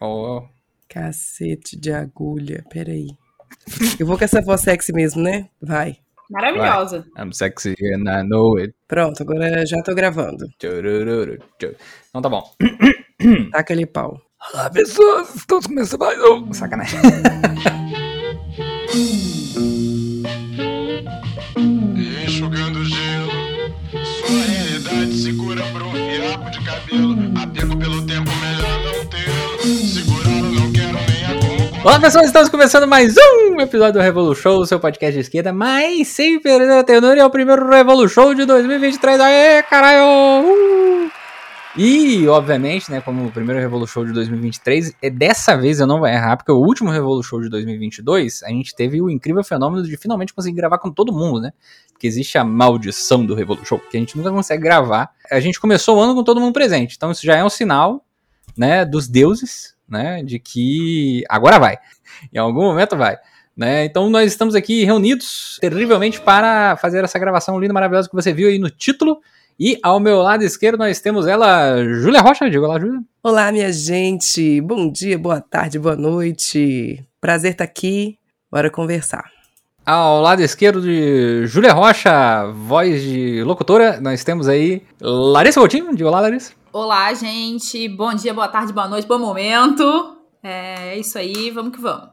Oh. Cacete de agulha. Peraí. Eu vou com essa voz sexy mesmo, né? Vai. Maravilhosa. I'm sexy and I know it. Pronto, agora já tô gravando. Então tá bom. Taca ali pau. Olá, pessoas! Estamos começando mais um. Sacanagem. Olá, pessoas! Estamos começando mais um episódio do Revolu Show, seu podcast de esquerda, mas sem perder a ternura, é o primeiro Revolu Show de 2023. Aê, caralho! Uh! E, obviamente, né, como o primeiro Revolu Show de 2023, é dessa vez eu não vou errar, porque o último Revolu Show de 2022, a gente teve o incrível fenômeno de finalmente conseguir gravar com todo mundo, né? Porque existe a maldição do Revolu Show, que a gente nunca consegue gravar. A gente começou o ano com todo mundo presente, então isso já é um sinal, né, dos deuses, né, de que agora vai. Em algum momento vai. Né? Então nós estamos aqui reunidos terrivelmente para fazer essa gravação linda, maravilhosa que você viu aí no título. E ao meu lado esquerdo nós temos ela, Júlia Rocha. Diga lá, Júlia. Olá, minha gente. Bom dia, boa tarde, boa noite. Prazer estar aqui. Bora conversar. Ao lado esquerdo de Júlia Rocha, voz de locutora, nós temos aí Larissa Coutinho. Diga lá, Larissa. Olá, gente. Bom dia, boa tarde, boa noite, bom momento. É isso aí, vamos que vamos.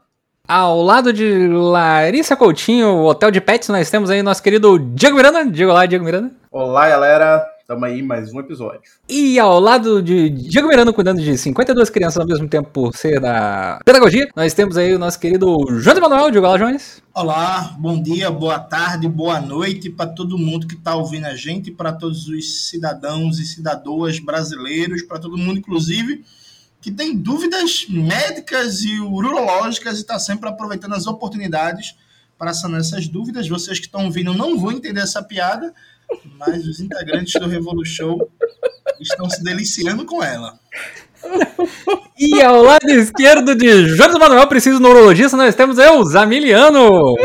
Ao lado de Larissa Coutinho, Hotel de Pets, nós temos aí nosso querido Diego Miranda. Diga lá, Diego Miranda. Olá, galera. Tamo aí mais um episódio. E ao lado de Diego Miranda, cuidando de 52 crianças ao mesmo tempo por ser da pedagogia, nós temos aí o nosso querido João Manuel. Diga lá, Jones. Olá, bom dia, boa tarde, boa noite para todo mundo que está ouvindo a gente, para todos os cidadãos e cidadoas brasileiros, para todo mundo, inclusive, que tem dúvidas médicas e urológicas e está sempre aproveitando as oportunidades para sanar essas dúvidas. Vocês que estão ouvindo não vão entender essa piada, mas os integrantes do Revolu Show estão se deliciando com ela. E ao lado esquerdo de Jones Manuel, preciso neurologista, nós temos eu, Zamiliano.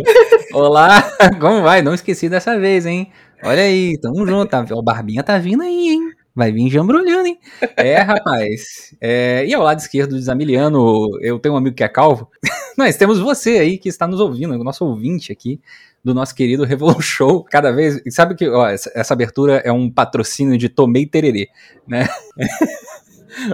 Olá, como vai? Não esqueci dessa vez, hein? Olha aí, tamo junto. Tá, o Barbinha tá vindo aí, hein? Vai vir jambrulhando, hein? É, rapaz. É, e ao lado esquerdo do Zamiliano, eu tenho um amigo que é calvo. Nós temos você aí que está nos ouvindo, o nosso ouvinte aqui do nosso querido Revolu Show. Cada vez. Sabe que ó, essa, essa abertura é um patrocínio de Tomei Tererê, né?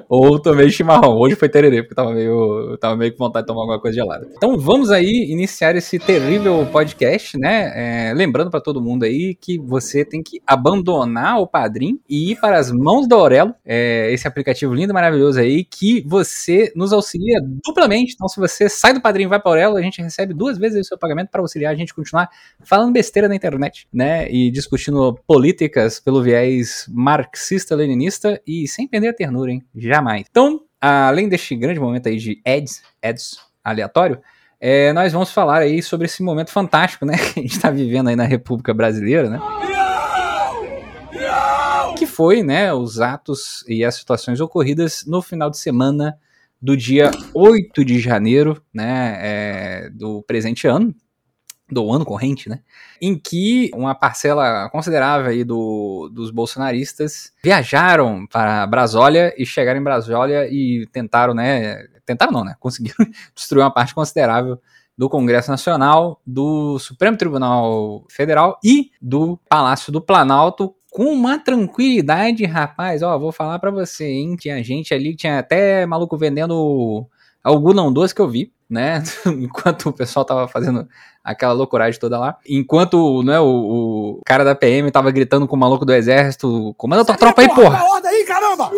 Ou tomei chimarrão. Hoje foi tererê, porque tava meio, tava meio com vontade de tomar alguma coisa gelada. Então vamos aí iniciar esse terrível podcast, né? É, lembrando para todo mundo aí que você tem que abandonar o Padrim e ir para as mãos do Aurelo, é, esse aplicativo lindo e maravilhoso aí, que você nos auxilia duplamente. Então, se você sai do Padrim e vai para Aurelo, a gente recebe duas vezes o seu pagamento para auxiliar a gente continuar falando besteira na internet, né? E discutindo políticas pelo viés marxista-leninista e sem perder a ternura, hein? Jamais. Então, além deste grande momento aí de ads, ads aleatório, é, nós vamos falar aí sobre esse momento fantástico, né? Que a gente está vivendo aí na República Brasileira, né? Que foi, né, os atos e as situações ocorridas no final de semana do dia 8 de janeiro, né, é, do presente ano, do ano corrente, né? Em que uma parcela considerável aí do, dos bolsonaristas viajaram para Brasólia e chegaram em Brasólia e tentaram, né? Tentaram não, né? Conseguiram destruir uma parte considerável do Congresso Nacional, do Supremo Tribunal Federal e do Palácio do Planalto com uma tranquilidade, rapaz. Ó, vou falar para você, hein? Tinha gente ali, tinha até maluco vendendo algodão doce que eu vi, né? Enquanto o pessoal tava fazendo aquela loucuragem toda lá. Enquanto né, o, o cara da PM tava gritando com o maluco do exército: comanda tua tropa aí, porra! Ordem aí, caramba!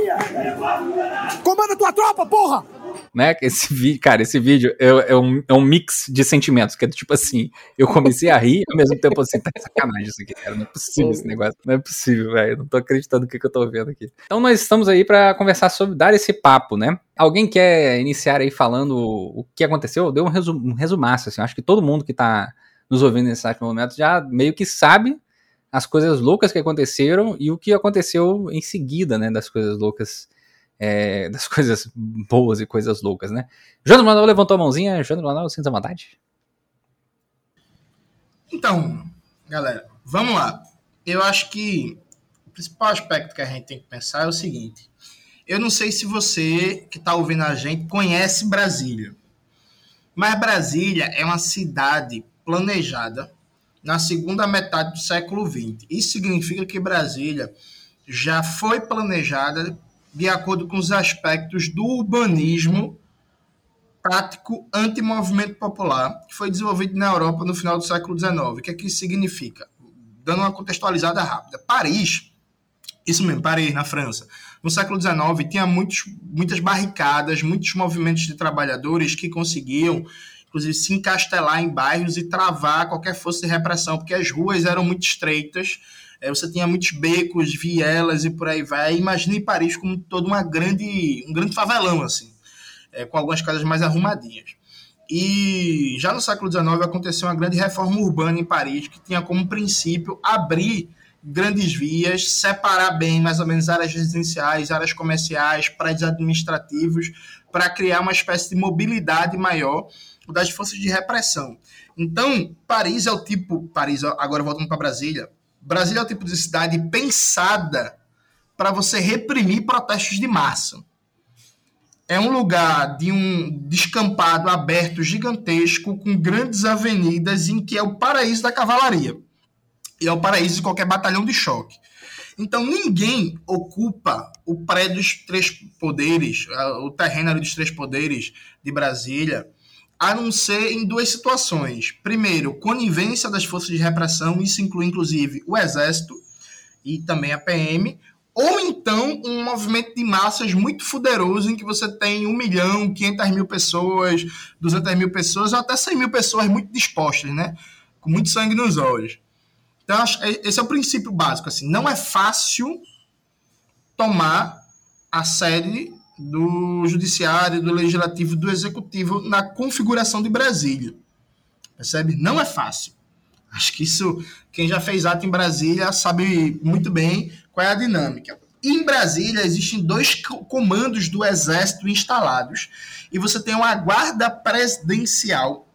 Comanda tua tropa, porra! Né? Esse vídeo, cara, esse vídeo é, é, um, é um mix de sentimentos, que é tipo assim, eu comecei a rir, ao mesmo tempo assim, tá sacanagem isso aqui, cara, não é possível esse negócio, não é possível, velho, não tô acreditando no que, que eu tô vendo aqui. Então nós estamos aí para conversar sobre, dar esse papo, né? Alguém quer iniciar aí falando o que aconteceu? Deu um, resum, um resumaço, assim, acho que todo mundo que tá nos ouvindo nesse momento já meio que sabe as coisas loucas que aconteceram e o que aconteceu em seguida, né, das coisas loucas é, das coisas boas e coisas loucas, né? Jonas Manuel levantou a mãozinha. Jonas Manuel, sinta vontade. Então, galera, vamos lá. Eu acho que o principal aspecto que a gente tem que pensar é o seguinte. Eu não sei se você que está ouvindo a gente conhece Brasília, mas Brasília é uma cidade planejada na segunda metade do século XX. Isso significa que Brasília já foi planejada de acordo com os aspectos do urbanismo tático anti-movimento popular, que foi desenvolvido na Europa no final do século XIX. O que é que isso significa? Dando uma contextualizada rápida. Paris, isso mesmo, Paris, na França, no século XIX tinha muitos, muitas barricadas, muitos movimentos de trabalhadores que conseguiam, inclusive, se encastelar em bairros e travar qualquer força de repressão, porque as ruas eram muito estreitas, é, você tinha muitos becos, vielas e por aí vai. Imagine Paris como todo uma grande, um grande favelão, assim, é, com algumas casas mais arrumadinhas. E já no século XIX aconteceu uma grande reforma urbana em Paris, que tinha como princípio abrir grandes vias, separar bem mais ou menos áreas residenciais, áreas comerciais, prédios administrativos, para criar uma espécie de mobilidade maior das forças de repressão. Então, Paris é o tipo, Paris, agora voltando para Brasília, Brasília é o tipo de cidade pensada para você reprimir protestos de massa. É um lugar de um descampado aberto gigantesco com grandes avenidas em que é o paraíso da cavalaria. E é o paraíso de qualquer batalhão de choque. Então ninguém ocupa o prédio dos três poderes, o terreno dos três poderes de Brasília, a não ser em duas situações. Primeiro, conivência das forças de repressão, isso inclui inclusive o Exército e também a PM, ou então um movimento de massas muito fuderoso em que você tem 1 milhão, 500 mil pessoas, 200 mil pessoas, ou até 100 mil pessoas muito dispostas, né? Com muito sangue nos olhos. Então, esse é o princípio básico. Assim, não é fácil tomar a sede do judiciário, do legislativo, do executivo na configuração de Brasília. Percebe? Não é fácil. Acho que isso, quem já fez ato em Brasília sabe muito bem qual é a dinâmica. Em Brasília existem dois comandos do Exército instalados e você tem uma guarda presidencial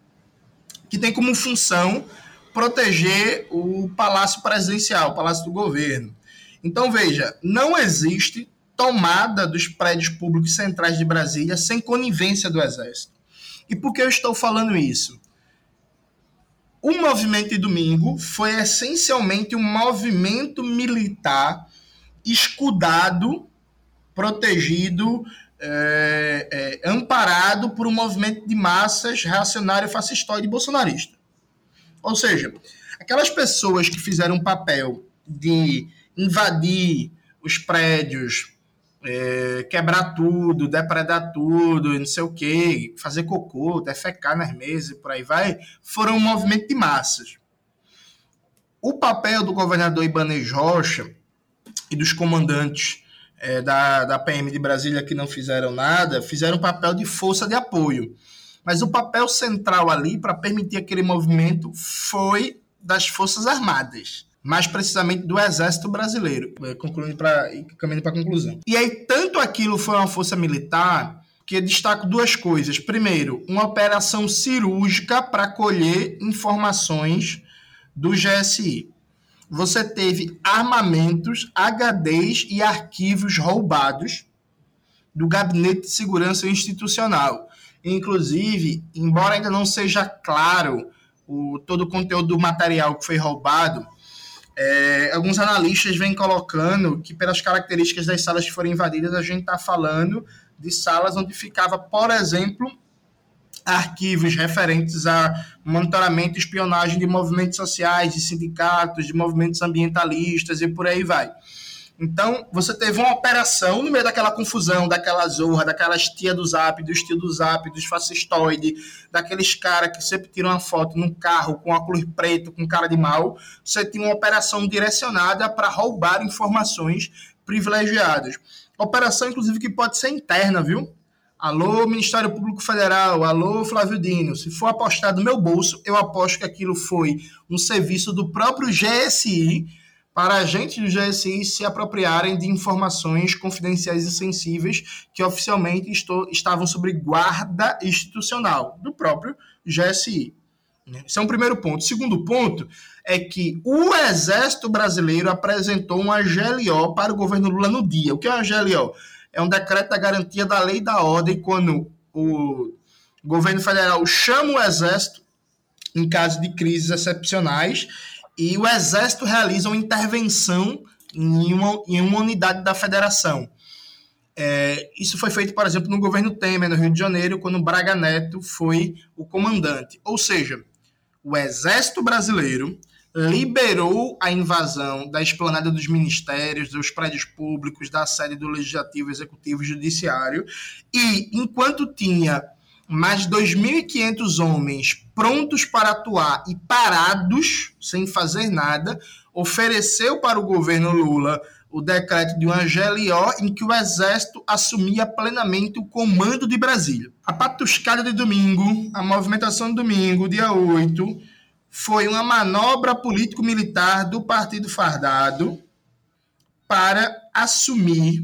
que tem como função proteger o palácio presidencial, o palácio do governo. Então veja, não existe tomada dos prédios públicos centrais de Brasília sem conivência do Exército. E por que eu estou falando isso? O movimento de domingo foi essencialmente um movimento militar escudado, protegido, é, é, amparado por um movimento de massas reacionário, fascistoide e bolsonarista. Ou seja, aquelas pessoas que fizeram o papel de invadir os prédios, é, quebrar tudo, depredar tudo, não sei o quê, fazer cocô, defecar nas mesas e por aí vai, foram um movimento de massas. O papel do governador Ibanez Rocha e dos comandantes é, da, da PM de Brasília que não fizeram nada, fizeram um papel de força de apoio. Mas o papel central ali para permitir aquele movimento foi das Forças Armadas mais precisamente do Exército Brasileiro, é, concluindo para caminhando para a conclusão. E aí tanto aquilo foi uma força militar que destaco duas coisas. Primeiro, uma operação cirúrgica para colher informações do GSI. Você teve armamentos, HDs e arquivos roubados do Gabinete de Segurança Institucional. Inclusive, embora ainda não seja claro o, todo o conteúdo do material que foi roubado, é, alguns analistas vêm colocando que, pelas características das salas que foram invadidas, a gente está falando de salas onde ficava, por exemplo, arquivos referentes a monitoramento e espionagem de movimentos sociais, de sindicatos, de movimentos ambientalistas e por aí vai. Então, você teve uma operação no meio daquela confusão, daquela zorra, daquelas tia do zap, dos tio do zap, dos fascistoide, daqueles caras que sempre tiram uma foto num carro com óculos preto, com cara de mal. Você tinha uma operação direcionada para roubar informações privilegiadas. Operação, inclusive, que pode ser interna, viu? Alô, Ministério Público Federal, alô, Flávio Dino. Se for apostar do meu bolso, eu aposto que aquilo foi um serviço do próprio GSI para agentes do GSI se apropriarem de informações confidenciais e sensíveis que oficialmente estou, estavam sob guarda institucional do próprio GSI. Esse é um primeiro ponto. Segundo ponto é que o Exército Brasileiro apresentou uma GLO para o governo Lula no dia. O que é uma GLO? é um decreto da garantia da lei e da ordem quando o governo federal chama o exército em caso de crises excepcionais e o exército realiza uma intervenção em uma, em uma unidade da federação. É, isso foi feito, por exemplo, no governo Temer, no Rio de Janeiro, quando Braga Neto foi o comandante. Ou seja, o Exército Brasileiro liberou a invasão da esplanada dos ministérios, dos prédios públicos, da sede do Legislativo, Executivo e Judiciário, e enquanto tinha mais de 2.500 homens prontos para atuar e parados, sem fazer nada, ofereceu para o governo Lula o decreto de uma GLO em que o Exército assumia plenamente o comando de Brasília. A patuscada de domingo, a movimentação de domingo, dia 8, foi uma manobra político-militar do Partido Fardado para assumir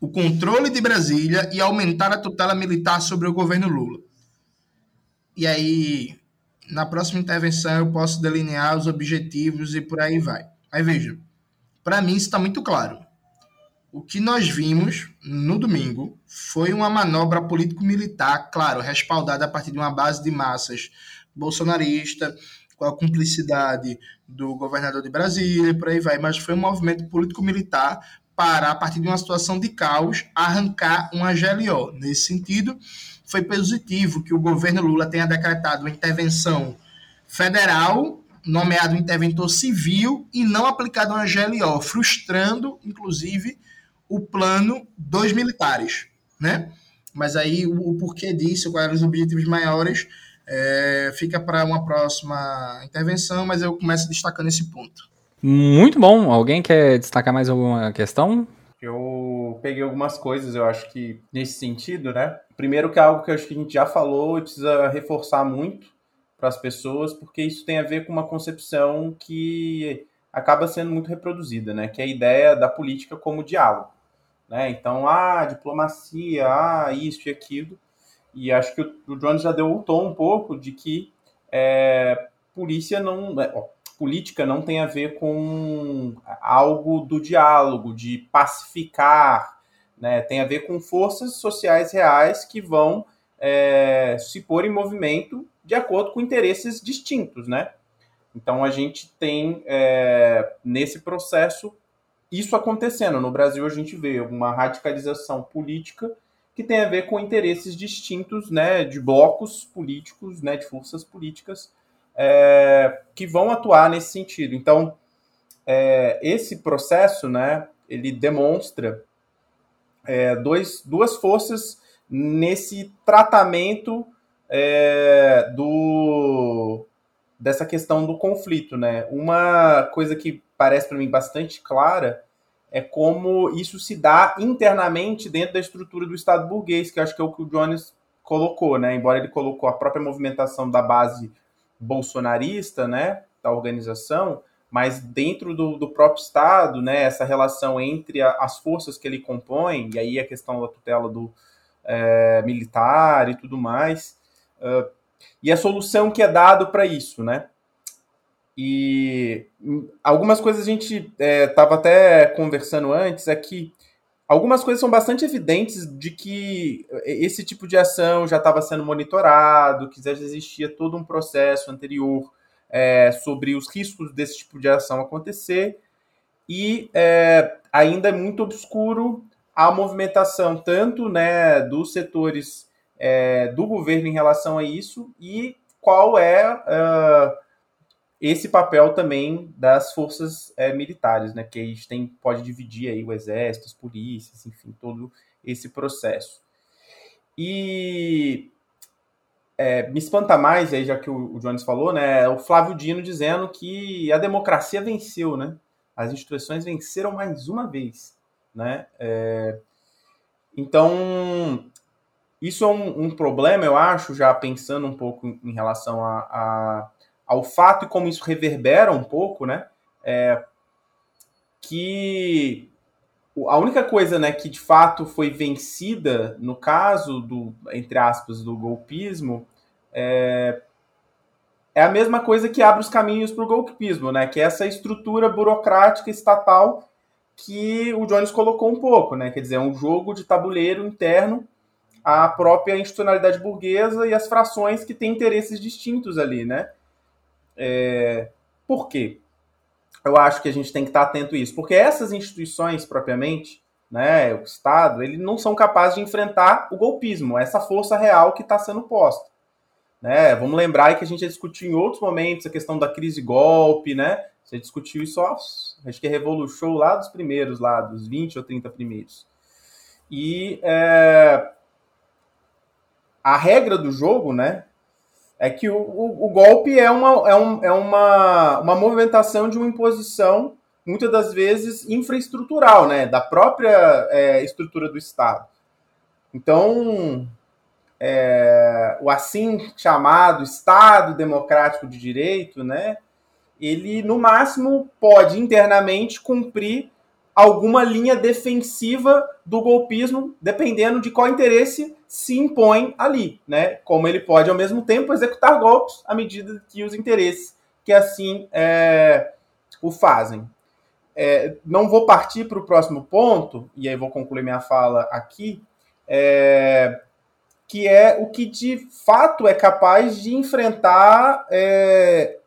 o controle de Brasília e aumentar a tutela militar sobre o governo Lula. E aí, na próxima intervenção, eu posso delinear os objetivos e por aí vai. Aí veja, para mim isso está muito claro. O que nós vimos no domingo foi uma manobra político-militar, claro, respaldada a partir de uma base de massas bolsonarista, com a cumplicidade do governador de Brasília, por aí vai, mas foi um movimento político-militar para, a partir de uma situação de caos, arrancar uma GLO. Nesse sentido, foi positivo que o governo Lula tenha decretado uma intervenção federal, nomeado interventor civil, e não aplicado uma GLO, frustrando, inclusive, o plano dos militares, né? Mas aí o, o porquê disso, quais eram os objetivos maiores, é, fica para uma próxima intervenção, mas eu começo destacando esse ponto. Muito bom. Alguém quer destacar mais alguma questão? Eu peguei algumas coisas, eu acho que nesse sentido, né? Primeiro que é algo que eu acho que a gente já falou e precisa reforçar muito para as pessoas, porque isso tem a ver com uma concepção que acaba sendo muito reproduzida, né? Que é a ideia da política como diálogo, né? Então, ah, diplomacia, ah, isso e aquilo. E acho que o, Jones já deu o tom um pouco de que é, polícia não, é, ó, política não tem a ver com algo do diálogo, de pacificar, né? Tem a ver com forças sociais reais que vão é, se pôr em movimento de acordo com interesses distintos, né? Então a gente tem é, nesse processo isso acontecendo. No Brasil a gente vê uma radicalização política que tem a ver com interesses distintos, né, de blocos políticos, né, de forças políticas é, que vão atuar nesse sentido. Então, é, esse processo, né, ele demonstra é, dois, duas forças nesse tratamento é, do dessa questão do conflito, né? Uma coisa que parece para mim bastante clara é como isso se dá internamente dentro da estrutura do Estado burguês, que acho que é o que o Jones colocou, né? Embora ele colocou a própria movimentação da base bolsonarista, né, da organização, mas dentro do, do próprio Estado, né, essa relação entre a, as forças que ele compõe, e aí a questão da tutela do é, militar e tudo mais, uh, e a solução que é dado para isso, né? E algumas coisas a gente estava é, até conversando antes, é que algumas coisas são bastante evidentes de que esse tipo de ação já estava sendo monitorado, que já existia todo um processo anterior é, sobre os riscos desse tipo de ação acontecer, e é, ainda é muito obscuro a movimentação tanto né, dos setores é, do governo em relação a isso e qual é uh, esse papel também das forças é, militares, né, que a gente tem, pode dividir aí o exército, as polícias, enfim, todo esse processo. E é, me espanta mais, aí já que o, o Jones falou, né, o Flávio Dino dizendo que a democracia venceu, né, as instituições venceram mais uma vez, né, é, então isso é um, um, problema, eu acho, já pensando um pouco em, em relação a, a ao fato e como isso reverbera um pouco, né? É, que a única coisa, né, que de fato foi vencida no caso do, entre aspas, do golpismo, é, é a mesma coisa que abre os caminhos para o golpismo, né? Que é essa estrutura burocrática estatal que o Jones colocou um pouco, né? Quer dizer, é um jogo de tabuleiro interno à própria institucionalidade burguesa e as frações que têm interesses distintos ali, né? É... Por quê? Eu acho que a gente tem que estar atento a isso, porque essas instituições propriamente, né, o Estado, eles não são capazes de enfrentar o golpismo, essa força real que está sendo posta. Né? Vamos lembrar que a gente já discutiu em outros momentos a questão da crise golpe, né? Você discutiu isso, ó, acho que é Revolution lá dos primeiros, lá dos 20 ou 30 primeiros. E é, a regra do jogo, né, é que o, o, o, golpe é, uma, é, um, é uma, uma movimentação de uma imposição, muitas das vezes infraestrutural, né, da própria é, estrutura do Estado. Então, é, o assim chamado Estado Democrático de Direito, né, ele no máximo pode internamente cumprir alguma linha defensiva do golpismo, dependendo de qual interesse se impõe ali, né? Como ele pode ao mesmo tempo executar golpes à medida que os interesses que assim é, o fazem. É, não vou partir para o próximo ponto, e aí vou concluir minha fala aqui, é, que é o que de fato é capaz de enfrentar é,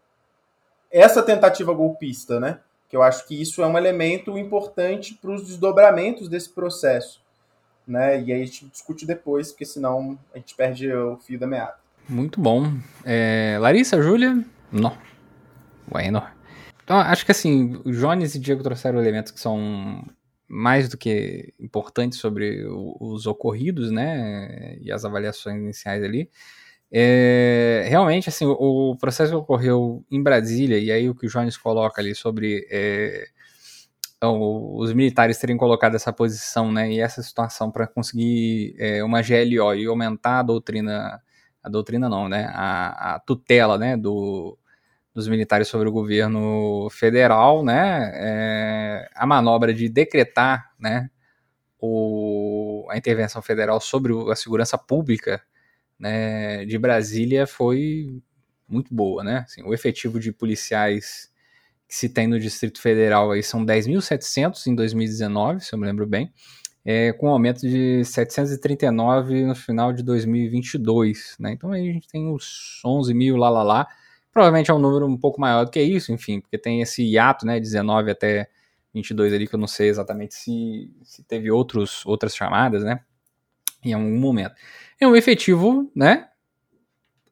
essa tentativa golpista, né? Que eu acho que isso é um elemento importante para os desdobramentos desse processo, né? E aí a gente discute depois, porque senão a gente perde o fio da meada. Muito bom. É, Larissa, Júlia? Não. Bueno. Então, acho que assim, o Jones e Diego trouxeram elementos que são mais do que importantes sobre os ocorridos, né? E as avaliações iniciais ali. É, realmente, assim, o, o, processo que ocorreu em Brasília, e aí o que o Jones coloca ali sobre é, os militares terem colocado essa posição, né, e essa situação para conseguir é, uma GLO e aumentar a doutrina, a doutrina não, né, a, a tutela, né, do, dos militares sobre o governo federal, né, é, a manobra de decretar, né, o, a intervenção federal sobre a segurança pública né, de Brasília foi muito boa, né? Assim, o efetivo de policiais que se tem no Distrito Federal aí são 10.700 em 2019, se eu me lembro bem, é, com um aumento de 739 no final de 2022, né? Então aí a gente tem uns 11 mil lá, lá, lá. Provavelmente é um número um pouco maior do que isso, enfim, porque tem esse hiato, né, 19 até 22 ali, que eu não sei exatamente se, se teve outros, outras chamadas, né, em algum momento é um efetivo, né?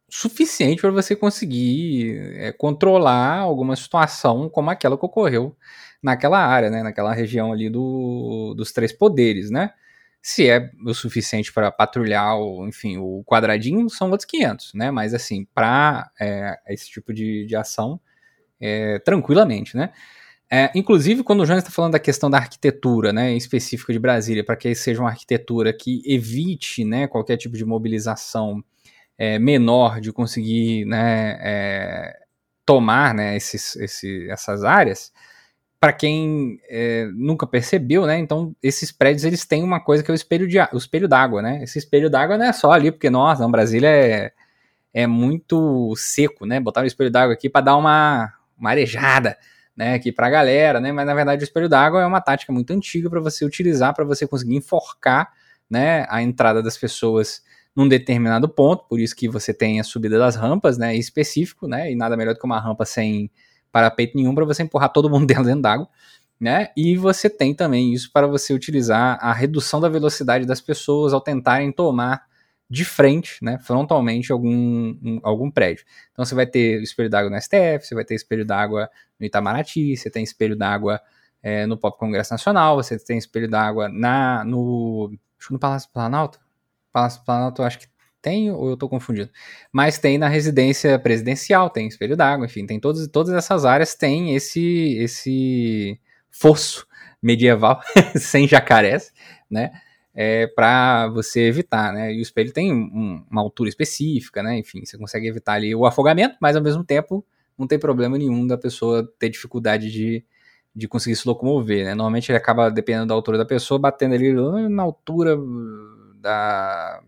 Suficiente para você conseguir é, controlar alguma situação como aquela que ocorreu naquela área, né? Naquela região ali do, dos três poderes, né? Se é o suficiente para patrulhar, o, enfim, o quadradinho são outros 500, né? Mas assim, para é, esse tipo de, de ação, é, tranquilamente, né? É, inclusive, quando o João está falando da questão da arquitetura, né, em específico de Brasília, para que seja uma arquitetura que evite né, qualquer tipo de mobilização é, menor de conseguir né, é, tomar né, esses, esse, essas áreas, para quem é, nunca percebeu, né, então esses prédios eles têm uma coisa que é o espelho de o espelho d'água, né? Esse espelho d'água não é só ali porque nossa, não, Brasília é, é muito seco, né? Botar um espelho d'água aqui para dar uma, uma arejada né, aqui para a galera, né, mas na verdade o espelho d'água é uma tática muito antiga para você utilizar para você conseguir enforcar, né, a entrada das pessoas num determinado ponto, por isso que você tem a subida das rampas, né, específico, né, e nada melhor do que uma rampa sem parapeito nenhum para você empurrar todo mundo dentro d'água, né, e você tem também isso para você utilizar a redução da velocidade das pessoas ao tentarem tomar de frente, né, frontalmente algum, um, algum prédio. Então você vai ter espelho d'água no STF, você vai ter espelho d'água no Itamaraty, você tem espelho d'água é, no Pop Congresso Nacional, você tem espelho d'água na no acho que no Palácio Planalto. Palácio Planalto eu acho que tem ou eu estou confundido. Mas tem na residência presidencial, tem espelho d'água, enfim, tem todas todas essas áreas tem esse esse fosso medieval sem jacarés, né? é, para você evitar, né? E o espelho tem um, uma altura específica, né? Enfim, você consegue evitar ali o afogamento, mas ao mesmo tempo não tem problema nenhum da pessoa ter dificuldade de, de conseguir se locomover, né? Normalmente ele acaba, dependendo da altura da pessoa, batendo ali na altura da,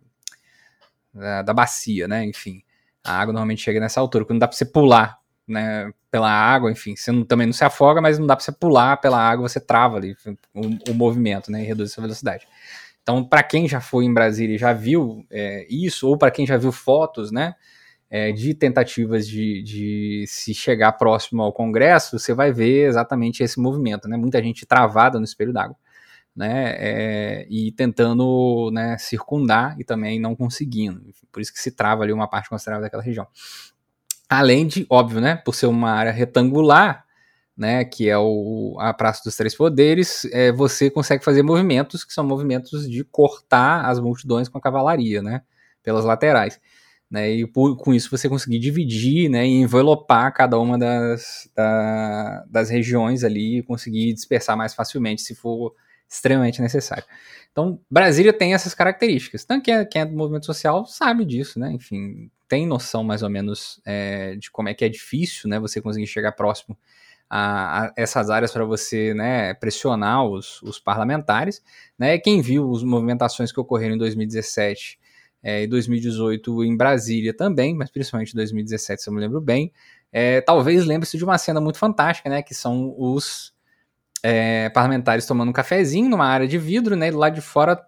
da, da bacia, né? Enfim, a água normalmente chega nessa altura, quando dá para você pular né, pela água, enfim, você não, também não se afoga, mas não dá para você pular pela água, você trava ali o, o movimento, né, e reduz essa velocidade. Então, para quem já foi em Brasília e já viu é, isso, ou para quem já viu fotos, né, é, de tentativas de, de, se chegar próximo ao Congresso, você vai ver exatamente esse movimento, né? Muita gente travada no espelho d'água, né? É, e tentando né, circundar e também não conseguindo. Por isso que se trava ali uma parte considerável daquela região. Além de, óbvio, né? Por ser uma área retangular, né, que é o, a Praça dos Três Poderes, é, você consegue fazer movimentos que são movimentos de cortar as multidões com a cavalaria, né, pelas laterais. Né, e por, com isso você conseguir dividir né, e envelopar cada uma das, da, das regiões ali e conseguir dispersar mais facilmente se for extremamente necessário. Então, Brasília tem essas características. Então, quem é, quem é do movimento social sabe disso, né? Enfim, tem noção mais ou menos é, de como é que é difícil né, você conseguir chegar próximo a, a essas áreas para você né, pressionar os, os, parlamentares. Né? Quem viu as movimentações que ocorreram em 2017 é, e 2018 em Brasília também, mas principalmente 2017, se eu me lembro bem, é, talvez lembre-se de uma cena muito fantástica, né? Que são os é, parlamentares tomando um cafezinho numa área de vidro, né? E lado de fora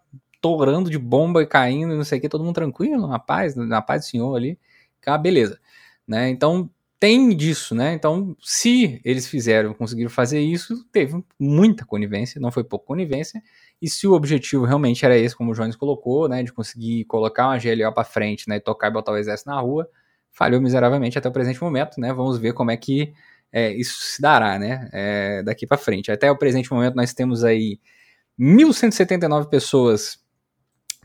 torando de bomba e caindo, não sei o que, todo mundo tranquilo, na paz, na paz do senhor ali, ah, beleza. Né? Então, tem disso, né? Então, se eles fizeram, conseguiram fazer isso, teve muita conivência, não foi pouca conivência. E se o objetivo realmente era esse, como o Jones colocou, né, de conseguir colocar uma GLO para frente, né, e tocar e botar o exército na rua, falhou miseravelmente até o presente momento, né? Vamos ver como é que é, isso se dará, né? É, daqui para frente. Até o presente momento nós temos aí 1.179 pessoas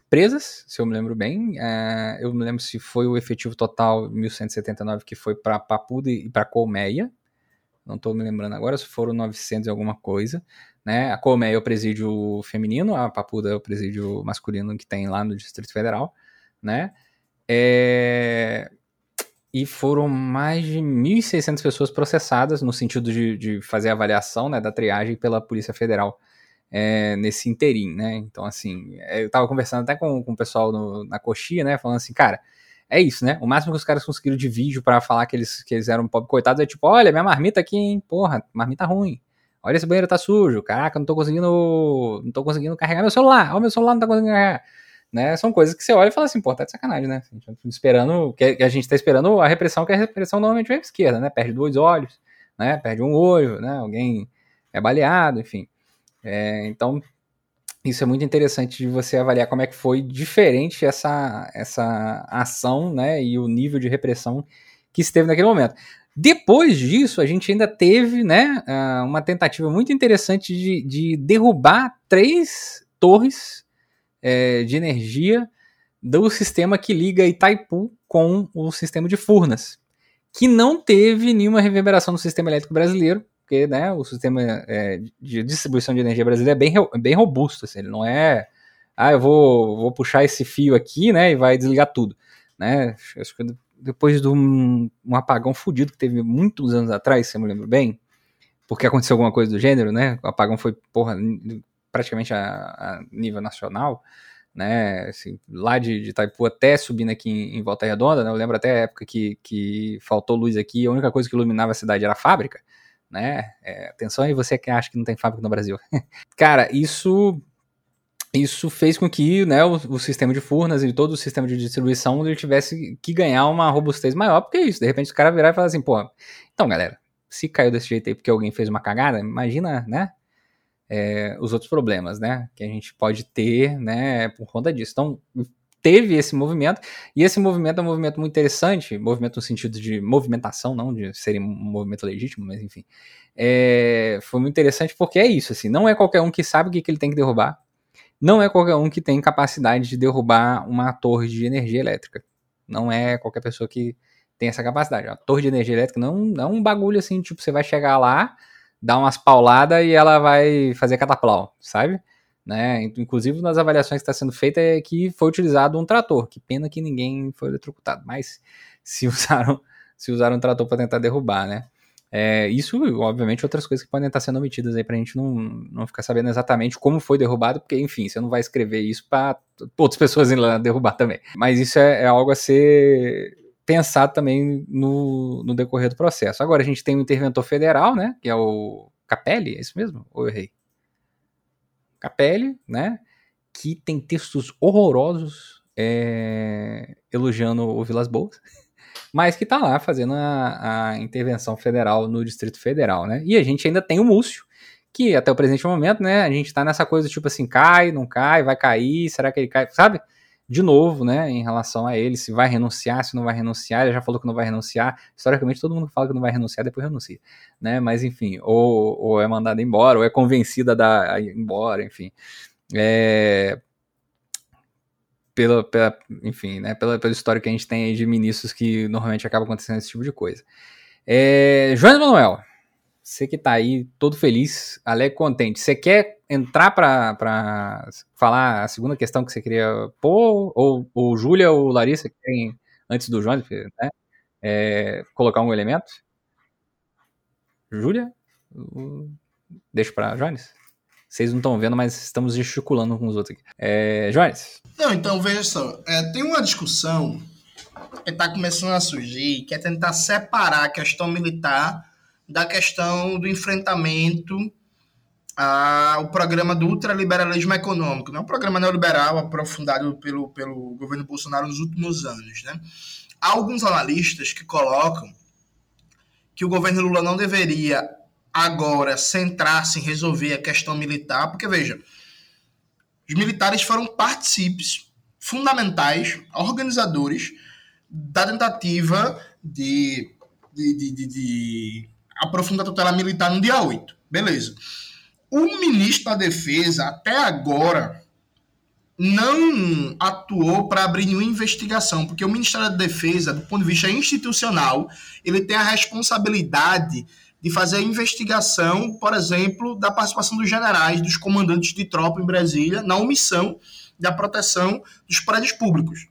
presas, se eu me lembro bem. É, eu me lembro se foi o efetivo total 1179 que foi para Papuda e para Colmeia. Não estou me lembrando agora se foram 900 e alguma coisa. Né? A Colmeia é o presídio feminino, a Papuda é o presídio masculino que tem lá no Distrito Federal. Né? É... E foram mais de 1.600 pessoas processadas no sentido de, de fazer a avaliação né, da triagem pela Polícia Federal é, nesse interim, né? Então, assim, é, eu tava conversando até com, com o pessoal no, na coxia, né? Falando assim, cara, é isso, né? O máximo que os caras conseguiram de vídeo para falar que eles, que eles eram pobre coitados é tipo, olha, minha marmita aqui, hein? Porra, marmita ruim. Olha, esse banheiro tá sujo. Caraca, não tô conseguindo. Não tô conseguindo carregar meu celular. Olha, meu celular não tá conseguindo carregar. Né? São coisas que você olha e fala assim, pô, tá de sacanagem, né? Esperando. Que a gente tá esperando a repressão, que a repressão normalmente vem pra esquerda, né? Perde dois olhos, né? Perde um olho, né? Alguém é baleado, enfim. É, então, isso é muito interessante de você avaliar como é que foi diferente essa, essa ação né, e o nível de repressão que esteve naquele momento. Depois disso, a gente ainda teve né, ah, uma tentativa muito interessante de, de derrubar três torres é, de energia do sistema que liga Itaipu com o sistema de Furnas, que não teve nenhuma reverberação no sistema elétrico brasileiro, porque né, o sistema é, de distribuição de energia brasileiro é bem, bem robusto, assim, ele não é, ah, eu vou, vou puxar esse fio aqui, né, e vai desligar tudo, né, acho que depois de um, um apagão fudido que teve muitos anos atrás, se eu me lembro bem, porque aconteceu alguma coisa do gênero, né, o apagão foi, porra, praticamente a, a nível nacional, né, assim, lá de, de Itaipu até subindo aqui em, em, Volta Redonda, né, eu lembro até a época que, que faltou luz aqui, a única coisa que iluminava a cidade era a fábrica, né? É, atenção aí você que acha que não tem fábrica no Brasil. Cara, isso isso fez com que né, o, o, sistema de Furnas e todo o sistema de distribuição ele tivesse que ganhar uma robustez maior, porque é isso, de repente o cara virar e falar assim, pô, então galera, se caiu desse jeito aí porque alguém fez uma cagada, imagina, né, é, os outros problemas, né, que a gente pode ter, né, por conta disso. Então, teve esse movimento, e esse movimento é um movimento muito interessante, movimento no sentido de movimentação, não de ser um movimento legítimo, mas enfim. É, foi muito interessante porque é isso, assim, não é qualquer um que sabe o que, que ele tem que derrubar, não é qualquer um que tem capacidade de derrubar uma torre de energia elétrica. Não é qualquer pessoa que tem essa capacidade. A torre de energia elétrica não, não é um bagulho assim, tipo, você vai chegar lá, dar umas pauladas e ela vai fazer cataplau, sabe? Né? Inclusive, nas avaliações que está sendo feita é que foi utilizado um trator. Que pena que ninguém foi eletrocutado, mas se usaram, se usaram um trator para tentar derrubar, né? É, isso, obviamente, outras coisas que podem estar sendo omitidas aí para a gente não, não ficar sabendo exatamente como foi derrubado, porque, enfim, você não vai escrever isso para outras pessoas irem lá derrubar também. Mas isso é, é algo a ser pensado também no, no decorrer do processo. Agora a gente tem um interventor federal, né, que é o Capelli, é isso mesmo? Ou eu errei? Capelli, né, que tem textos horrorosos é, elogiando o Vilas Boas, mas que tá lá fazendo a, a, intervenção federal no Distrito Federal, né? E a gente ainda tem o Múcio, que até o presente momento, né, a gente tá nessa coisa tipo assim, cai, não cai, vai cair, será que ele cai, sabe? De novo, né, em relação a ele, se vai renunciar, se não vai renunciar, ele já falou que não vai renunciar, historicamente todo mundo fala que não vai renunciar, depois renuncia, né, mas enfim, ou, ou é mandado embora, ou é convencida a ir embora, enfim. É, pela, pela, enfim, né, pela, pela história que a gente tem de ministros que normalmente acaba acontecendo esse tipo de coisa. É, João Manuel, você que tá aí todo feliz, alegre, contente, você quer entrar para falar a segunda questão que você queria pôr, ou, ou Júlia ou Larissa, que tem antes do João, né, é, colocar um elemento? Júlia? Deixa para Jones? Vocês não estão vendo, mas estamos gesticulando com os outros aqui. É, Jones? Não, então veja só. É, tem uma discussão que está começando a surgir, que é tentar separar a questão militar da questão do enfrentamento ao programa do ultraliberalismo econômico. Não é um programa neoliberal aprofundado pelo, pelo governo Bolsonaro nos últimos anos. Né? Há alguns analistas que colocam que o governo Lula não deveria agora centrar-se em resolver a questão militar, porque veja, os militares foram partícipes fundamentais, organizadores da tentativa de, de, de, de, de aprofundar a tutela militar no dia 8. Beleza. O ministro da Defesa, até agora, não atuou para abrir nenhuma investigação, porque o Ministério da Defesa, do ponto de vista institucional, ele tem a responsabilidade de fazer a investigação, por exemplo, da participação dos generais, dos comandantes de tropa em Brasília, na omissão da proteção dos prédios públicos.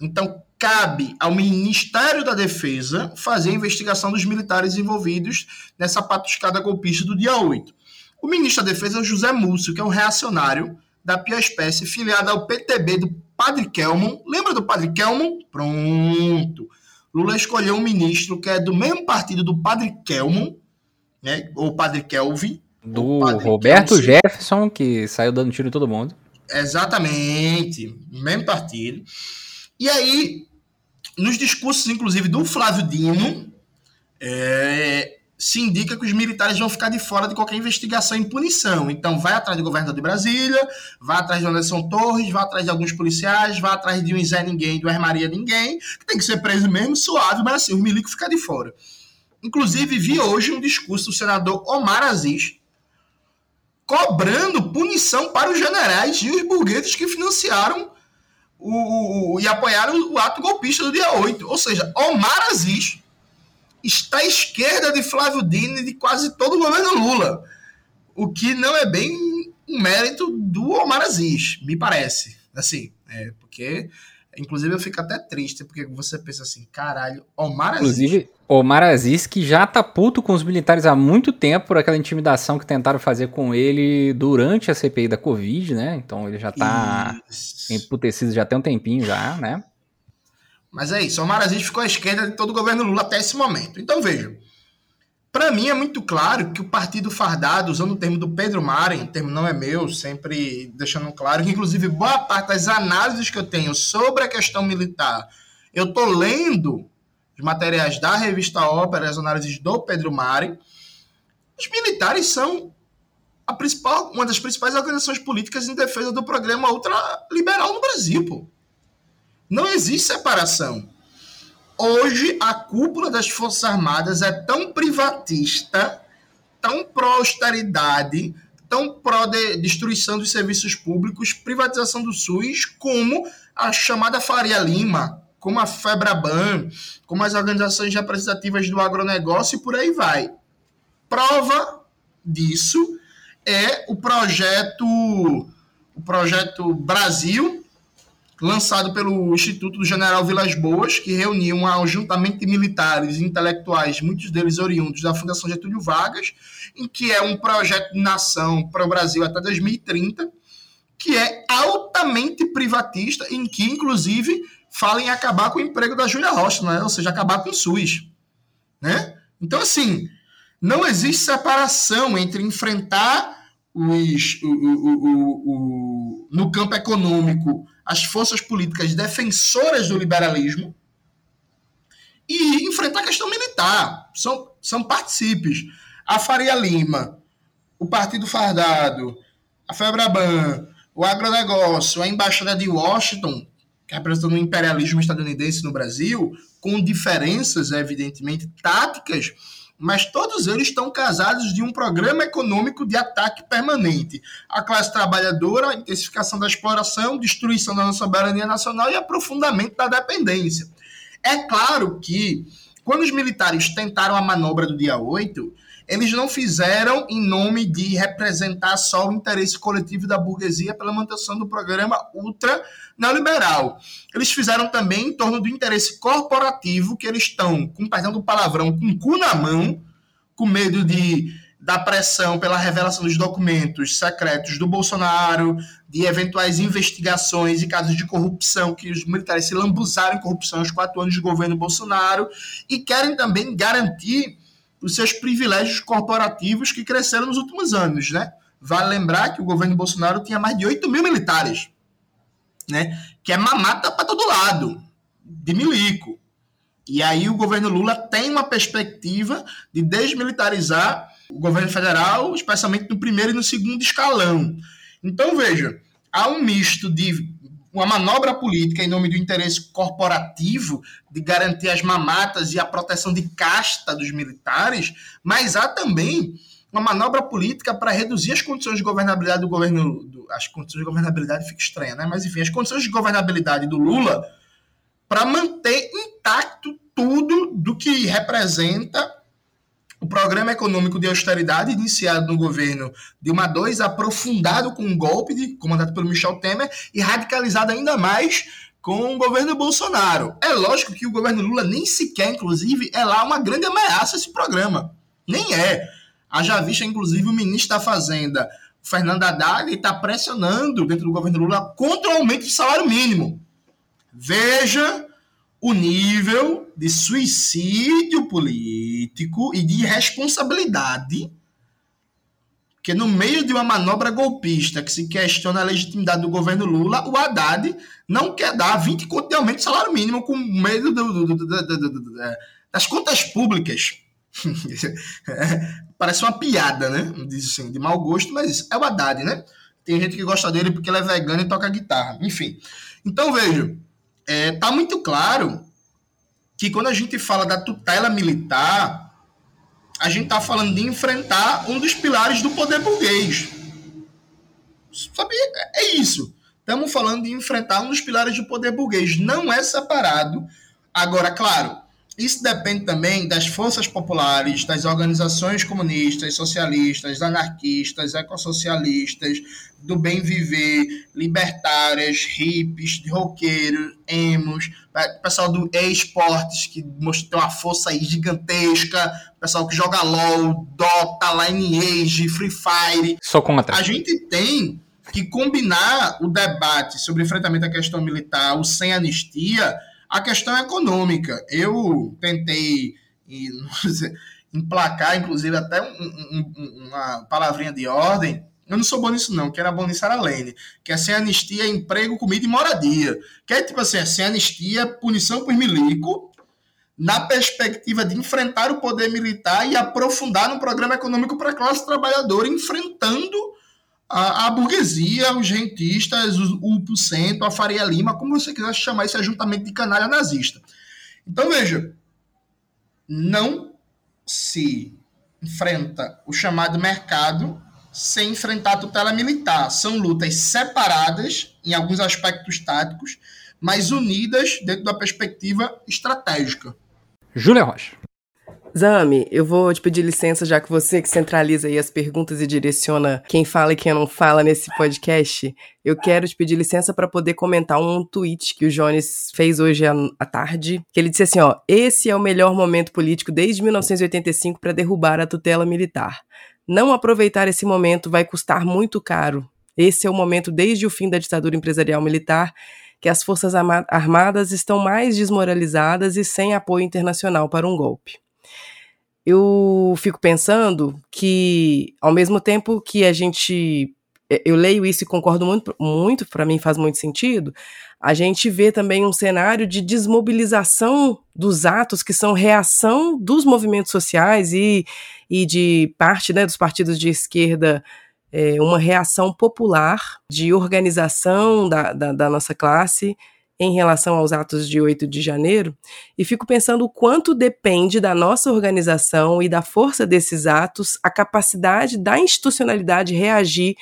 Então, cabe ao Ministério da Defesa fazer a investigação dos militares envolvidos nessa patuscada golpista do dia 8. O ministro da Defesa é o José Múcio, que é um reacionário da pior espécie, filiado ao PTB do Padre Kelmon. Lembra do Padre Kelmon? Pronto. Lula escolheu um ministro que é do mesmo partido do Padre Kelmon, né? Ou Padre Kelvin. Do Roberto Kelvin. Jefferson, que saiu dando tiro em todo mundo. Exatamente, mesmo partido. E aí, nos discursos, inclusive, do Flávio Dino, é, se indica que os militares vão ficar de fora de qualquer investigação e punição. Então, vai atrás do governador de Brasília, vai atrás de Anderson Torres, vai atrás de alguns policiais, vai atrás de um Zé Ninguém, do Maria Ninguém, que tem que ser preso mesmo, suave, mas assim, os milicos ficam de fora. Inclusive, vi hoje um discurso do senador Omar Aziz cobrando punição para os generais e os burgueses que financiaram o, o, e apoiaram o ato golpista do dia 8. Ou seja, Omar Aziz está à esquerda de Flávio Dino e de quase todo o governo Lula. O que não é bem um mérito do Omar Aziz, me parece. Assim, é, porque Inclusive, eu fico até triste, porque você pensa assim, caralho, Omar Aziz. Inclusive, Omar Aziz, que já tá puto com os militares há muito tempo por aquela intimidação que tentaram fazer com ele durante a CPI da Covid, né? Então ele já tá isso. emputecido já tem um tempinho já, né? Mas é isso, Omar Aziz ficou à esquerda de todo o governo Lula até esse momento. Então vejam, para mim é muito claro que o partido fardado, usando o termo do Pedro Maren, o termo não é meu, sempre deixando claro que, inclusive, boa parte das análises que eu tenho sobre a questão militar, eu estou lendo os materiais da revista Ópera, as análises do Pedro Maren. Os militares são a principal, uma das principais organizações políticas em defesa do programa ultraliberal no Brasil. Pô. Não existe separação. Hoje, a cúpula das Forças Armadas é tão privatista, tão pró-austeridade, tão pró-destruição dos serviços públicos, privatização do SUS, como a chamada Faria Lima, como a Febraban, como as organizações representativas do agronegócio e por aí vai. Prova disso é o projeto o projeto Brasil, lançado pelo Instituto do General Vilas Boas, que reuniu um ajuntamento de militares e intelectuais, muitos deles oriundos da Fundação Getúlio Vargas, em que é um projeto de nação para o Brasil até 2030, que é altamente privatista, em que, inclusive, fala em acabar com o emprego da Júlia Rocha, né? ou seja, acabar com o SUS. Né? Então, assim, não existe separação entre enfrentar os, o, o, o, no campo econômico as forças políticas defensoras do liberalismo e enfrentar a questão militar. São, são participes. A Faria Lima, o Partido Fardado, a Febraban, o agronegócio, a Embaixada de Washington, representando o imperialismo estadunidense no Brasil, com diferenças, evidentemente, táticas, mas todos eles estão casados de um programa econômico de ataque permanente. A classe trabalhadora, intensificação da exploração, destruição da nossa soberania nacional e aprofundamento da dependência. É claro que, quando os militares tentaram a manobra do dia 8, eles não fizeram em nome de representar só o interesse coletivo da burguesia pela manutenção do programa ultra neoliberal. Eles fizeram também em torno do interesse corporativo, que eles estão, com perdão do palavrão, com o cu na mão, com medo de da pressão pela revelação dos documentos secretos do Bolsonaro, de eventuais investigações e casos de corrupção, que os militares se lambuzaram em corrupção aos quatro anos de governo Bolsonaro, e querem também garantir os seus privilégios corporativos que cresceram nos últimos anos, né? Vale lembrar que o governo Bolsonaro tinha mais de 8 mil militares, né? Que é mamata para todo lado, de milico. E aí o governo Lula tem uma perspectiva de desmilitarizar o governo federal, especialmente no primeiro e no segundo escalão. Então, veja, há um misto de uma manobra política em nome do interesse corporativo de garantir as mamatas e a proteção de casta dos militares, mas há também uma manobra política para reduzir as condições de governabilidade do governo. Do, as condições de governabilidade fica estranha, né? Mas enfim, as condições de governabilidade do Lula para manter intacto tudo do que representa o programa econômico de austeridade iniciado no governo Dilma II, aprofundado com um golpe de, comandado pelo Michel Temer e radicalizado ainda mais com o governo Bolsonaro. É lógico que o governo Lula nem sequer, inclusive, é lá uma grande ameaça esse programa. Nem é. Haja vista, inclusive, o ministro da Fazenda, Fernando Haddad, está pressionando dentro do governo Lula contra o aumento do salário mínimo. Veja o nível de suicídio político e de responsabilidade que no meio de uma manobra golpista que se questiona a legitimidade do governo Lula, o Haddad não quer dar 20 contos de aumento de salário mínimo com medo do, do, do, das contas públicas. Parece uma piada, né? Diz assim, de mau gosto, mas é o Haddad, né? Tem gente que gosta dele porque ele é vegano e toca guitarra. Enfim. Então, veja, é, tá muito claro que quando a gente fala da tutela militar, a gente está falando de enfrentar um dos pilares do poder burguês. Sabe? É isso. Estamos falando de enfrentar um dos pilares do poder burguês. Não é separado. Agora, claro, isso depende também das forças populares, das organizações comunistas, socialistas, anarquistas, ecossocialistas, do bem viver, libertárias, hippies, roqueiros, emos, pessoal do e-sports, que mostra uma força aí gigantesca, pessoal que joga LOL, Dota, Lineage, Free Fire. Só contra. A gente tem que combinar o debate sobre enfrentamento à questão militar, o sem anistia, a questão econômica. Eu tentei emplacar, inclusive, até um, um, uma palavrinha de ordem. Eu não sou bom nisso, não, que era bom nisso era Lene, que é sem anistia, emprego, comida e moradia. Que é tipo assim, é sem anistia, punição por milico, na perspectiva de enfrentar o poder militar e aprofundar no programa econômico para a classe trabalhadora, enfrentando a, a burguesia, os rentistas, o, o Centro, a Faria Lima, como você quiser chamar esse ajuntamento de canalha nazista. Então, veja, não se enfrenta o chamado mercado sem enfrentar a tutela militar. São lutas separadas em alguns aspectos táticos, mas unidas dentro da perspectiva estratégica. Júlia Rocha. Zami, eu vou te pedir licença, já que você que centraliza aí as perguntas e direciona quem fala e quem não fala nesse podcast. Eu quero te pedir licença para poder comentar um tweet que o Jones fez hoje à tarde, que ele disse assim, ó: "Esse é o melhor momento político desde 1985 para derrubar a tutela militar. Não aproveitar esse momento vai custar muito caro. Esse é o momento desde o fim da ditadura empresarial militar que as Forças Armadas estão mais desmoralizadas e sem apoio internacional para um golpe. Eu fico pensando que, ao mesmo tempo que a gente. Eu leio isso e concordo muito, muito para mim faz muito sentido. A gente vê também um cenário de desmobilização dos atos que são reação dos movimentos sociais e, e de parte né, dos partidos de esquerda é, uma reação popular de organização da, da, da nossa classe em relação aos atos de 8 de janeiro, e fico pensando o quanto depende da nossa organização e da força desses atos a capacidade da institucionalidade reagir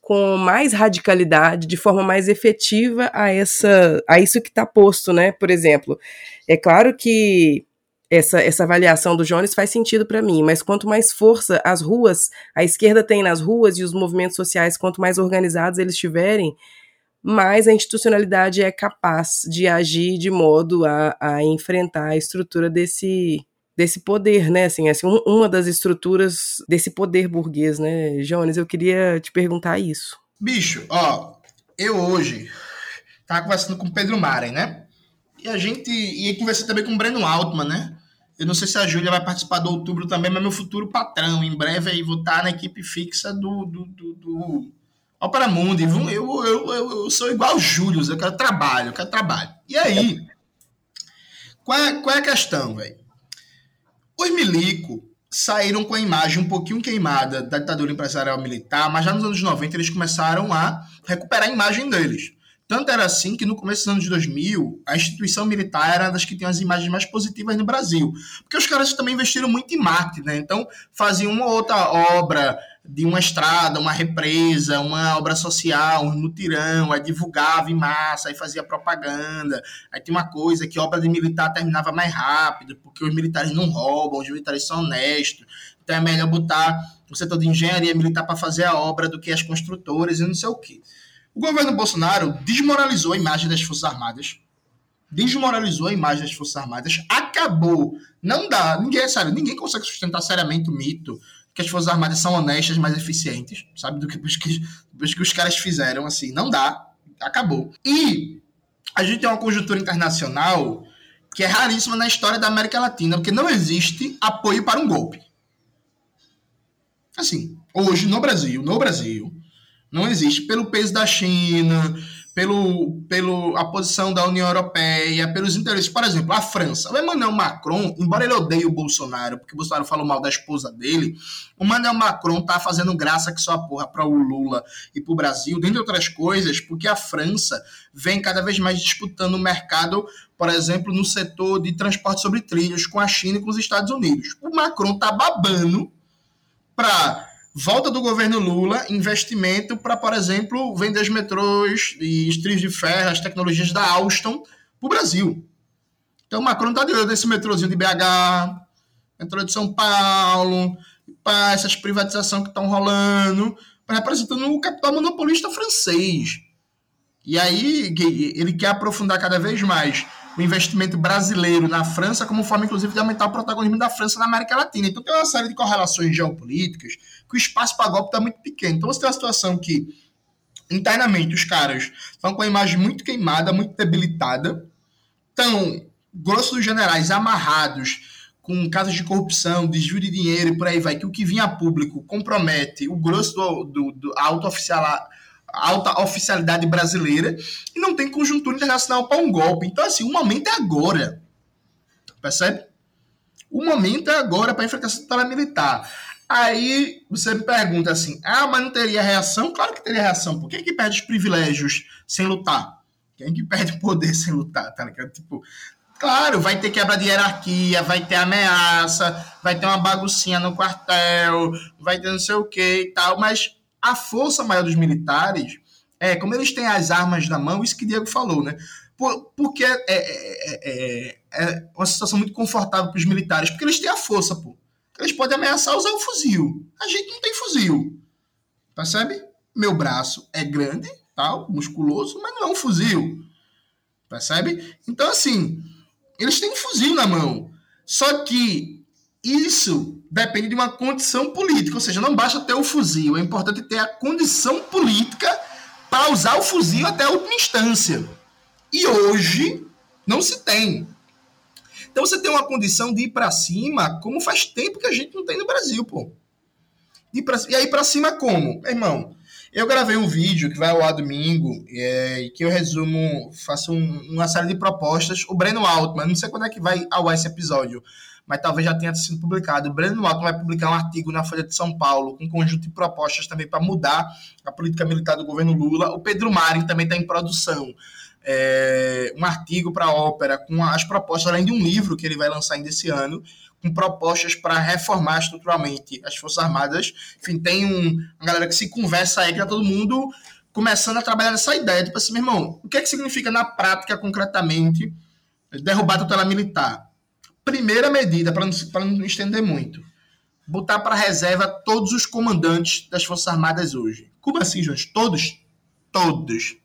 com mais radicalidade, de forma mais efetiva a essa a isso que está posto, né? Por exemplo, é claro que essa, essa avaliação do Jones faz sentido para mim, mas quanto mais força as ruas, a esquerda tem nas ruas e os movimentos sociais, quanto mais organizados eles tiverem, mais a institucionalidade é capaz de agir de modo a, a enfrentar a estrutura desse, desse poder, né? Assim, assim um, uma das estruturas desse poder burguês, né? Jones, eu queria te perguntar isso. Bicho, ó, eu hoje tava conversando com o Pedro Maren, né? E a gente. E conversei também com o Breno Altman, né? Eu não sei se a Júlia vai participar do outubro também, mas meu futuro patrão. Em breve aí vou estar na equipe fixa do, do, do, do Opera Mundi. Eu, eu, eu, eu sou igual o Júlio, eu quero trabalho, eu quero trabalho. E aí, qual é, qual é a questão, velho? Os milico saíram com a imagem um pouquinho queimada da ditadura empresarial militar, mas já nos anos 90 eles começaram a recuperar a imagem deles. Tanto era assim que no começo dos anos 2000, a instituição militar era das que tinha as imagens mais positivas no Brasil. Porque os caras também investiram muito em marketing, né? Então, faziam uma outra obra de uma estrada, uma represa, uma obra social, um mutirão, aí divulgava em massa, aí fazia propaganda. Aí tinha uma coisa que obra de militar terminava mais rápido, porque os militares não roubam, os militares são honestos. Então é melhor botar o setor de engenharia militar para fazer a obra do que as construtoras e não sei o quê. O governo Bolsonaro desmoralizou a imagem das Forças Armadas. Desmoralizou a imagem das Forças Armadas. Acabou. Não dá. Ninguém, sério, ninguém consegue sustentar seriamente o mito que as Forças Armadas são honestas, mais eficientes, sabe? Do que os que, os que os caras fizeram, assim. Não dá. Acabou. E a gente tem uma conjuntura internacional que é raríssima na história da América Latina, porque não existe apoio para um golpe. Assim, hoje no Brasil, no Brasil, não existe. Pelo peso da China, pelo, pelo a posição da União Europeia, pelos interesses. Por exemplo, a França. O Emmanuel Macron, embora ele odeie o Bolsonaro, porque o Bolsonaro falou mal da esposa dele, o Emmanuel Macron tá fazendo graça que só porra para o Lula e para o Brasil, dentre outras coisas, porque a França vem cada vez mais disputando o mercado, por exemplo, no setor de transporte sobre trilhos com a China e com os Estados Unidos. O Macron tá babando para Volta do governo Lula, investimento para, por exemplo, vender os metrôs e estrios de ferro, as tecnologias da Alstom para o Brasil. Então, o Macron está de olho nesse metrôzinho de BH, metrô de São Paulo, essas privatizações que estão rolando, representando o capital monopolista francês. E aí ele quer aprofundar cada vez mais o investimento brasileiro na França como forma, inclusive, de aumentar o protagonismo da França na América Latina. Então tem uma série de correlações geopolíticas que o espaço para golpe está muito pequeno. Então você tem uma situação que, internamente, os caras estão com a imagem muito queimada, muito debilitada, estão, grosso dos generais, amarrados com casos de corrupção, desvio de dinheiro e por aí vai, que o que vinha a público compromete o grosso do, do, do alto oficial alta oficialidade brasileira e não tem conjuntura internacional para um golpe. Então, assim, o momento é agora. Percebe? O momento é agora para enfrentar essa militar. Aí você me pergunta assim: ah, mas não teria reação? Claro que teria reação. Por que, que perde os privilégios sem lutar? Quem que perde o poder sem lutar? Tá ligado? Tipo, claro, vai ter quebra de hierarquia, vai ter ameaça, vai ter uma baguncinha no quartel, vai ter não sei o que e tal, mas a força maior dos militares, é, como eles têm as armas na mão, isso que Diego falou, né? Por, porque é, é, é, é, uma situação muito confortável para os militares, porque eles têm a força, pô. Eles podem ameaçar usar o fuzil. A gente não tem fuzil. Percebe? Meu braço é grande, tal, musculoso, mas não é um fuzil. Percebe? Então, assim, eles têm um fuzil na mão. Só que isso depende de uma condição política, ou seja, não basta ter o fuzil, é importante ter a condição política para usar o fuzil até a última instância. E hoje não se tem. Então você tem uma condição de ir para cima, como faz tempo que a gente não tem no Brasil, pô. Ir pra, e aí para cima como? Meu irmão, eu gravei um vídeo que vai ao ar domingo, é, que eu resumo, faço um, uma série de propostas. O Breno Altman, não sei quando é que vai ao ar esse episódio, mas talvez já tenha sido publicado. O Breno Altman vai publicar um artigo na Folha de São Paulo, com um conjunto de propostas também para mudar a política militar do governo Lula. O Pedro Mari também está em produção é, um artigo para a ópera com as propostas, além de um livro que ele vai lançar ainda esse ano, com propostas para reformar estruturalmente as Forças Armadas. Enfim, tem um, uma galera que se conversa aí, que tá todo mundo começando a trabalhar nessa ideia. Tipo assim, meu irmão, o que é que significa na prática, concretamente, derrubar a tutela militar? Primeira medida, para não, não estender muito, botar para reserva todos os comandantes das Forças Armadas hoje. Como assim, Jorge? Todos? Todos.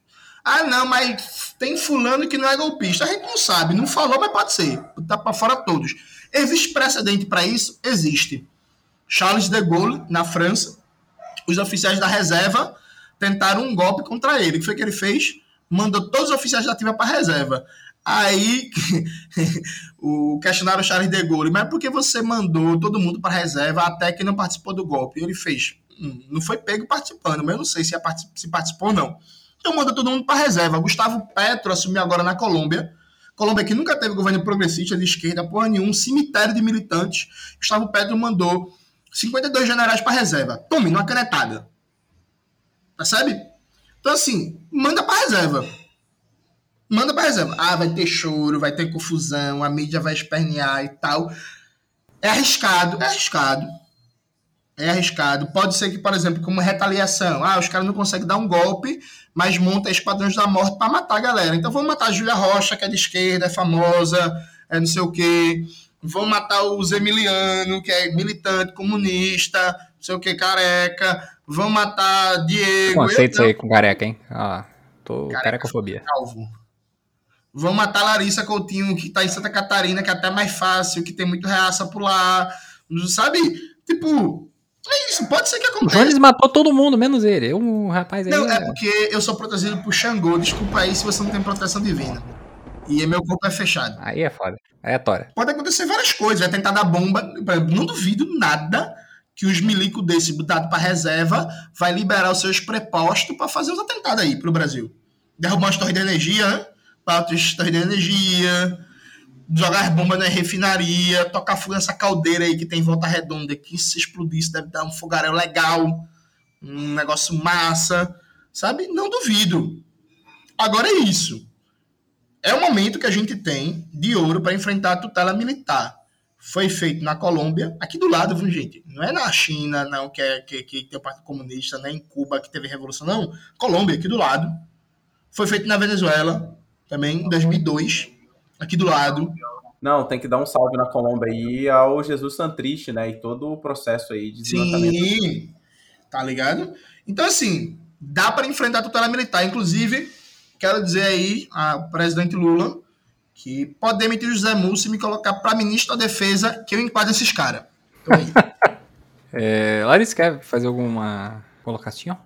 Ah, não, mas tem fulano que não é golpista. A gente não sabe, não falou, mas pode ser. Tá para fora todos. Existe precedente para isso? Existe. Charles de Gaulle, na França, os oficiais da reserva tentaram um golpe contra ele. O que foi que ele fez? Mandou todos os oficiais da ativa para reserva. Aí o questionário Charles de Gaulle, mas por que você mandou todo mundo para reserva até que não participou do golpe? E ele fez. Hum, não foi pego participando, mas eu não sei se, se participou ou não. Então manda todo mundo para reserva. Gustavo Petro assumiu agora na Colômbia. Colômbia que nunca teve governo progressista de esquerda, porra nenhuma, um cemitério de militantes. Gustavo Petro mandou 52 generais para reserva. Tome, numa canetada. Percebe? Então, assim, manda para reserva. Manda para reserva. Ah, vai ter choro, vai ter confusão, a mídia vai espernear e tal. É arriscado, é arriscado. É arriscado. Pode ser que, por exemplo, como retaliação, ah, os caras não conseguem dar um golpe, mas monta esquadrões da morte para matar a galera. Então vamos matar a Júlia Rocha, que é de esquerda, é famosa, é não sei o quê. Vão matar o Zemiliano, que é militante comunista, não sei o que, careca. Vão matar Diego. Conceito isso aí com careca, hein? Ah, tô careca, carecofobia. Calvo. Vão matar Larissa Coutinho, que tá em Santa Catarina, que é até mais fácil, que tem muito reaça por lá. Sabe? Tipo, é isso, pode ser que aconteça. O Jones matou todo mundo, menos ele. Um rapaz aí. Não, é, é porque eu sou protegido por Xangô. Desculpa aí se você não tem proteção divina. E meu corpo é fechado. Aí é foda. Aí é tora. Pode acontecer várias coisas. Vai tentar dar bomba. Não duvido nada que os milicos desse botado para reserva vai liberar os seus prepostos para fazer os atentados aí pro Brasil. Derrubar as torres de energia, né? Para outras torres de energia jogar bomba na refinaria, tocar fogo nessa caldeira aí que tem em volta redonda, que se explodisse deve dar um fogaréu legal, um negócio massa, sabe? Não duvido. Agora é isso. É o momento que a gente tem de ouro para enfrentar a tutela militar. Foi feito na Colômbia, aqui do lado, viu, gente? Não é na China, não, que, é, que, que tem o Partido Comunista, nem em Cuba, que teve revolução, não. Colômbia, aqui do lado. Foi feito na Venezuela, também, em 2002 aqui do lado. Não, tem que dar um salve na Colômbia aí ao Jesus Santriste, né? E todo o processo aí de desmatamento. Sim, tá ligado? Então, assim, dá para enfrentar a tutela militar. Inclusive, quero dizer aí ao presidente Lula que pode demitir o José Múcio e me colocar para ministro da Defesa, que eu enquadro esses caras. é, Larissa, quer fazer alguma colocação?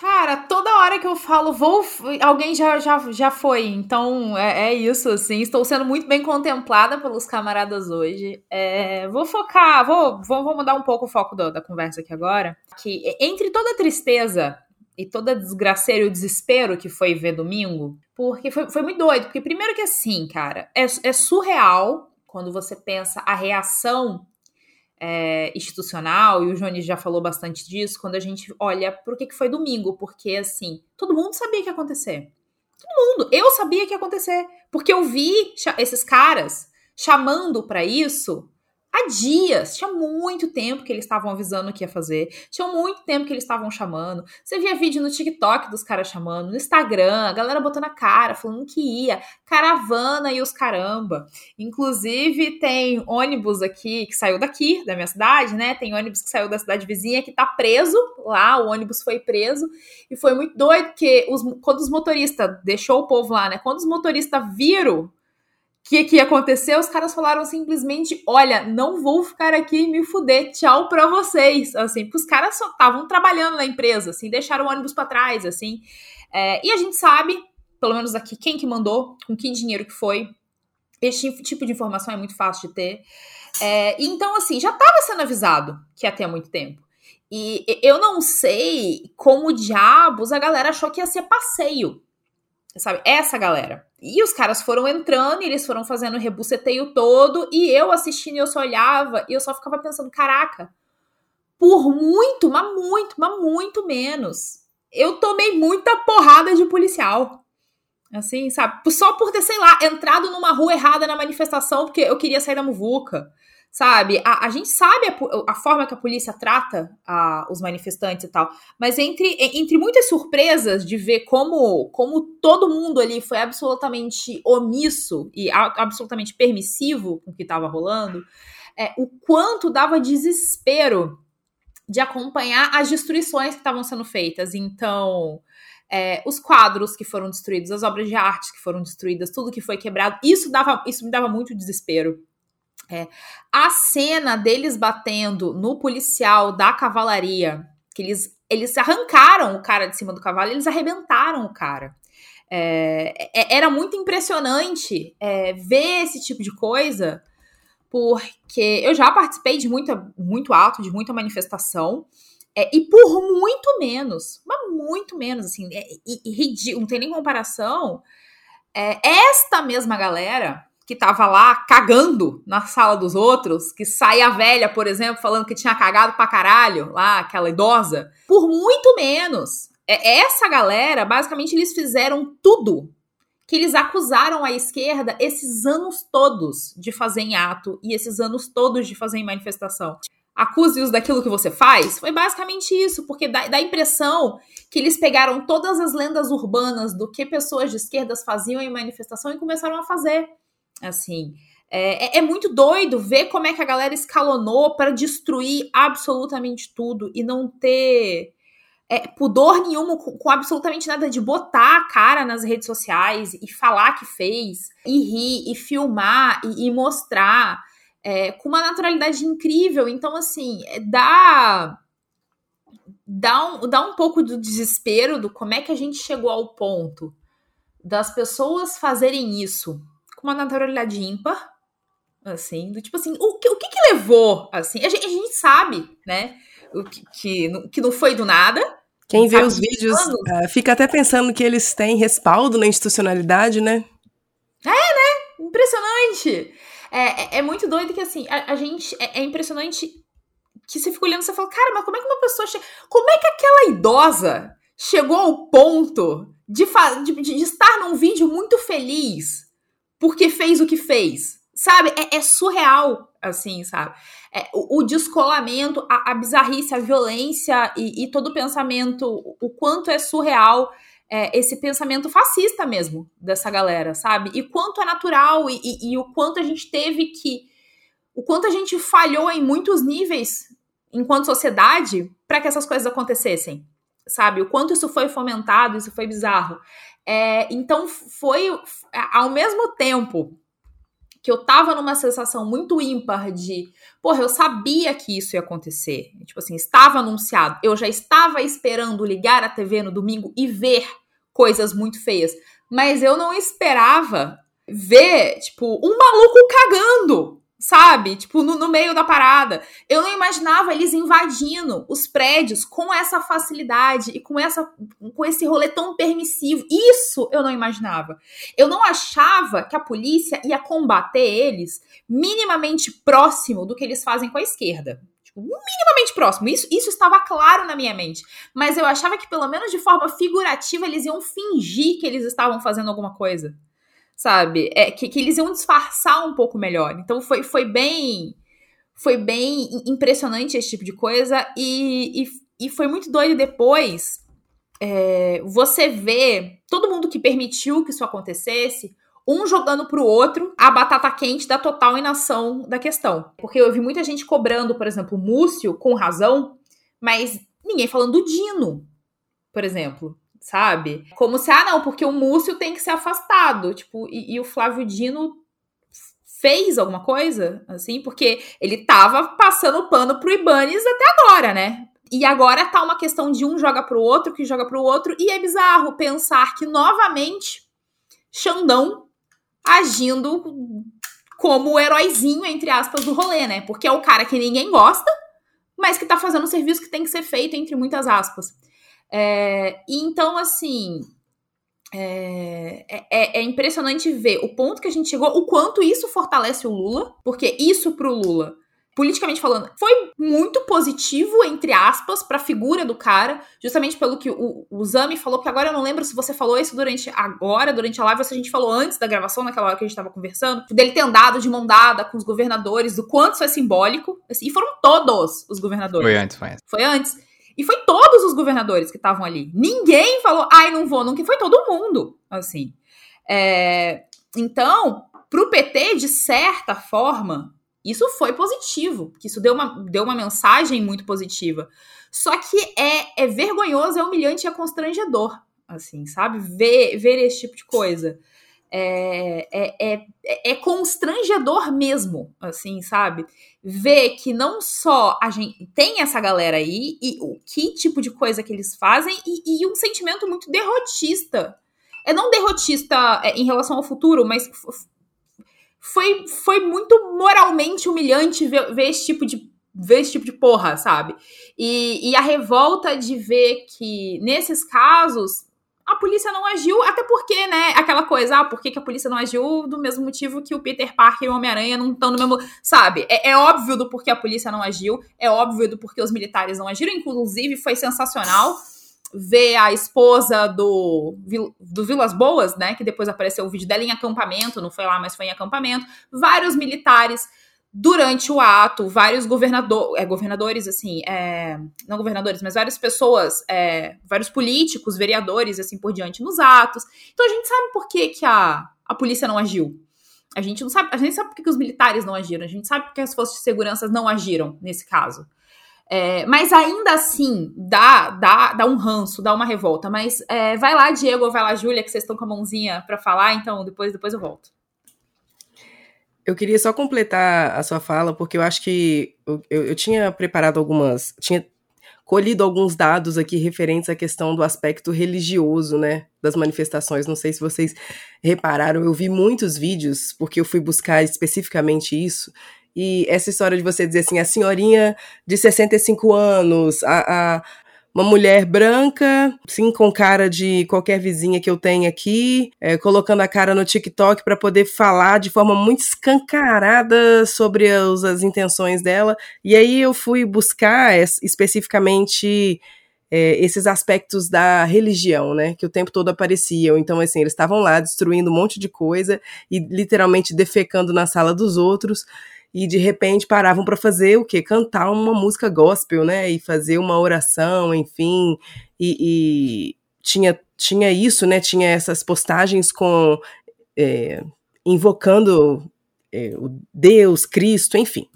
Cara, toda hora que eu falo vou, alguém já, já, já foi. Então é, é isso, assim. Estou sendo muito bem contemplada pelos camaradas hoje. É, vou focar, vou, vou, vou mudar um pouco o foco do, da conversa aqui agora. Que entre toda a tristeza e toda a desgraceira e o desespero que foi ver domingo, porque foi, foi muito doido. Porque, primeiro, que assim, cara, é, é surreal quando você pensa a reação é, institucional, e o Johnny já falou bastante disso, quando a gente olha o que, que foi domingo, porque assim, todo mundo sabia que ia acontecer. Todo mundo. Eu sabia que ia acontecer. Porque eu vi esses caras chamando para isso há dias. Tinha muito tempo que eles estavam avisando o que ia fazer. Tinha muito tempo que eles estavam chamando. Você via vídeo no TikTok dos caras chamando, no Instagram, a galera botando a cara, falando que ia. Caravana e os caramba. Inclusive, tem ônibus aqui que saiu daqui, da minha cidade, né? Tem ônibus que saiu da cidade vizinha que tá preso lá. O ônibus foi preso. E foi muito doido que os, quando os motoristas, deixou o povo lá, né? Quando os motoristas viram que que aconteceu? Os caras falaram simplesmente: olha, não vou ficar aqui e me fuder, tchau pra vocês. Assim, os caras só estavam trabalhando na empresa, assim, deixaram o ônibus para trás, assim. É, e a gente sabe pelo menos aqui, quem que mandou, com que dinheiro que foi. Esse tipo de informação é muito fácil de ter. É, então, assim, já estava sendo avisado que ia ter há muito tempo. E eu não sei como diabos a galera achou que ia ser passeio. Sabe? Essa galera. E os caras foram entrando e eles foram fazendo o rebuceteio todo. E eu assistindo, eu só olhava e eu só ficava pensando: caraca, por muito, mas muito, mas muito menos. Eu tomei muita porrada de policial. Assim, sabe? Só por ter, sei lá, entrado numa rua errada na manifestação porque eu queria sair da muvuca sabe? A, a gente sabe a, a, forma que a polícia trata a, os manifestantes e tal, mas entre, entre muitas surpresas de ver como, como todo mundo ali foi absolutamente omisso e absolutamente permissivo com o que estava rolando, é, o quanto dava desespero de acompanhar as destruições que estavam sendo feitas. Então, é, os quadros que foram destruídos, as obras de arte que foram destruídas, tudo que foi quebrado, isso dava, isso me dava muito desespero. É, a cena deles batendo no policial da cavalaria, que eles, eles arrancaram o cara de cima do cavalo, eles arrebentaram o cara. É, é, era muito impressionante é, ver esse tipo de coisa, porque eu já participei de muita, muito ato, de muita manifestação, é, e por muito menos, mas muito menos, assim, e, não tem nem comparação. Esta mesma galera que tava lá cagando na sala dos outros, que saia a velha, por exemplo, falando que tinha cagado pra caralho, lá, aquela idosa, por muito menos. É, essa galera, basicamente, eles fizeram tudo que eles acusaram a esquerda esses anos todos de fazer em ato e esses anos todos de fazer em manifestação. Acuse-os daquilo que você faz. Foi basicamente isso, porque dá, dá a impressão que eles pegaram todas as lendas urbanas do que pessoas de esquerdas faziam em manifestação e começaram a fazer. Assim, é, é, é, muito doido ver como é que a galera escalonou para destruir absolutamente tudo e não ter é, pudor nenhum com, com, absolutamente nada de botar a cara nas redes sociais e falar que fez, e rir, e filmar, e, e mostrar é, com uma naturalidade incrível. Então, assim, é, dá. Dá um, dá um pouco do desespero do como é que a gente chegou ao ponto das pessoas fazerem isso com uma naturalidade ímpar, assim, do tipo assim, o que, o que, que levou, assim, a gente, a gente, sabe, né, o que, que, que não foi do nada. Quem vê os vídeos uh, fica até pensando que eles têm respaldo na institucionalidade, né? É, né? Impressionante. É, é, é muito doido que, assim, a, a gente, é, é, impressionante que você fica olhando e você fala, cara, mas como é que uma pessoa chega... Como é que aquela idosa chegou ao ponto de, de, de estar num vídeo muito feliz porque fez o que fez. Sabe? É, é surreal, assim, sabe? É, o, o, descolamento, a, a, bizarrice, a violência e, e, todo o pensamento, o quanto é surreal é, esse pensamento fascista mesmo dessa galera, sabe? E quanto é natural e, e, e o quanto a gente teve que. O quanto a gente falhou em muitos níveis enquanto sociedade para que essas coisas acontecessem, sabe? O quanto isso foi fomentado, isso foi bizarro. É, então foi ao mesmo tempo que eu tava numa sensação muito ímpar de, porra, eu sabia que isso ia acontecer. Tipo assim, estava anunciado. Eu já estava esperando ligar a TV no domingo e ver coisas muito feias. Mas eu não esperava ver, tipo, um maluco cagando sabe? Tipo, no, no, meio da parada. Eu não imaginava eles invadindo os prédios com essa facilidade e com, essa, com esse rolê tão permissivo. Isso eu não imaginava. Eu não achava que a polícia ia combater eles minimamente próximo do que eles fazem com a esquerda. Tipo, minimamente próximo. Isso, isso estava claro na minha mente. Mas eu achava que, pelo menos de forma figurativa, eles iam fingir que eles estavam fazendo alguma coisa sabe? É, que, que eles iam disfarçar um pouco melhor. Então foi, foi bem foi bem impressionante esse tipo de coisa e, e, e foi muito doido depois é, você vê todo mundo que permitiu que isso acontecesse um jogando pro outro a batata quente da total inação da questão. Porque eu vi muita gente cobrando, por exemplo, o Múcio com razão, mas ninguém falando do Dino, por exemplo sabe? Como se, ah, não, porque o Múcio tem que ser afastado. Tipo, e, e o Flávio Dino fez alguma coisa, assim, porque ele tava passando pano pro Ibanez até agora, né? E agora tá uma questão de um joga pro outro, que joga pro outro, e é bizarro pensar que novamente Xandão agindo como o heróizinho, entre aspas, do rolê, né? Porque é o cara que ninguém gosta, mas que tá fazendo o serviço que tem que ser feito, entre muitas aspas. É, então, assim, é, é, é, impressionante ver o ponto que a gente chegou, o quanto isso fortalece o Lula, porque isso pro Lula politicamente falando, foi muito positivo, entre aspas, pra figura do cara, justamente pelo que o, o Zami falou, que agora eu não lembro se você falou isso durante agora, durante a live, ou se a gente falou antes da gravação, naquela hora que a gente tava conversando, dele ter andado de mão dada com os governadores, do quanto isso é simbólico, assim, e foram todos os governadores. Foi antes, foi antes. Foi antes. E foi todos os governadores que estavam ali. Ninguém falou, ai, não vou, nunca. Foi todo mundo, assim. É... Então, pro PT, de certa forma, isso foi positivo, que isso deu uma, deu uma mensagem muito positiva. Só que é, é vergonhoso, é humilhante e é constrangedor, assim, sabe? Ver, ver esse tipo de coisa. É, é, é, é, constrangedor mesmo, assim, sabe? Ver que não só a gente tem essa galera aí e o que tipo de coisa que eles fazem e, e um sentimento muito derrotista. É não derrotista é, em relação ao futuro, mas foi, foi muito moralmente humilhante ver, ver esse tipo de ver esse tipo de porra, sabe? E, e a revolta de ver que, nesses casos, a polícia não agiu, até porque, né, aquela coisa, ah, por que, que a polícia não agiu? Do mesmo motivo que o Peter Parker e o Homem-Aranha não estão no mesmo. Sabe? É, é, óbvio do porquê a polícia não agiu, é óbvio do porquê os militares não agiram, inclusive foi sensacional ver a esposa do, do Vilas Boas, né? Que depois apareceu o vídeo dela em acampamento, não foi lá, mas foi em acampamento. Vários militares durante o ato, vários governador, é, governadores, assim, é, não governadores, mas várias pessoas, é, vários políticos, vereadores, assim por diante, nos atos. Então a gente sabe por que, que a, a polícia não agiu. A gente não sabe, a gente sabe por que, que os militares não agiram, a gente sabe por que as forças de segurança não agiram nesse caso. É, mas ainda assim, dá, dá, dá um ranço, dá uma revolta. Mas é, vai lá, Diego, vai lá, Júlia, que vocês estão com a mãozinha para falar, então depois, depois eu volto. Eu queria só completar a sua fala, porque eu acho que eu, eu, tinha preparado algumas. Tinha colhido alguns dados aqui referentes à questão do aspecto religioso, né, das manifestações. Não sei se vocês repararam, eu vi muitos vídeos, porque eu fui buscar especificamente isso, e essa história de você dizer assim, a senhorinha de 65 anos, a, a uma mulher branca, sim, com cara de qualquer vizinha que eu tenha aqui, é, colocando a cara no TikTok para poder falar de forma muito escancarada sobre as, as, intenções dela. E aí eu fui buscar especificamente é, esses aspectos da religião, né, que o tempo todo apareciam. Então, assim, eles estavam lá destruindo um monte de coisa e literalmente defecando na sala dos outros e de repente paravam para fazer o quê? Cantar uma música gospel, né? E fazer uma oração, enfim. E, e tinha, tinha isso, né? Tinha essas postagens com. É, invocando é, o Deus, Cristo, enfim.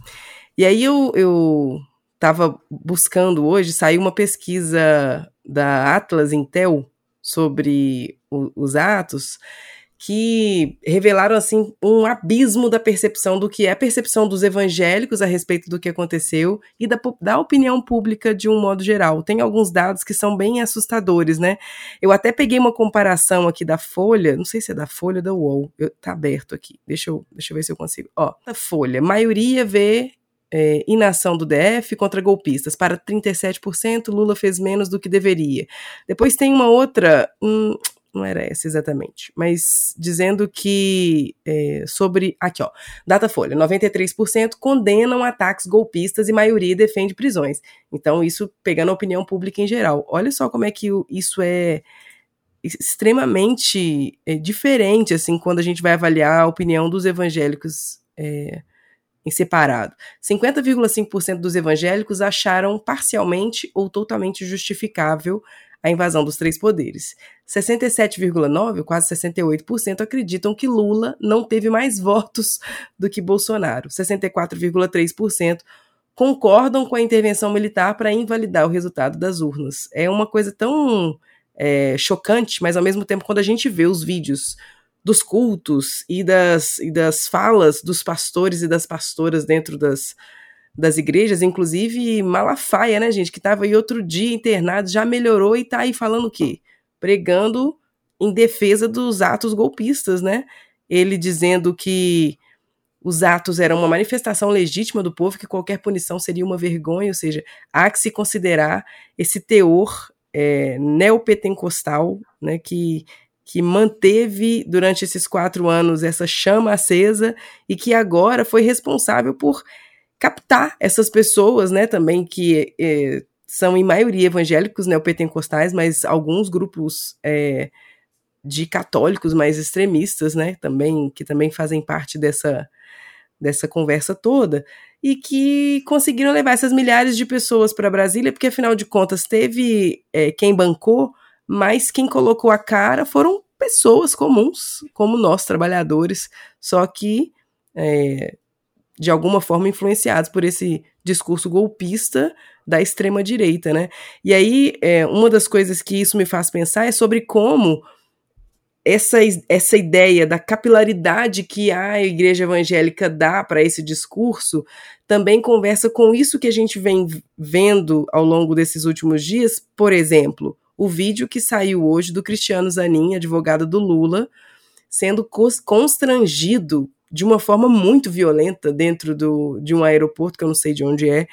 E aí eu, eu tava buscando hoje, saiu uma pesquisa da Atlas Intel sobre o, os atos, que revelaram assim um abismo da percepção do que é a percepção dos evangélicos a respeito do que aconteceu e da, da opinião pública de um modo geral. Tem alguns dados que são bem assustadores, né? Eu até peguei uma comparação aqui da Folha, não sei se é da Folha ou da UOL, eu, tá aberto aqui, deixa eu, deixa eu ver se eu consigo. Ó, a Folha, maioria vê é, inação do DF contra golpistas. Para 37%, Lula fez menos do que deveria. Depois tem uma outra, hum, não era essa exatamente, mas dizendo que é, sobre aqui ó, Datafolha, 93% condenam ataques golpistas e maioria defende prisões. Então isso pegando a opinião pública em geral. Olha só como é que isso é extremamente é, diferente assim quando a gente vai avaliar a opinião dos evangélicos é, em separado. 50,5% dos evangélicos acharam parcialmente ou totalmente justificável a invasão dos três poderes. 67,9%, quase 68%, acreditam que Lula não teve mais votos do que Bolsonaro. 64,3% concordam com a intervenção militar para invalidar o resultado das urnas. É uma coisa tão é, chocante, mas ao mesmo tempo, quando a gente vê os vídeos dos cultos e das, e das falas dos pastores e das pastoras dentro das, das igrejas, inclusive Malafaia, né, gente, que estava aí outro dia internado, já melhorou e está aí falando o quê? Pregando em defesa dos atos golpistas, né? Ele dizendo que os atos eram uma manifestação legítima do povo, que qualquer punição seria uma vergonha, ou seja, há que se considerar esse teor é, né, que, que manteve durante esses quatro anos essa chama acesa e que agora foi responsável por captar essas pessoas, né, também que é, são em maioria evangélicos neopentecostais, mas alguns grupos é, de católicos mais extremistas, né, também que também fazem parte dessa dessa conversa toda e que conseguiram levar essas milhares de pessoas para Brasília, porque afinal de contas teve é, quem bancou, mas quem colocou a cara foram pessoas comuns, como nós trabalhadores, só que é, de alguma forma influenciados por esse discurso golpista da extrema direita, né? E aí, é, uma das coisas que isso me faz pensar é sobre como essa, essa ideia da capilaridade que a igreja evangélica dá para esse discurso também conversa com isso que a gente vem vendo ao longo desses últimos dias. Por exemplo, o vídeo que saiu hoje do Cristiano Zanin, advogado do Lula, sendo constrangido de uma forma muito violenta dentro do, de um aeroporto, que eu não sei de onde é,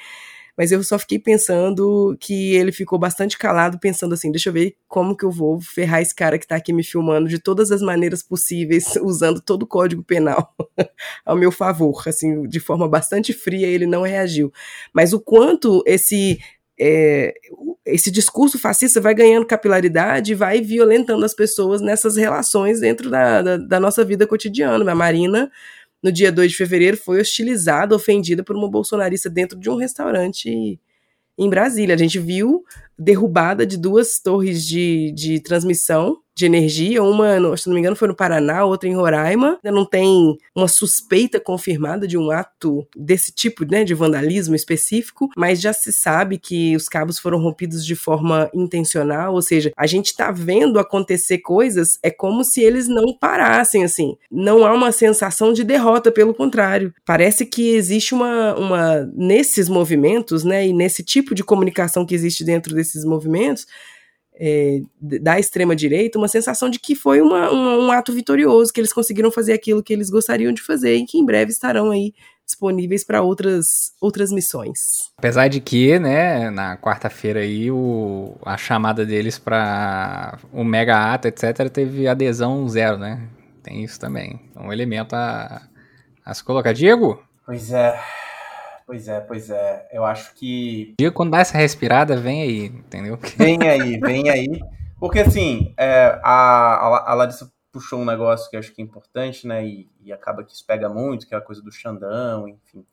mas eu só fiquei pensando que ele ficou bastante calado, pensando assim: deixa eu ver como que eu vou ferrar esse cara que tá aqui me filmando de todas as maneiras possíveis, usando todo o código penal ao meu favor. Assim, de forma bastante fria, ele não reagiu. Mas o quanto esse é, esse discurso fascista vai ganhando capilaridade e vai violentando as pessoas nessas relações dentro da, da, da, nossa vida cotidiana. A Marina, no dia 2 de fevereiro, foi hostilizada, ofendida por uma bolsonarista dentro de um restaurante em Brasília. A gente viu derrubada de duas torres de, de transmissão de energia, uma, se não me engano, foi no Paraná, outra em Roraima. Ainda não tem uma suspeita confirmada de um ato desse tipo, né, de vandalismo específico, mas já se sabe que os cabos foram rompidos de forma intencional, ou seja, a gente está vendo acontecer coisas, é como se eles não parassem, assim. Não há uma sensação de derrota, pelo contrário. Parece que existe uma, uma nesses movimentos, né, e nesse tipo de comunicação que existe dentro desses movimentos, é, da extrema-direita uma sensação de que foi uma, um, um ato vitorioso, que eles conseguiram fazer aquilo que eles gostariam de fazer e que em breve estarão aí disponíveis para outras, outras missões. Apesar de que, né, na quarta-feira aí, o, a chamada deles para o mega ato, etc., teve adesão zero, né? Tem isso também. Um elemento a, a se colocar. Diego? Pois é. Pois é, pois é. Eu acho que. Dia quando dá essa respirada, vem aí, entendeu? Vem aí, vem aí. Porque assim, é, a, a Larissa puxou um negócio que eu acho que é importante, né? E, e acaba que isso pega muito, que é a coisa do Xandão, enfim.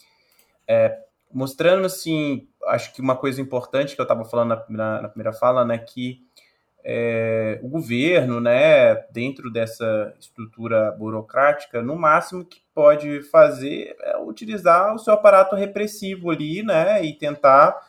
É, mostrando, assim, acho que uma coisa importante que eu estava falando na, na, na, primeira fala, né? Que é, o governo, né, dentro dessa estrutura burocrática, no máximo que pode fazer é utilizar o seu aparato repressivo ali, né, e tentar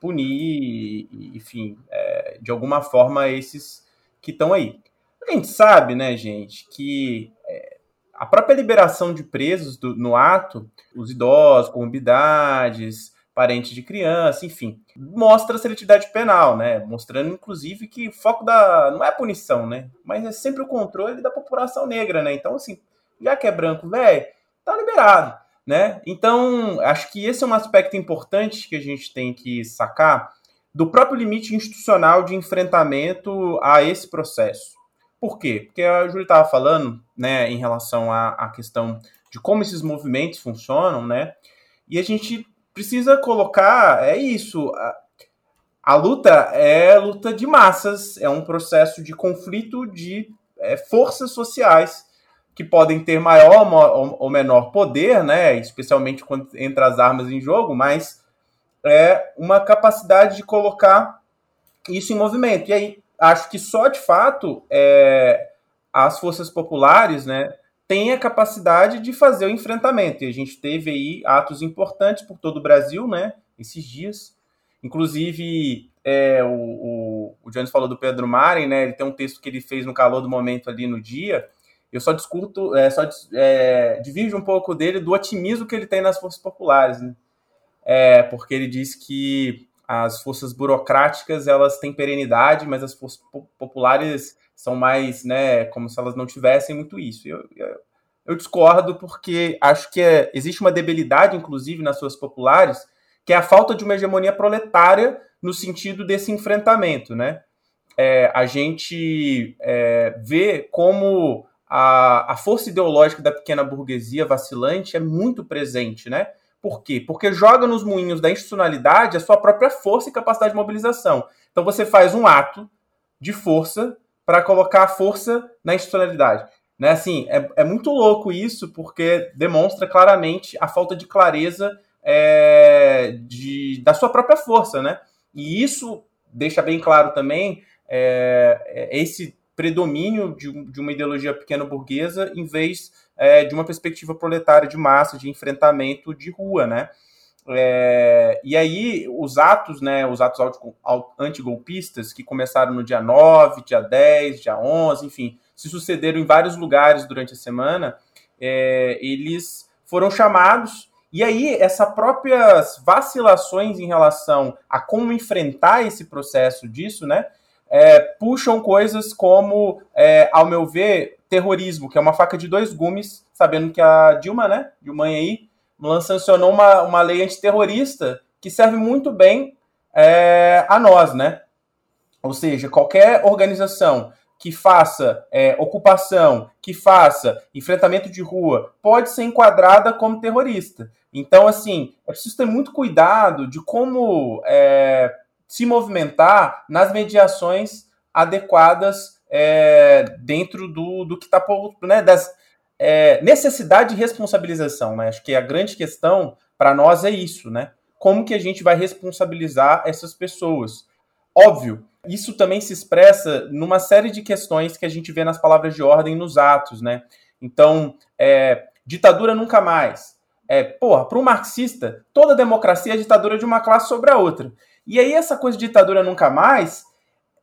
punir, enfim, é, de alguma forma esses que estão aí. A gente sabe, né, gente, que é, a própria liberação de presos do, no ato, os idosos, comorbidades, parente de criança, enfim, mostra a seletividade penal, né? Mostrando, inclusive, que o foco da. não é a punição, né? Mas é sempre o controle da população negra, né? Então, assim, já que é branco, velho, tá liberado, né? Então, acho que esse é um aspecto importante que a gente tem que sacar do próprio limite institucional de enfrentamento a esse processo. Por quê? Porque a Júlia estava falando, né, em relação à, à questão de como esses movimentos funcionam, né? E a gente precisa colocar é isso. A, a luta é luta de massas, é um processo de conflito de é, forças sociais que podem ter maior ou menor poder, né, especialmente quando entra as armas em jogo, mas é uma capacidade de colocar isso em movimento. E aí acho que só de fato é, as forças populares, né, tem a capacidade de fazer o enfrentamento. E a gente teve aí atos importantes por todo o Brasil, né? Esses dias. Inclusive, é, o, o, o Jones falou do Pedro Maren, né? Ele tem um texto que ele fez no calor do momento ali no dia. Eu só discuto, é, só é, divido um pouco dele do otimismo que ele tem nas forças populares, né? É, porque ele diz que as forças burocráticas elas têm perenidade, mas as forças populares são mais, né, como se elas não tivessem muito isso. Eu, eu, eu discordo porque acho que é, existe uma debilidade, inclusive, nas suas populares, que é a falta de uma hegemonia proletária no sentido desse enfrentamento, né? É, a gente é, vê como a, a força ideológica da pequena burguesia vacilante é muito presente, né? Por quê? Porque joga nos moinhos da institucionalidade a sua própria força e capacidade de mobilização. Então você faz um ato de força para colocar força na institucionalidade. Né? Assim, é, é muito louco isso, porque demonstra claramente a falta de clareza é, de, da sua própria força, né? E isso deixa bem claro também é esse predomínio de, de, uma ideologia pequeno-burguesa em vez é, de uma perspectiva proletária de massa, de enfrentamento de rua, né? É, e aí, os atos, né, os atos antigolpistas, que começaram no dia 9, dia 10, dia 11, enfim, se sucederam em vários lugares durante a semana, é, eles foram chamados. E aí, essas próprias vacilações em relação a como enfrentar esse processo disso, né, é, puxam coisas como, é, ao meu ver, terrorismo, que é uma faca de dois gumes, sabendo que a Dilma, né, Dilma aí, sancionou uma, uma lei antiterrorista que serve muito bem é, a nós, né? Ou seja, qualquer organização que faça é, ocupação, que faça enfrentamento de rua, pode ser enquadrada como terrorista. Então, assim, é preciso ter muito cuidado de como é, se movimentar nas mediações adequadas é, dentro do, do que está né, das é, necessidade de responsabilização. Né? Acho que a grande questão para nós é isso, né? Como que a gente vai responsabilizar essas pessoas? Óbvio, isso também se expressa numa série de questões que a gente vê nas palavras de ordem nos atos, né? Então, é, ditadura nunca mais. É, porra, para um marxista, toda democracia é ditadura de uma classe sobre a outra. E aí, essa coisa de ditadura nunca mais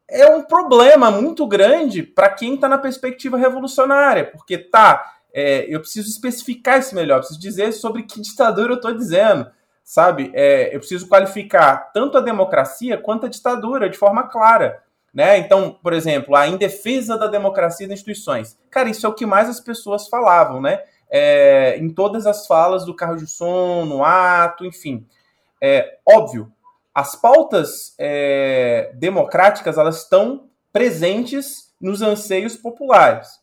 é um problema muito grande para quem está na perspectiva revolucionária, porque tá, é, eu preciso especificar isso melhor, preciso dizer sobre que ditadura eu estou dizendo sabe? É, eu preciso qualificar tanto a democracia quanto a ditadura de forma clara. Né? Então, por exemplo, a indefesa da democracia das instituições. Cara, isso é o que mais as pessoas falavam, né? É, em todas as falas do carro de som, no ato, enfim. É, óbvio, as pautas é, democráticas elas estão presentes nos anseios populares.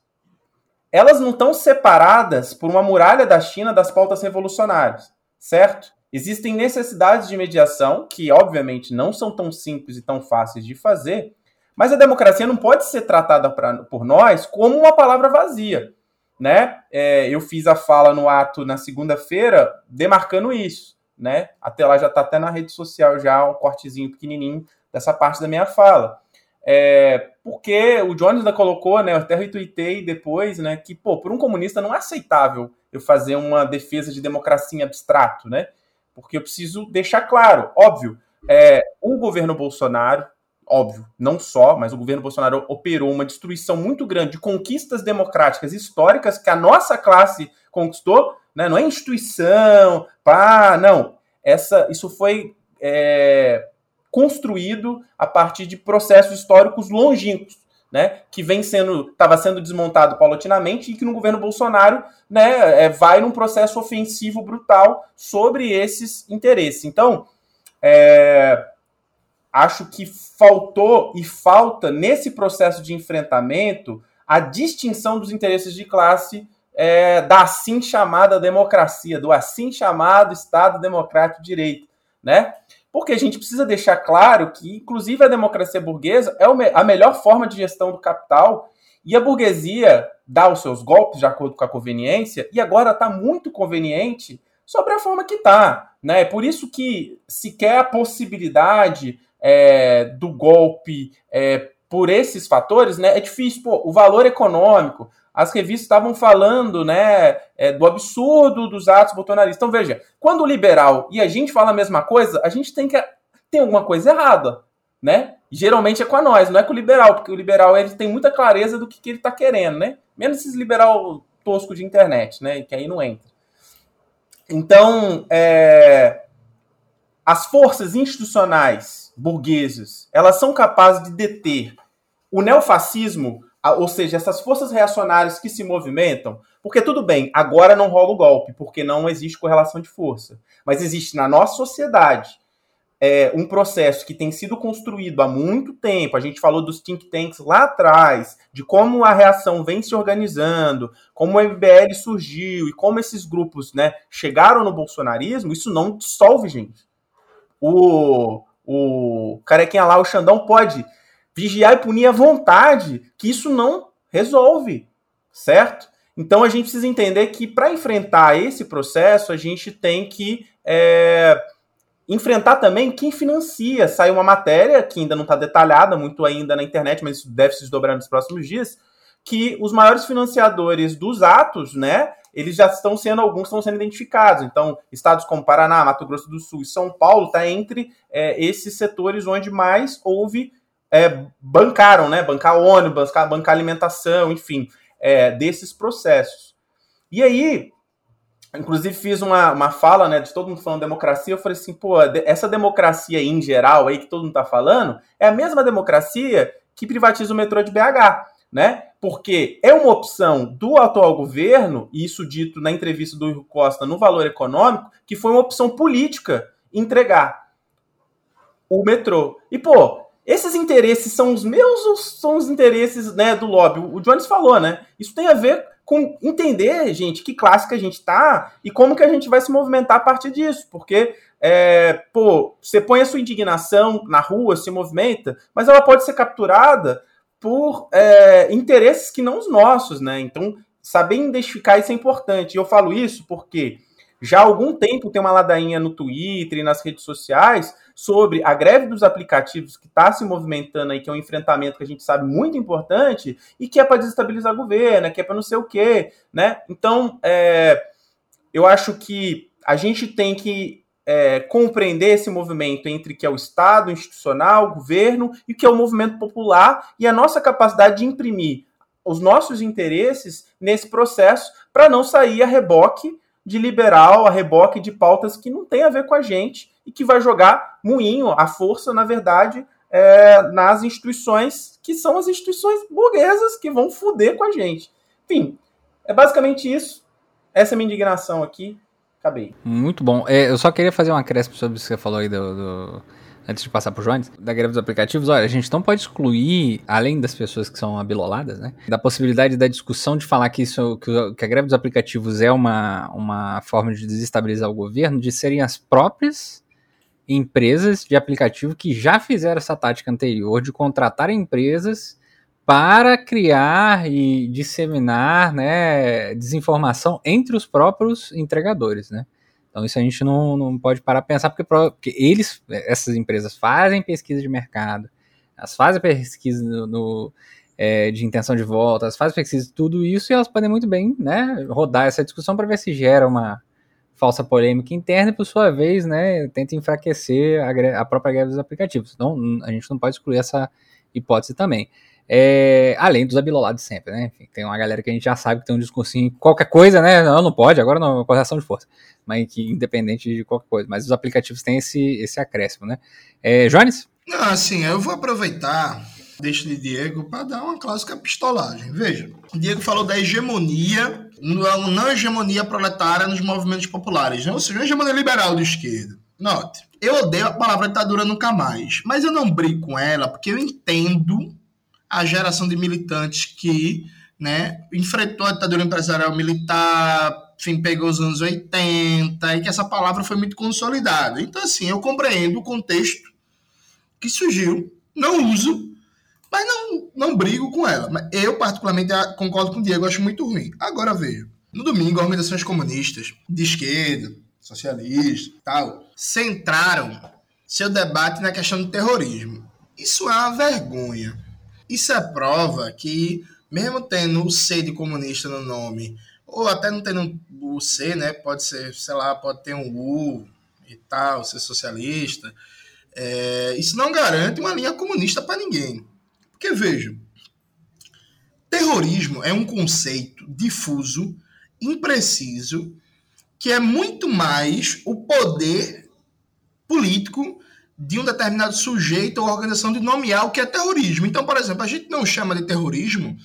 Elas não estão separadas por uma muralha da China das pautas revolucionárias, certo? Existem necessidades de mediação, que obviamente não são tão simples e tão fáceis de fazer, mas a democracia não pode ser tratada pra, por nós como uma palavra vazia. Né? É, eu fiz a fala no ato na segunda-feira demarcando isso. Né? Até lá já está até na rede social já um cortezinho pequenininho dessa parte da minha fala. É, porque o Jones ainda colocou, né, eu até retuitei depois, né, que, pô, por um comunista não é aceitável eu fazer uma defesa de democracia em abstrato, né? porque eu preciso deixar claro, óbvio, é, o governo Bolsonaro, óbvio, não só, mas o governo Bolsonaro operou uma destruição muito grande de conquistas democráticas históricas que a nossa classe conquistou, né? não é instituição, pá, não. Essa, isso foi é, construído a partir de processos históricos longínquos né, que vem sendo, estava sendo desmontado paulatinamente e que no governo Bolsonaro, né, é, vai num processo ofensivo brutal sobre esses interesses. Então, é, acho que faltou e falta nesse processo de enfrentamento a distinção dos interesses de classe é, da assim chamada democracia, do assim chamado Estado Democrático de Direito, né? Porque a gente precisa deixar claro que, inclusive, a democracia burguesa é a melhor forma de gestão do capital e a burguesia dá os seus golpes de acordo com a conveniência e agora está muito conveniente sobre a forma que está. Né? É por isso que se quer a possibilidade é, do golpe é, por esses fatores, né, é difícil. Pô, o valor econômico, as revistas estavam falando né, é, do absurdo dos atos bolsonaristas. Então, veja, quando o liberal e a gente fala a mesma coisa, a gente tem que. tem alguma coisa errada. Né? geralmente é com a nós, não é com o liberal, porque o liberal ele tem muita clareza do que, que ele está querendo, né? Menos esses liberal tosco de internet, né? Que aí não entra. Então, é, as forças institucionais burguesas, elas são capazes de deter o neofascismo, ou seja, essas forças reacionárias que se movimentam, porque tudo bem, agora não rola o golpe, porque não existe correlação de força, mas existe na nossa sociedade é, um processo que tem sido construído há muito tempo. A gente falou dos think tanks lá atrás, de como a reação vem se organizando, como o MBL surgiu e como esses grupos né, chegaram no bolsonarismo. Isso não dissolve, gente. O, o carequinha lá, o Xandão, pode vigiar e punir à vontade, que isso não resolve, certo? Então a gente precisa entender que para enfrentar esse processo, a gente tem que. É, enfrentar também quem financia. Saiu uma matéria que ainda não está detalhada muito ainda na internet, mas isso deve se desdobrar nos próximos dias, que os maiores financiadores dos atos, né, eles já estão sendo, alguns estão sendo identificados. Então, estados como Paraná, Mato Grosso do Sul e São Paulo está entre é, esses setores onde mais houve, é, bancaram, né, bancar ônibus, bancar, alimentação, enfim, é, desses processos. E aí, Inclusive fiz uma, uma fala, né, de todo mundo falando democracia, eu falei assim, pô, essa democracia em geral aí que todo mundo tá falando, é a mesma democracia que privatiza o metrô de BH, né? Porque é uma opção do atual governo, e isso dito na entrevista do Rio Costa no Valor Econômico, que foi uma opção política entregar o metrô. E, pô, esses interesses são os meus ou são os interesses né, do lobby? O Jones falou, né? Isso tem a ver com entender, gente, que classe que a gente tá e como que a gente vai se movimentar a partir disso. Porque, é, pô, você põe a sua indignação na rua, se movimenta, mas ela pode ser capturada por é, interesses que não os nossos, né? Então, saber identificar isso é importante. E eu falo isso porque já há algum tempo tem uma ladainha no Twitter e nas redes sociais sobre a greve dos aplicativos que está se movimentando aí, que é um enfrentamento que a gente sabe muito importante e que é para desestabilizar o governo, que é para não sei o quê, né? Então, é, eu acho que a gente tem que é, compreender esse movimento entre que é o Estado, institucional, o governo e que é o movimento popular e a nossa capacidade de imprimir os nossos interesses nesse processo para não sair a reboque de liberal a reboque de pautas que não tem a ver com a gente e que vai jogar moinho, a força, na verdade, é, nas instituições que são as instituições burguesas que vão foder com a gente. Enfim, é basicamente isso. Essa é a minha indignação aqui. Acabei. Muito bom. É, eu só queria fazer um acréscimo sobre o que você falou aí do, do antes de passar pro Jones, da greve dos aplicativos, olha, a gente não pode excluir, além das pessoas que são abiloladas, né, da possibilidade da discussão de falar que isso, que, a greve dos aplicativos é uma, uma forma de desestabilizar o governo, de serem as próprias empresas de aplicativo que já fizeram essa tática anterior de contratar empresas para criar e disseminar né, desinformação entre os próprios entregadores, né? Então isso a gente não, não pode parar a pensar, porque, porque eles, essas empresas, fazem pesquisa de mercado, elas fazem pesquisa no, no é, de intenção de volta, elas fazem pesquisa de tudo isso e elas podem muito bem né, rodar essa discussão para ver se gera uma falsa polêmica interna e, por sua vez, né, tenta enfraquecer a, a própria greve dos aplicativos. Então a gente não pode excluir essa hipótese também. É, além dos abilolados sempre, né? Enfim, tem uma galera que a gente já sabe que tem um discursinho, qualquer coisa, né? Não, não pode, agora não, correção de força. Mas que independente de qualquer coisa. Mas os aplicativos têm esse, esse acréscimo, né? É, Jones? Ah, sim, eu vou aproveitar, deixa de Diego, para dar uma clássica pistolagem. Veja, o Diego falou da hegemonia, não hegemonia proletária nos movimentos populares, né? ou seja, hegemonia liberal de esquerda. Note, eu odeio a palavra ditadura nunca mais, mas eu não brigo com ela porque eu entendo a geração de militantes que né, enfrentou a ditadura empresarial militar, enfim, pegou os anos 80, e que essa palavra foi muito consolidada. Então, assim, eu compreendo o contexto que surgiu, não uso, mas não, não brigo com ela. Mas eu, particularmente, concordo com o Diego, acho muito ruim. Agora, veja, no domingo, organizações comunistas, de esquerda, socialistas tal, centraram seu debate na questão do terrorismo. Isso é uma vergonha. Isso é prova que, mesmo tendo o C de comunista no nome, ou até não tendo o C, né? Pode ser, sei lá, pode ter um U e tal, ser socialista. É, isso não garante uma linha comunista para ninguém. Porque, veja, terrorismo é um conceito difuso, impreciso, que é muito mais o poder político de um determinado sujeito ou organização de nomear o que é terrorismo. Então, por exemplo, a gente não chama de terrorismo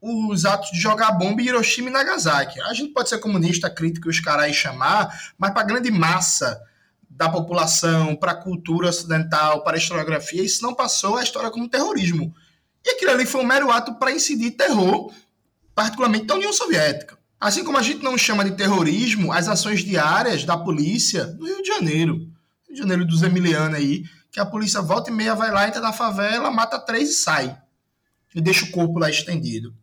os atos de jogar bomba em Hiroshima e Nagasaki. A gente pode ser comunista, crítico, os caras chamar, mas para a grande massa da população, para a cultura ocidental, para a historiografia, isso não passou a história como terrorismo. E aquilo ali foi um mero ato para incidir terror, particularmente da União Soviética. Assim como a gente não chama de terrorismo as ações diárias da polícia no Rio de Janeiro, Rio de Janeiro dos Emiliano aí, que a polícia volta e meia vai lá, entra na favela, mata três e sai. E deixa o corpo lá estendido.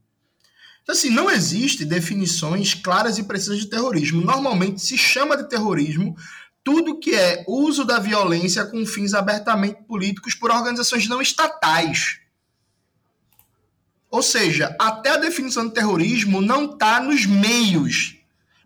Então, assim, não existe definições claras e precisas de terrorismo. Normalmente se chama de terrorismo tudo que é uso da violência com fins abertamente políticos por organizações não estatais. Ou seja, até a definição de terrorismo não está nos meios,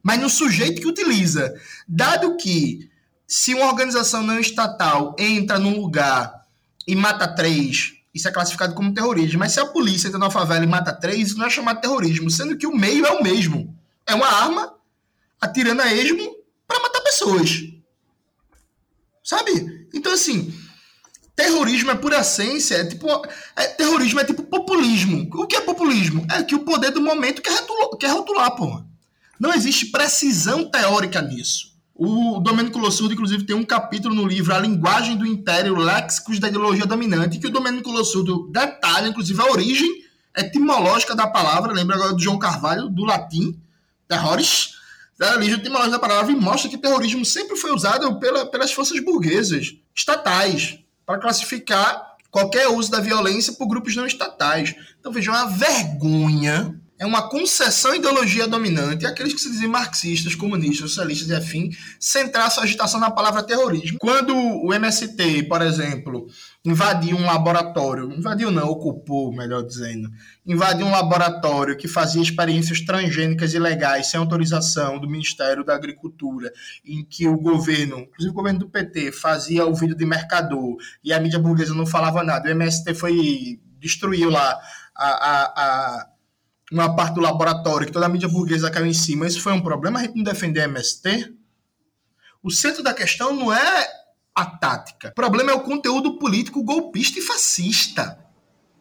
mas no sujeito que utiliza. Dado que se uma organização não estatal entra num lugar e mata três, isso é classificado como terrorismo. Mas se a polícia entra na favela e mata três, não é chamado de terrorismo, sendo que o meio é o mesmo. É uma arma atirando a esmo para matar pessoas. Sabe? Então, assim, terrorismo é por essência, é tipo. É, terrorismo é tipo populismo. O que é populismo? É que o poder do momento quer rotular, quer rotular porra. Não existe precisão teórica nisso. O Domênico Lossurdo, inclusive, tem um capítulo no livro A Linguagem do Império, Léxicos da Ideologia Dominante, que o Domênico Lossurdo detalha, inclusive, a origem etimológica da palavra, lembra agora do João Carvalho, do latim, terroris, da origem etimológica da palavra, e mostra que terrorismo sempre foi usado pela, pelas forças burguesas, estatais, para classificar qualquer uso da violência por grupos não estatais. Então, vejam, é uma vergonha é uma concessão à ideologia dominante, aqueles que se dizem marxistas, comunistas, socialistas e afim, centrar sua agitação na palavra terrorismo. Quando o MST, por exemplo, invadiu um laboratório, invadiu não, ocupou, melhor dizendo, invadiu um laboratório que fazia experiências transgênicas ilegais sem autorização do Ministério da Agricultura, em que o governo, inclusive o governo do PT, fazia o vídeo de mercador e a mídia burguesa não falava nada, o MST foi destruiu lá a, a, a uma parte do laboratório que toda a mídia burguesa caiu em cima, isso foi um problema a gente não defender a MST? O centro da questão não é a tática. O problema é o conteúdo político golpista e fascista.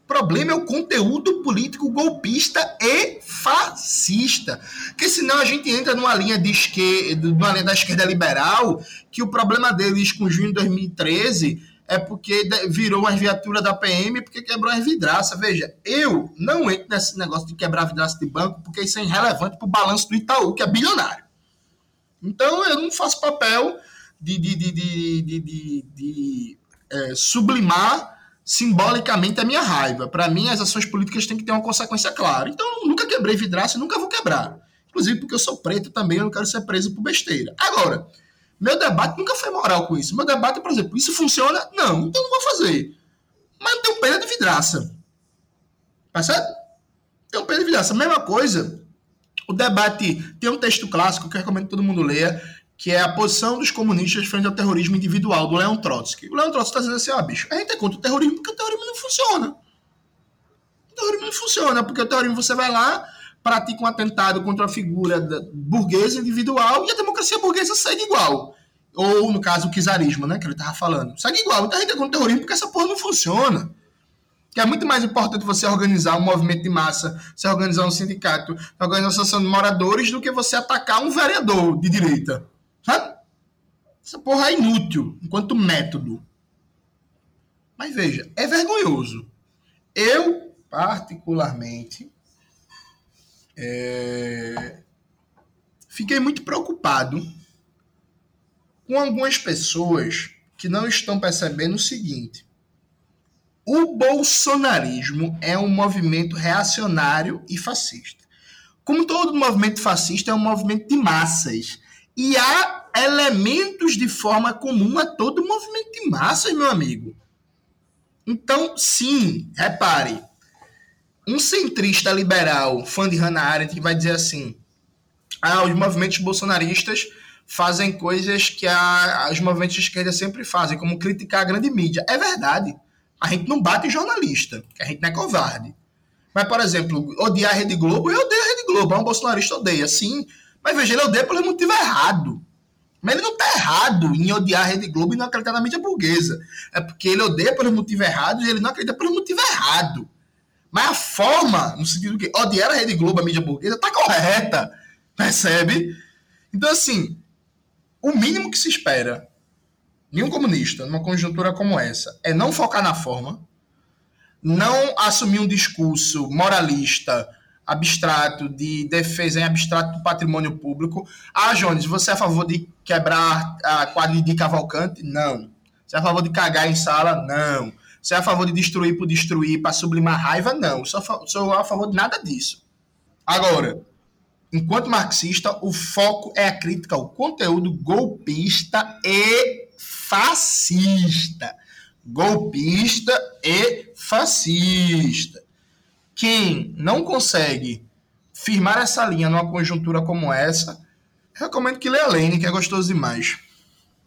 O problema é o conteúdo político golpista e fascista. Porque senão a gente entra numa linha de numa linha da esquerda liberal, que o problema deles com junho de 2013 é porque virou uma viatura da PM porque quebrou as vidraças. Veja, eu não entro nesse negócio de quebrar vidraça de banco porque isso é irrelevante para o balanço do Itaú, que é bilionário. Então eu não faço papel de, de, de, de, é, sublimar simbolicamente a minha raiva. Para mim, as ações políticas têm que ter uma consequência clara. Então eu nunca quebrei vidraça e nunca vou quebrar. Inclusive porque eu sou preto também, eu não quero ser preso por besteira. Agora, meu debate nunca foi moral com isso. Meu debate, por exemplo, isso funciona? Não, então não vou fazer. Mas não tenho pena de vidraça. Tá certo? Tenho pena de vidraça. Mesma coisa, o debate. Tem um texto clássico que eu recomendo que todo mundo leia, que é a posição dos comunistas frente ao terrorismo individual, do Leon Trotsky. O Leon Trotsky está dizendo assim: ah, bicho, a gente é contra o terrorismo porque o terrorismo não funciona. O terrorismo não funciona, porque o terrorismo você vai lá pratica um atentado contra a figura burguesa individual e a democracia burguesa segue igual. Ou, no caso, o czarismo, né, que ele estava falando. Segue igual. Então a gente é contra o terrorismo porque essa porra não funciona. Que é muito mais importante você organizar um movimento de massa, você organizar um sindicato, organizar uma associação de moradores, do que você atacar um vereador de direita. Sabe? Essa porra é inútil enquanto método. Mas veja, é vergonhoso. Eu, particularmente, é... Fiquei muito preocupado com algumas pessoas que não estão percebendo o seguinte: o bolsonarismo é um movimento reacionário e fascista. Como todo movimento fascista, é um movimento de massas. E há elementos de forma comum a todo movimento de massas, meu amigo. Então, sim, repare, um centrista liberal, fã de Hannah Arendt, que vai dizer assim: ah, os movimentos bolsonaristas fazem coisas que a, os movimentos de esquerda sempre fazem, como criticar a grande mídia. É verdade. A gente não bate em jornalista, a gente não é covarde. Mas, por exemplo, odiar a Rede Globo, eu odeio a Rede Globo. É um bolsonarista odeia, sim. Mas veja, ele odeia pelo motivo errado. Mas ele não está errado errado em odiar a Rede Globo e não acreditar na mídia burguesa. É porque ele odeia pelos motivos errados e ele não acredita pelo motivo errado. Mas a forma, no sentido que odiar a Rede Globo, a mídia burguesa, tá correta. Percebe? Então, assim, o mínimo que se espera de um comunista numa conjuntura como essa é não focar na forma, não assumir um discurso moralista abstrato, de defesa em abstrato do patrimônio público. Ah, Jones, você é a favor de quebrar a quadra de Cavalcante? Não. Você é a favor de cagar em sala? Não. Você é a favor de destruir por destruir, para sublimar raiva? Não. Sou, sou a favor de nada disso. Agora, enquanto marxista, o foco é a crítica ao conteúdo golpista e fascista. Golpista e fascista. Quem não consegue firmar essa linha numa conjuntura como essa, recomendo que leia Lane, que é gostoso demais.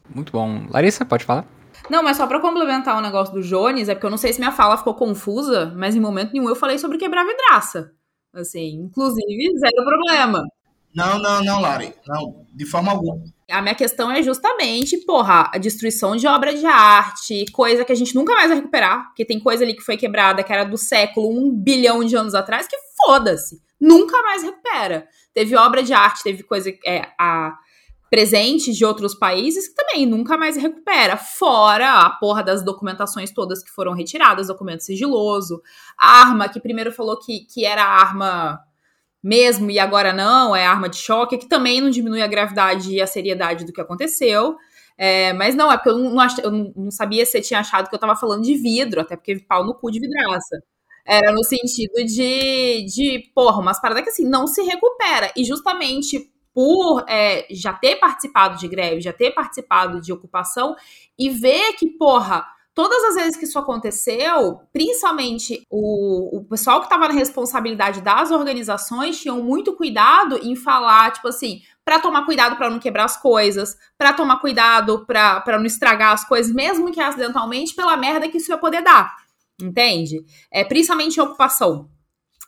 Muito bom. Larissa, pode falar? Não, mas só para complementar o negócio do Jones, é porque eu não sei se minha fala ficou confusa, mas em momento nenhum eu falei sobre quebrar vidraça. Assim, inclusive, zero problema. Não, não, não, Lari. Não, de forma alguma. A minha questão é justamente, porra, a destruição de obra de arte, coisa que a gente nunca mais vai recuperar, porque tem coisa ali que foi quebrada que era do século, um bilhão de anos atrás, que foda-se. Nunca mais recupera. Teve obra de arte, teve coisa. É, a presentes de outros países que também nunca mais recupera. Fora a porra das documentações todas que foram retiradas, documento sigiloso, arma que primeiro falou que, que era arma mesmo e agora não, é arma de choque, que também não diminui a gravidade e a seriedade do que aconteceu. É, mas não, é porque eu não, eu não sabia se você tinha achado que eu tava falando de vidro, até porque pau no cu de vidraça. Era no sentido de, de porra, umas paradas que assim, não se recupera. E justamente por é, já ter participado de greve, já ter participado de ocupação e ver que, porra, todas as vezes que isso aconteceu, principalmente o, o pessoal que estava na responsabilidade das organizações tinham muito cuidado em falar, tipo assim, para tomar cuidado para não quebrar as coisas, para tomar cuidado para não estragar as coisas, mesmo que acidentalmente, pela merda que isso ia poder dar. Entende? É, principalmente em ocupação.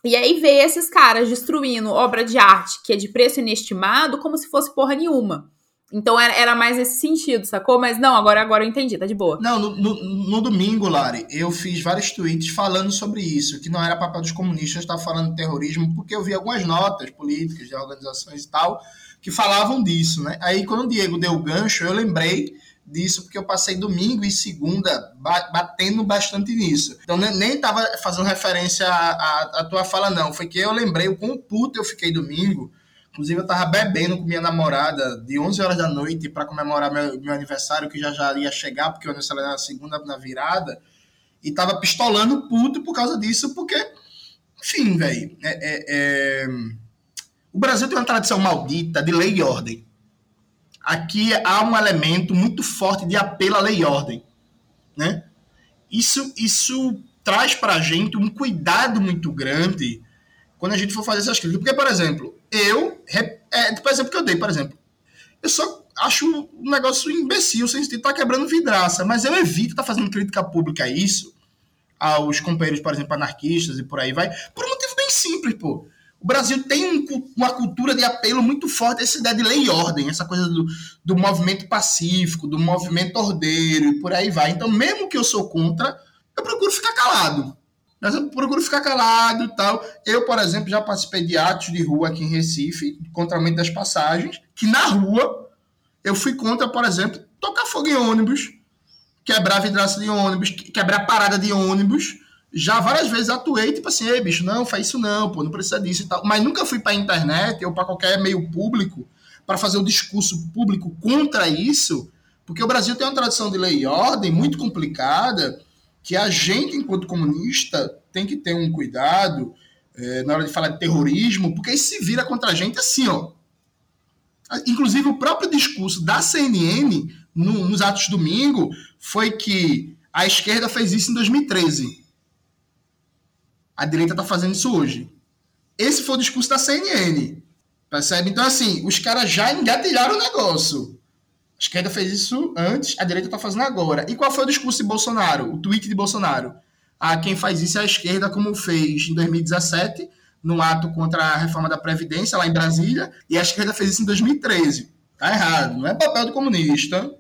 E aí vê esses caras destruindo obra de arte que é de preço inestimado como se fosse porra nenhuma. Então era, era mais esse sentido, sacou? Mas não, agora, agora eu entendi, tá de boa. Não, no, no, no domingo, Lari, eu fiz vários tweets falando sobre isso, que não era papel dos comunistas estar falando de terrorismo, porque eu vi algumas notas políticas de organizações e tal que falavam disso, né? Aí quando o Diego deu o gancho, eu lembrei disso, porque eu passei domingo e segunda batendo bastante nisso. Então nem estava fazendo referência à, tua fala, não. Foi que eu lembrei o quão puto eu fiquei domingo. Inclusive, eu tava bebendo com minha namorada de 11 horas da noite para comemorar meu, meu aniversário, que já já ia chegar, porque o aniversário era na segunda, na virada. E tava pistolando puto por causa disso, porque, enfim, velho. É, é, é... O Brasil tem uma tradição maldita de lei e ordem aqui há um elemento muito forte de apelo à lei e ordem, né? Isso, isso traz para a gente um cuidado muito grande quando a gente for fazer essas críticas. Porque, por exemplo, eu, é, por exemplo, que eu dei, por exemplo, eu só acho um negócio imbecil, sem sentido, tá quebrando vidraça, mas eu evito estar tá fazendo crítica pública a isso, aos companheiros, por exemplo, anarquistas e por aí vai, por um motivo bem simples, pô. O Brasil tem um, uma cultura de apelo muito forte essa ideia de lei e ordem, essa coisa do, do movimento pacífico, do movimento ordeiro e por aí vai. Então, mesmo que eu sou contra, eu procuro ficar calado. Mas eu procuro ficar calado e tal. Eu, por exemplo, já participei de atos de rua aqui em Recife, contra aumento das passagens, que na rua eu fui contra, por exemplo, tocar fogo em ônibus, quebrar vidraça de ônibus, quebrar parada de ônibus, já várias vezes atuei, tipo assim, ei, bicho, não, faz isso não, pô, não precisa disso e tal. Mas nunca fui pra internet ou para qualquer meio público para fazer o discurso público contra isso, porque o Brasil tem uma tradição de lei e ordem muito complicada, que a gente, enquanto comunista, tem que ter um cuidado é, na hora de falar de terrorismo, porque isso se vira contra a gente assim, ó. Inclusive, o próprio discurso da CNN no, nos atos domingo foi que a esquerda fez isso em 2013 a direita está fazendo isso hoje. Esse foi o discurso da CNN. Percebe? Então, assim, os caras já engatilharam o negócio. A esquerda fez isso antes, a direita está fazendo agora. E qual foi o discurso de Bolsonaro? O tweet de Bolsonaro? Ah, quem faz isso é a esquerda, como fez em 2017, no ato contra a reforma da Previdência, lá em Brasília, e a esquerda fez isso em 2013. Tá errado. Não é papel do comunista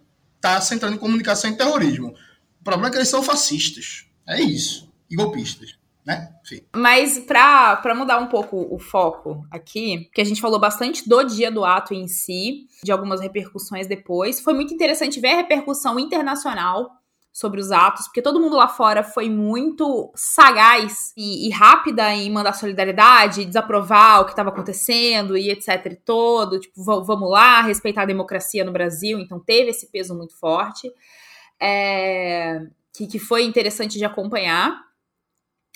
tá centrando em comunicação e terrorismo. O problema é que eles são fascistas. É isso. E golpistas. Né? Enfim. Mas pra mudar um pouco o foco aqui, que a gente falou bastante do dia do ato em si, de algumas repercussões depois, foi muito interessante ver a repercussão internacional sobre os atos, porque todo mundo lá fora foi muito sagaz e, e rápida em mandar solidariedade, desaprovar o que estava acontecendo e etc e todo, tipo, vamos lá, respeitar a democracia no Brasil, então teve esse peso muito forte, é, que, que foi interessante de acompanhar.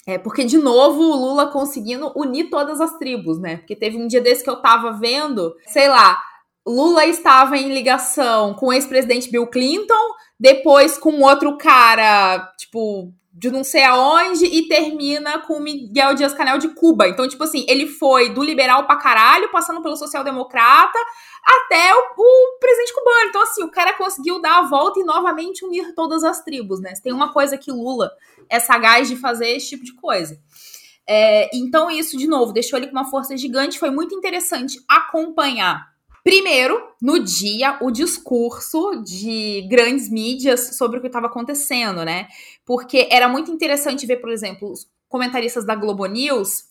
É, porque, de novo, o Lula conseguindo unir todas as tribos, né? Porque teve um dia desse que eu tava vendo, sei lá, Lula estava em ligação com o ex-presidente Bill Clinton, depois com outro cara, tipo, de não sei aonde, e termina com Miguel Dias-Canel de Cuba. Então, tipo assim, ele foi do liberal pra caralho, passando pelo social-democrata, até o, o, presidente cubano. Então, assim, o cara conseguiu dar a volta e novamente unir todas as tribos, né? Tem uma coisa que Lula é sagaz de fazer esse tipo de coisa. É, então, isso, de novo, deixou ele com uma força gigante. Foi muito interessante acompanhar. Primeiro, no dia, o discurso de grandes mídias sobre o que estava acontecendo, né? Porque era muito interessante ver, por exemplo, os comentaristas da Globo News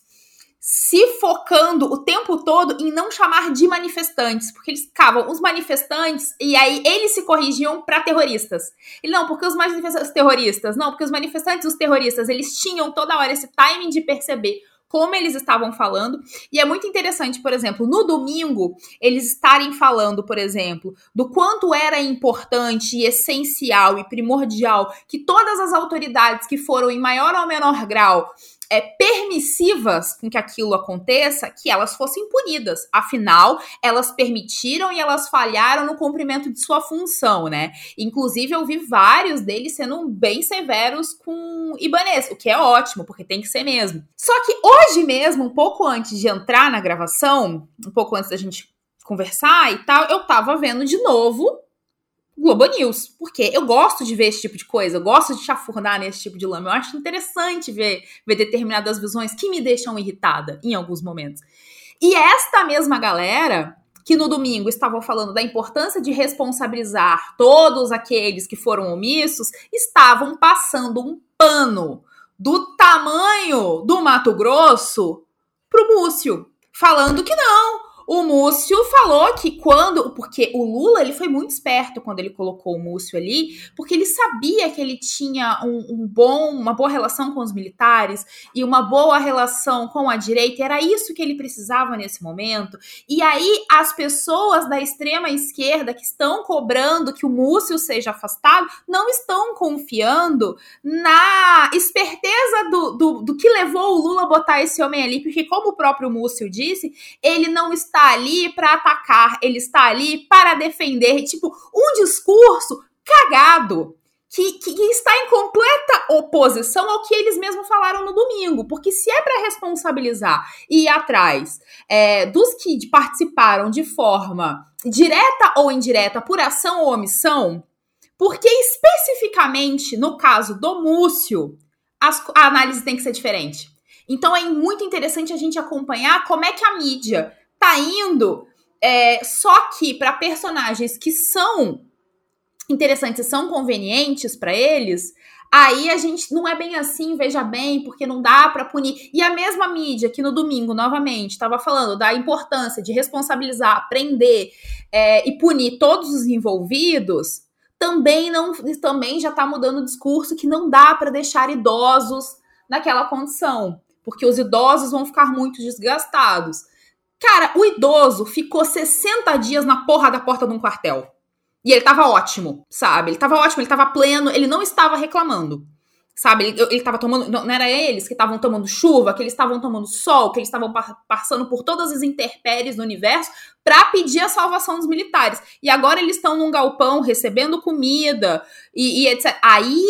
se focando o tempo todo em não chamar de manifestantes, porque eles ficavam os manifestantes e aí eles se corrigiam para terroristas. E não, porque os manifestantes terroristas, não, porque os manifestantes os terroristas, eles tinham toda hora esse timing de perceber como eles estavam falando. E é muito interessante, por exemplo, no domingo, eles estarem falando, por exemplo, do quanto era importante, essencial e primordial que todas as autoridades que foram em maior ou menor grau é, permissivas com que aquilo aconteça, que elas fossem punidas. Afinal, elas permitiram e elas falharam no cumprimento de sua função, né? Inclusive, eu vi vários deles sendo bem severos com Ibanez, o que é ótimo, porque tem que ser mesmo. Só que hoje mesmo, um pouco antes de entrar na gravação, um pouco antes da gente conversar e tal, eu tava vendo de novo Globo News, porque eu gosto de ver esse tipo de coisa, eu gosto de chafurdar nesse tipo de lama. Eu acho interessante ver, ver determinadas visões que me deixam irritada em alguns momentos. E esta mesma galera que no domingo estavam falando da importância de responsabilizar todos aqueles que foram omissos, estavam passando um pano do tamanho do Mato Grosso pro Múcio, falando que não, o Múcio falou que quando. Porque o Lula ele foi muito esperto quando ele colocou o Múcio ali, porque ele sabia que ele tinha um, um bom, uma boa relação com os militares e uma boa relação com a direita. Era isso que ele precisava nesse momento. E aí, as pessoas da extrema esquerda que estão cobrando que o Múcio seja afastado não estão confiando na esperteza do, do, do que levou o Lula a botar esse homem ali, porque, como o próprio Múcio disse, ele não está está ali para atacar, ele está ali para defender. Tipo, um discurso cagado. Que, que, está em completa oposição ao que eles mesmos falaram no domingo. Porque se é para responsabilizar e ir atrás é, dos que participaram de forma direta ou indireta por ação ou omissão, porque especificamente no caso do Múcio, as, a análise tem que ser diferente. Então é muito interessante a gente acompanhar como é que a mídia tá indo é, só que para personagens que são interessantes, são convenientes para eles, aí a gente não é bem assim, veja bem, porque não dá para punir. E a mesma mídia que no domingo, novamente, estava falando da importância de responsabilizar, prender é, e punir todos os envolvidos, também não também já está mudando o discurso que não dá para deixar idosos naquela condição, porque os idosos vão ficar muito desgastados. Cara, o idoso ficou 60 dias na porra da porta de um quartel. E ele tava ótimo, sabe? Ele tava ótimo, ele tava pleno, ele não estava reclamando. Sabe? Ele, ele tava tomando. Não, era eles que estavam tomando chuva, que eles estavam tomando sol, que eles estavam passando por todas as intempéries do universo para pedir a salvação dos militares. E agora eles estão num galpão recebendo comida e, e etc. Aí.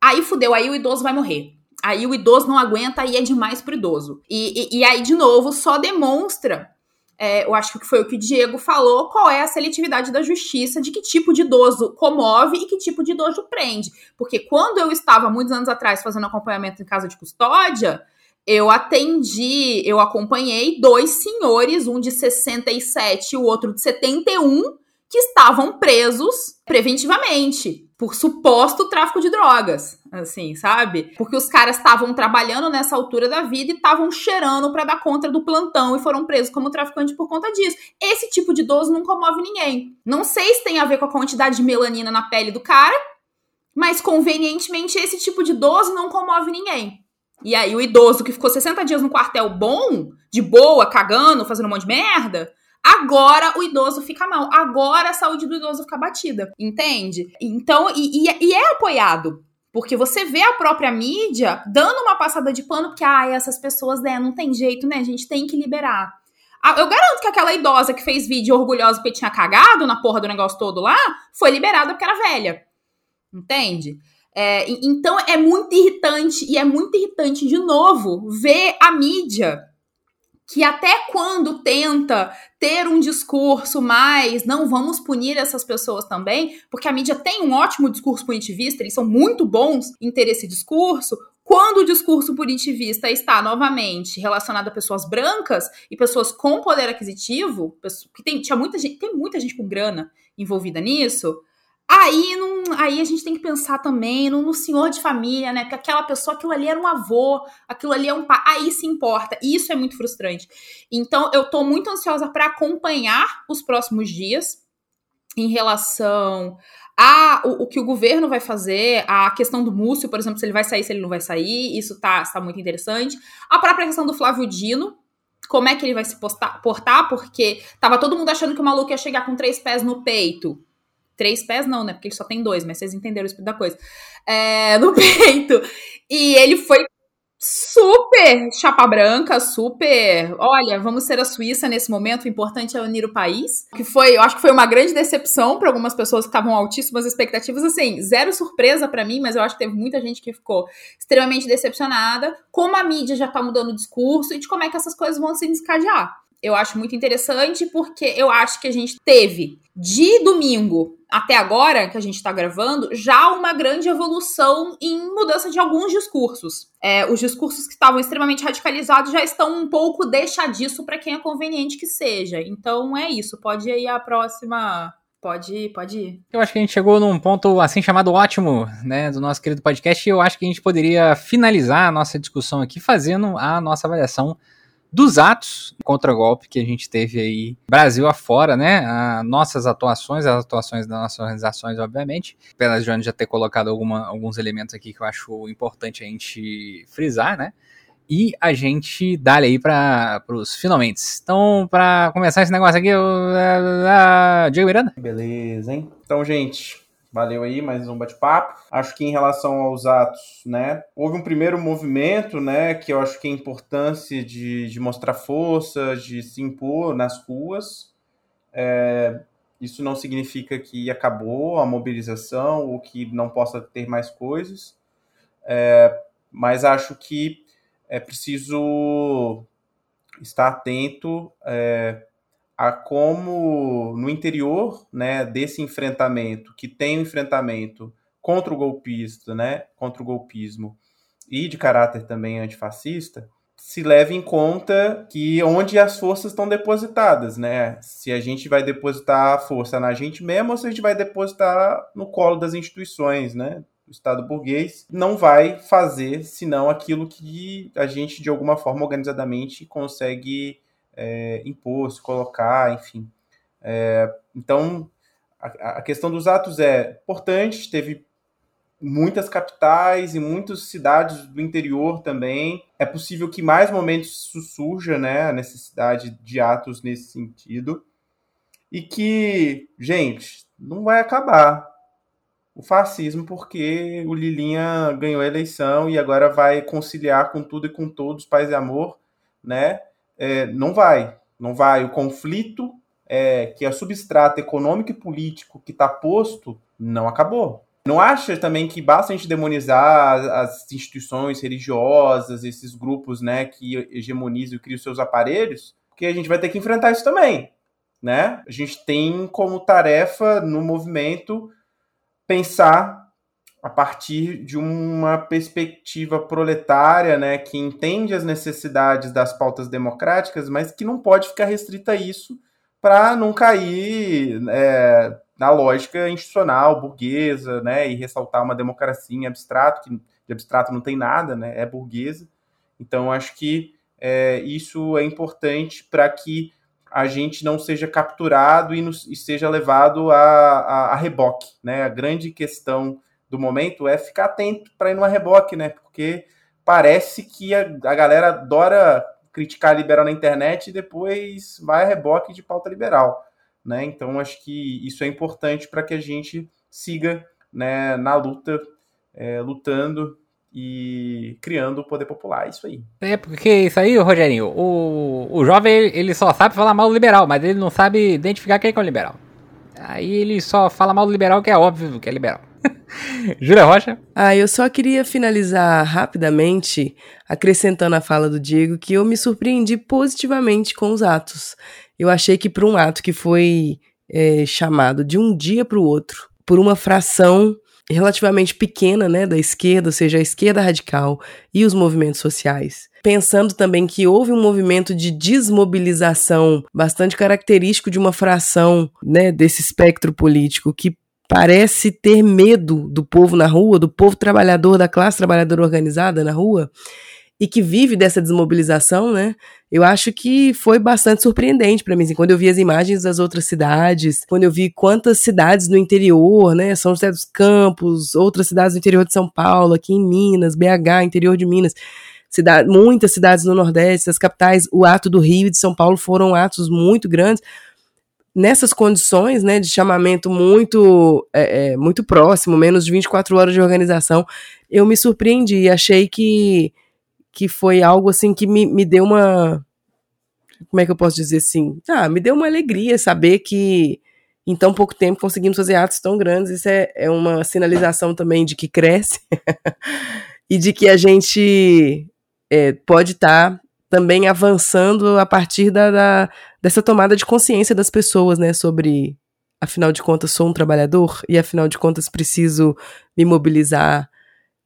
Aí fudeu, aí o idoso vai morrer. Aí o idoso não aguenta e é demais pro idoso. E, e, e aí, de novo, só demonstra é, eu acho que foi o que o Diego falou, qual é a seletividade da justiça, de que tipo de idoso comove e que tipo de idoso prende. Porque quando eu estava, muitos anos atrás, fazendo acompanhamento em casa de custódia, eu atendi, eu acompanhei dois senhores, um de 67 e o outro de 71, que estavam presos preventivamente por suposto tráfico de drogas, assim, sabe? Porque os caras estavam trabalhando nessa altura da vida e estavam cheirando para dar conta do plantão e foram presos como traficante por conta disso. Esse tipo de idoso não comove ninguém. Não sei se tem a ver com a quantidade de melanina na pele do cara, mas convenientemente esse tipo de idoso não comove ninguém. E aí o idoso que ficou 60 dias no quartel bom, de boa, cagando, fazendo um monte de merda, Agora o idoso fica mal. Agora a saúde do idoso fica batida. Entende? Então, e, e, e é apoiado. Porque você vê a própria mídia dando uma passada de pano, porque, ah, essas pessoas, né, não tem jeito, né? A gente tem que liberar. Eu garanto que aquela idosa que fez vídeo orgulhosa porque tinha cagado na porra do negócio todo lá, foi liberada porque era velha. Entende? É, então é muito irritante, e é muito irritante, de novo, ver a mídia que até quando tenta ter um discurso mais, não vamos punir essas pessoas também, porque a mídia tem um ótimo discurso punitivista, eles são muito bons em ter esse discurso. Quando o discurso punitivista está novamente relacionado a pessoas brancas e pessoas com poder aquisitivo, que tem, tinha muita gente, tem muita gente com grana envolvida nisso, Aí, não, aí a gente tem que pensar também no, no, senhor de família, né? Porque aquela pessoa, aquilo ali era um avô, aquilo ali é um pai. Aí se importa. E isso é muito frustrante. Então, eu tô muito ansiosa para acompanhar os próximos dias em relação a o, o, que o governo vai fazer, a questão do Múcio, por exemplo, se ele vai sair, se ele não vai sair, isso tá, tá muito interessante. A própria questão do Flávio Dino, como é que ele vai se postar, portar, porque tava todo mundo achando que o maluco ia chegar com três pés no peito Três pés não, né? Porque ele só tem dois, mas vocês entenderam o espírito da coisa. É, no peito. E ele foi super chapa branca, super. Olha, vamos ser a Suíça nesse momento. O importante é unir o país. Que foi, eu acho que foi uma grande decepção para algumas pessoas que estavam altíssimas expectativas. Assim, zero surpresa para mim, mas eu acho que teve muita gente que ficou extremamente decepcionada. Como a mídia já tá mudando o discurso e de como é que essas coisas vão se descadear. Eu acho muito interessante porque eu acho que a gente teve de domingo até agora, que a gente está gravando, já uma grande evolução em mudança de alguns discursos. É, os discursos que estavam extremamente radicalizados já estão um pouco deixadiço para quem é conveniente que seja. Então é isso. Pode ir a próxima. Pode ir, pode ir. Eu acho que a gente chegou num ponto assim chamado ótimo, né, do nosso querido podcast. E eu acho que a gente poderia finalizar a nossa discussão aqui fazendo a nossa avaliação dos atos contra golpe que a gente teve aí Brasil afora, né? A, nossas atuações, as atuações das nossas organizações, obviamente. Pela Joana já ter colocado alguma, alguns elementos aqui que eu acho importante a gente frisar, né? E a gente dá aí para os finalmente. Então, para começar esse negócio aqui, eu, uh, uh, Diego Miranda. Beleza, hein? Então, gente, Valeu aí, mais um bate-papo. Acho que em relação aos atos, né, houve um primeiro movimento, né, que eu acho que é a importância de, de mostrar força, de se impor nas ruas. É, isso não significa que acabou a mobilização ou que não possa ter mais coisas, é, mas acho que é preciso estar atento é, a como no interior né, desse enfrentamento, que tem um enfrentamento contra o golpista, né, contra o golpismo e de caráter também antifascista, se leve em conta que onde as forças estão depositadas, né? Se a gente vai depositar a força na gente mesmo ou se a gente vai depositar no colo das instituições, né? O Estado burguês não vai fazer senão aquilo que a gente, de alguma forma, organizadamente consegue é, impor, se colocar, enfim. É, então, a, a, questão dos atos é importante, teve muitas capitais e muitas cidades do interior também. É possível que mais momentos surja né, a necessidade de atos nesse sentido. E que, gente, não vai acabar o fascismo porque o Lilinha ganhou a eleição e agora vai conciliar com tudo e com todos, paz e amor, né? É, não vai. Não vai. O conflito é, que é substrato econômico e político que está posto não acabou. Não acha também que basta a gente demonizar as instituições religiosas, esses grupos né, que hegemonizam e criam seus aparelhos, porque a gente vai ter que enfrentar isso também. Né? A gente tem como tarefa no movimento pensar a partir de uma perspectiva proletária, né, que entende as necessidades das pautas democráticas, mas que não pode ficar restrita a isso, para não cair é, na lógica institucional, burguesa, né, e ressaltar uma democracia em abstrato, que de abstrato não tem nada, né, é burguesa. Então, acho que é, isso é importante para que a gente não seja capturado e, nos, e seja levado a, a, a, reboque. Né? A grande questão do momento é ficar atento para ir no reboque, né? porque parece que a, a galera adora criticar liberal na internet e depois vai a reboque de pauta liberal. Né? Então, acho que isso é importante para que a gente siga né, na luta, é, lutando e criando o poder popular. É isso aí. É, porque isso aí, Rogerinho, o, o jovem ele só sabe falar mal do liberal, mas ele não sabe identificar quem é, é o liberal. Aí ele só fala mal do liberal, que é óbvio que é liberal. Júlia Rocha? Ah, eu só queria finalizar rapidamente, acrescentando a fala do Diego, que eu me surpreendi positivamente com os atos. Eu achei que para um ato que foi é, chamado de um dia para o outro, por uma fração relativamente pequena, né, da esquerda, ou seja, a esquerda radical e os movimentos sociais. Pensando também que houve um movimento de desmobilização bastante característico de uma fração, né, desse espectro político que parece ter medo do povo na rua, do povo trabalhador, da classe trabalhadora organizada na rua, e que vive dessa desmobilização, né? Eu acho que foi bastante surpreendente para mim, assim, quando eu vi as imagens das outras cidades, quando eu vi quantas cidades no interior, né, São José dos Campos, outras cidades do interior de São Paulo, aqui em Minas, BH, interior de Minas, cidade, muitas cidades no Nordeste, as capitais, o ato do Rio e de São Paulo foram atos muito grandes, nessas condições, né, de chamamento muito, é, é, muito próximo, menos de 24 horas de organização, eu me surpreendi, achei que que foi algo assim que me, me deu uma. Como é que eu posso dizer assim? Ah, me deu uma alegria saber que em tão pouco tempo conseguimos fazer atos tão grandes. Isso é, é uma sinalização também de que cresce e de que a gente é, pode estar tá também avançando a partir da, da, dessa tomada de consciência das pessoas, né, sobre afinal de contas sou um trabalhador e afinal de contas preciso me mobilizar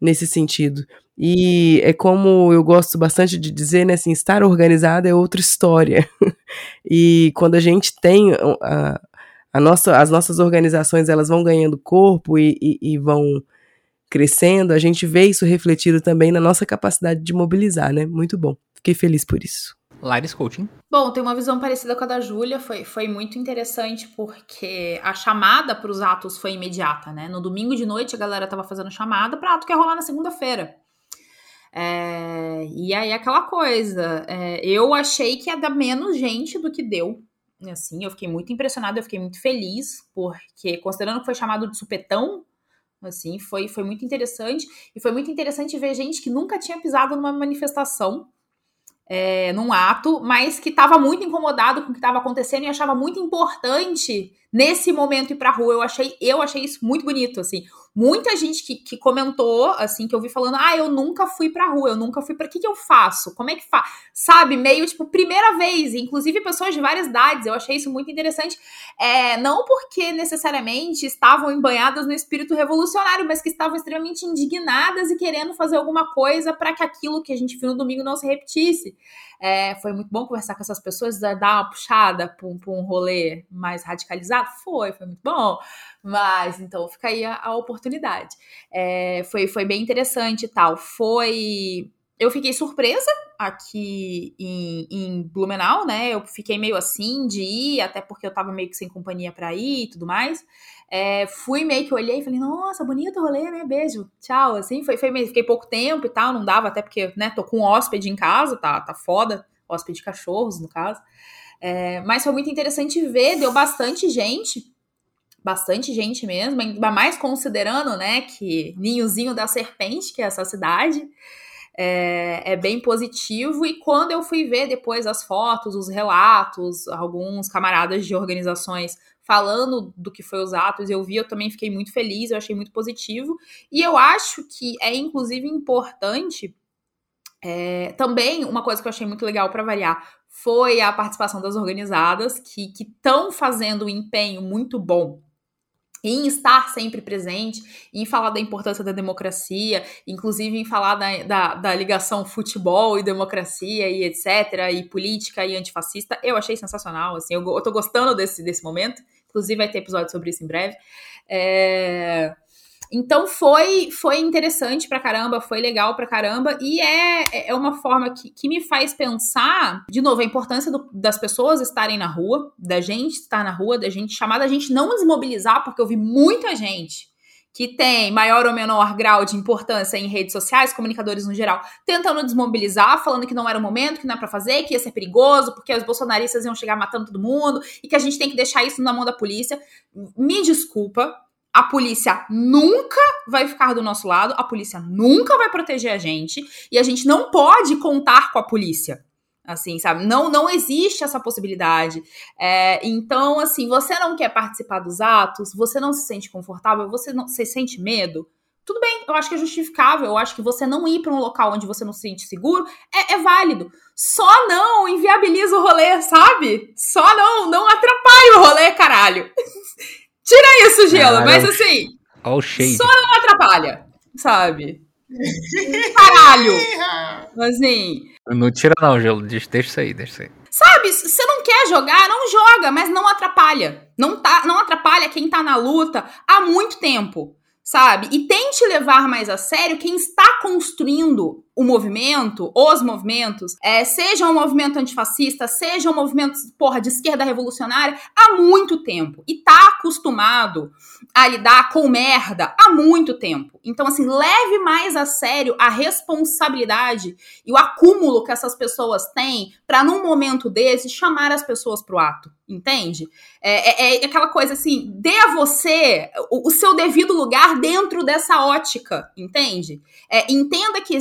nesse sentido. E é como eu gosto bastante de dizer, né, assim, estar organizado é outra história. e quando a gente tem a, a, nossa, as nossas organizações, elas vão ganhando corpo e, e, e vão crescendo, a gente vê isso refletido também na nossa capacidade de mobilizar, né? Muito bom. Fiquei feliz por isso. Laris Coaching. Bom, tem uma visão parecida com a da Júlia, foi, foi muito interessante porque a chamada para os atos foi imediata, né? No domingo de noite a galera tava fazendo chamada para ato que ia rolar na segunda-feira. É, e aí aquela coisa, é, eu achei que ia dar menos gente do que deu. Assim, eu fiquei muito impressionada, eu fiquei muito feliz, porque considerando que foi chamado de supetão, assim, foi, foi muito interessante. E foi muito interessante ver gente que nunca tinha pisado numa manifestação é, num ato, mas que estava muito incomodado com o que estava acontecendo e achava muito importante nesse momento ir pra rua. Eu achei, eu achei isso muito bonito, assim. Muita gente que, que comentou, assim, que eu vi falando, ah, eu nunca fui pra rua, eu nunca fui pra. O que, que eu faço? Como é que faz? Sabe, meio tipo, primeira vez, inclusive pessoas de várias idades, eu achei isso muito interessante. É, não porque necessariamente estavam embanhadas no espírito revolucionário, mas que estavam extremamente indignadas e querendo fazer alguma coisa para que aquilo que a gente viu no domingo não se repetisse. É, foi muito bom conversar com essas pessoas, dar uma puxada para um, rolê mais radicalizado. Foi, foi muito bom. Mas então fica aí a, a oportunidade. É, foi, foi bem interessante e tal. Foi. Eu fiquei surpresa aqui em, em, Blumenau, né? Eu fiquei meio assim de ir, até porque eu tava meio que sem companhia para ir e tudo mais. É, fui meio que olhei e falei, nossa, bonito o rolê, né? Beijo, tchau. Assim, foi, foi meio, fiquei pouco tempo e tal, não dava, até porque, né, tô com um hóspede em casa, tá, tá foda, hóspede de cachorros, no caso. É, mas foi muito interessante ver, deu bastante gente, bastante gente mesmo, ainda mais considerando, né, que Ninhozinho da Serpente, que é essa cidade, é, é, bem positivo. E quando eu fui ver depois as fotos, os relatos, alguns camaradas de organizações falando do que foi os atos, eu vi, eu também fiquei muito feliz, eu achei muito positivo. E eu acho que é inclusive importante. É, também uma coisa que eu achei muito legal para variar foi a participação das organizadas que estão fazendo um empenho muito bom em estar sempre presente, em falar da importância da democracia, inclusive em falar da, da, da, ligação futebol e democracia e etc, e política e antifascista, eu achei sensacional, assim, eu, eu tô gostando desse, desse momento, inclusive vai ter episódio sobre isso em breve. É... Então foi foi interessante pra caramba, foi legal pra caramba, e é, é uma forma que, que me faz pensar, de novo, a importância do, das pessoas estarem na rua, da gente estar na rua, da gente chamar, da gente não desmobilizar, porque eu vi muita gente que tem maior ou menor grau de importância em redes sociais, comunicadores no geral, tentando desmobilizar, falando que não era o momento, que não é para fazer, que ia ser perigoso, porque os bolsonaristas iam chegar matando todo mundo e que a gente tem que deixar isso na mão da polícia. Me desculpa, a polícia nunca vai ficar do nosso lado, a polícia nunca vai proteger a gente e a gente não pode contar com a polícia. Assim, sabe? Não, não existe essa possibilidade. É, então, assim, você não quer participar dos atos, você não se sente confortável, você não você sente medo. Tudo bem, eu acho que é justificável. Eu acho que você não ir para um local onde você não se sente seguro é, é válido. Só não inviabiliza o rolê, sabe? Só não, não atrapalhe o rolê, caralho. Tira isso, Gelo, mas assim. All shade. Só não atrapalha, sabe? Caralho! Assim. Não tira, não, Gelo. Deixa isso aí, deixa isso aí. Sabe, se você não quer jogar, não joga, mas não atrapalha. Não, tá, não atrapalha quem tá na luta há muito tempo, sabe? E tente levar mais a sério quem está construindo o movimento, os movimentos, é, seja um movimento antifascista, seja um movimento, porra, de esquerda revolucionária, há muito tempo. E tá acostumado a lidar com merda há muito tempo. Então, assim, leve mais a sério a responsabilidade e o acúmulo que essas pessoas têm para, num momento desse, chamar as pessoas pro ato. Entende? É, é, é aquela coisa assim, dê a você o, o, seu devido lugar dentro dessa ótica, entende? É, entenda que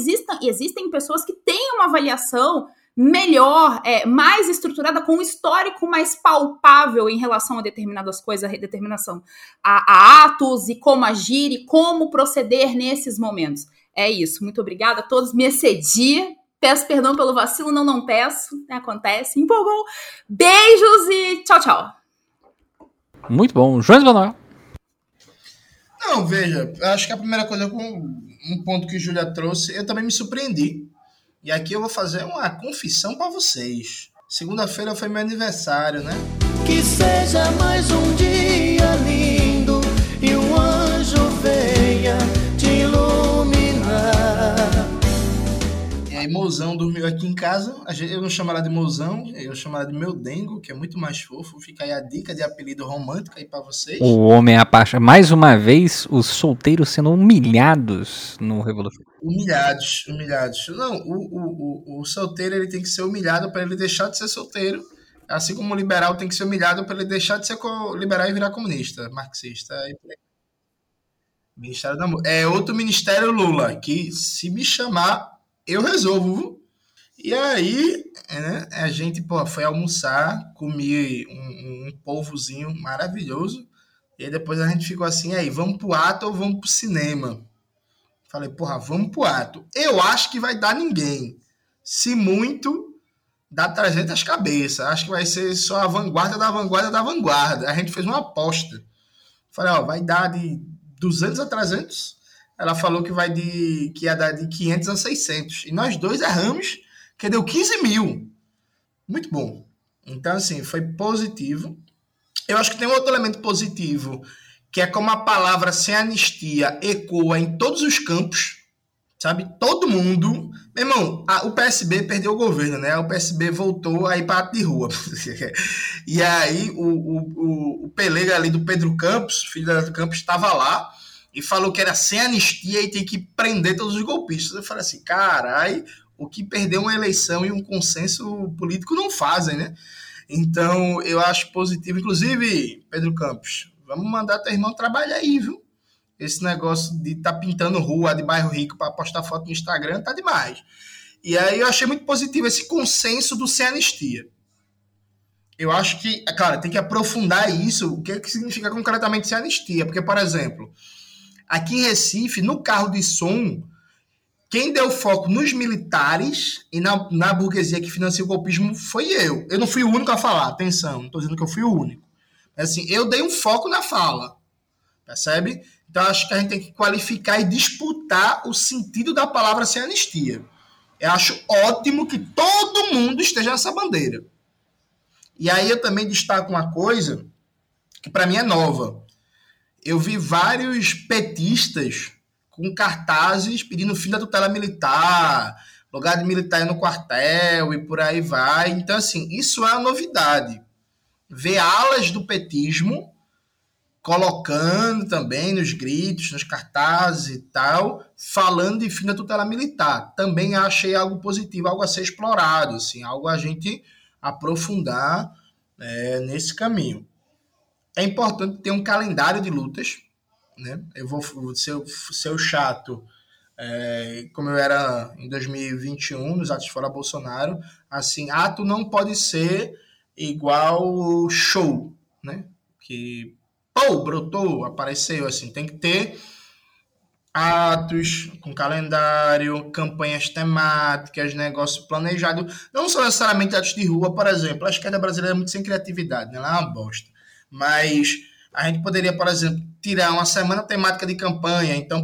existem pessoas que têm uma avaliação melhor, é, mais estruturada, com um histórico mais palpável em relação a determinadas coisas, a determinação a, a atos e como agir e como proceder nesses momentos. É isso. Muito obrigada a todos. Me excedi. Peço perdão pelo vacilo, não, não peço. Acontece. Empolgou. Beijos e tchau, tchau. Muito bom. João Manuel. Não, veja, acho que a primeira coisa com um ponto que Júlia trouxe, eu também me surpreendi. E aqui eu vou fazer uma confissão para vocês. Segunda-feira foi meu aniversário, né? Que seja mais um dia lindo aí, Mozão dormiu aqui em casa. Eu não chamo ela de Mozão, eu chamo ela de meu dengo, que é muito mais fofo. Fica aí a dica de apelido romântico aí para vocês. O homem apaixonado. Mais uma vez, os solteiros sendo humilhados no Revolução. Humilhados, humilhados. Não, o, o, o, o solteiro ele tem que ser humilhado para ele deixar de ser solteiro. Assim como o liberal tem que ser humilhado para ele deixar de ser liberal e virar comunista, marxista. Ministério da É outro Ministério Lula, que se me chamar, eu resolvo. E aí, né, a gente pô, foi almoçar, comi um, um polvozinho maravilhoso. E aí depois a gente ficou assim, aí, vamos pro ato ou vamos pro cinema? Falei, porra, vamos pro ato. Eu acho que vai dar ninguém. Se muito, dá 300 cabeças. Acho que vai ser só a vanguarda da vanguarda da vanguarda. A gente fez uma aposta. Falei, ó, vai dar de 200 a 300. Ela falou que vai de que ia dar de 500 a 600. E nós dois erramos, que deu 15 mil. Muito bom. Então, assim, foi positivo. Eu acho que tem outro elemento positivo que é como a palavra sem anistia ecoa em todos os campos, sabe? Todo mundo. Meu irmão, a, o PSB perdeu o governo, né? O PSB voltou a ir para de rua. e aí o, o, o, Pelega ali do Pedro Campos, filho do Campos, estava lá e falou que era sem anistia e tem que prender todos os golpistas. Eu falei assim, carai, o que perdeu uma eleição e um consenso político não fazem, né? Então, eu acho positivo. Inclusive, Pedro Campos, Vamos mandar teu irmão trabalhar aí, viu? Esse negócio de tá pintando rua de bairro rico para postar foto no Instagram tá demais. E aí eu achei muito positivo esse consenso do sem anistia. Eu acho que, cara, tem que aprofundar isso, o que, é que significa concretamente sem anistia. Porque, por exemplo, aqui em Recife, no carro de som, quem deu foco nos militares e na, na burguesia que financia o golpismo foi eu. Eu não fui o único a falar, atenção, não estou dizendo que eu fui o único. Assim, eu dei um foco na fala. Percebe? Então acho que a gente tem que qualificar e disputar o sentido da palavra sem anistia. Eu acho ótimo que todo mundo esteja nessa bandeira. E aí eu também destaco uma coisa que para mim é nova. Eu vi vários petistas com cartazes pedindo fim da tutela militar, lugar de militar no quartel e por aí vai. Então, assim, isso é uma novidade. Ver alas do petismo colocando também nos gritos, nos cartazes e tal, falando de fim da tutela militar. Também achei algo positivo, algo a ser explorado, assim, algo a gente aprofundar é, nesse caminho. É importante ter um calendário de lutas, né? Eu vou ser, ser chato, é, como eu era em 2021, nos atos fora Bolsonaro, assim, ato não pode ser igual show, né? Que, pô, brotou, apareceu, assim, tem que ter atos com calendário, campanhas temáticas, negócio planejado. Não são necessariamente atos de rua, por exemplo. A esquerda brasileira é muito sem criatividade, né? Ela é uma bosta. Mas a gente poderia, por exemplo, tirar uma semana temática de campanha, então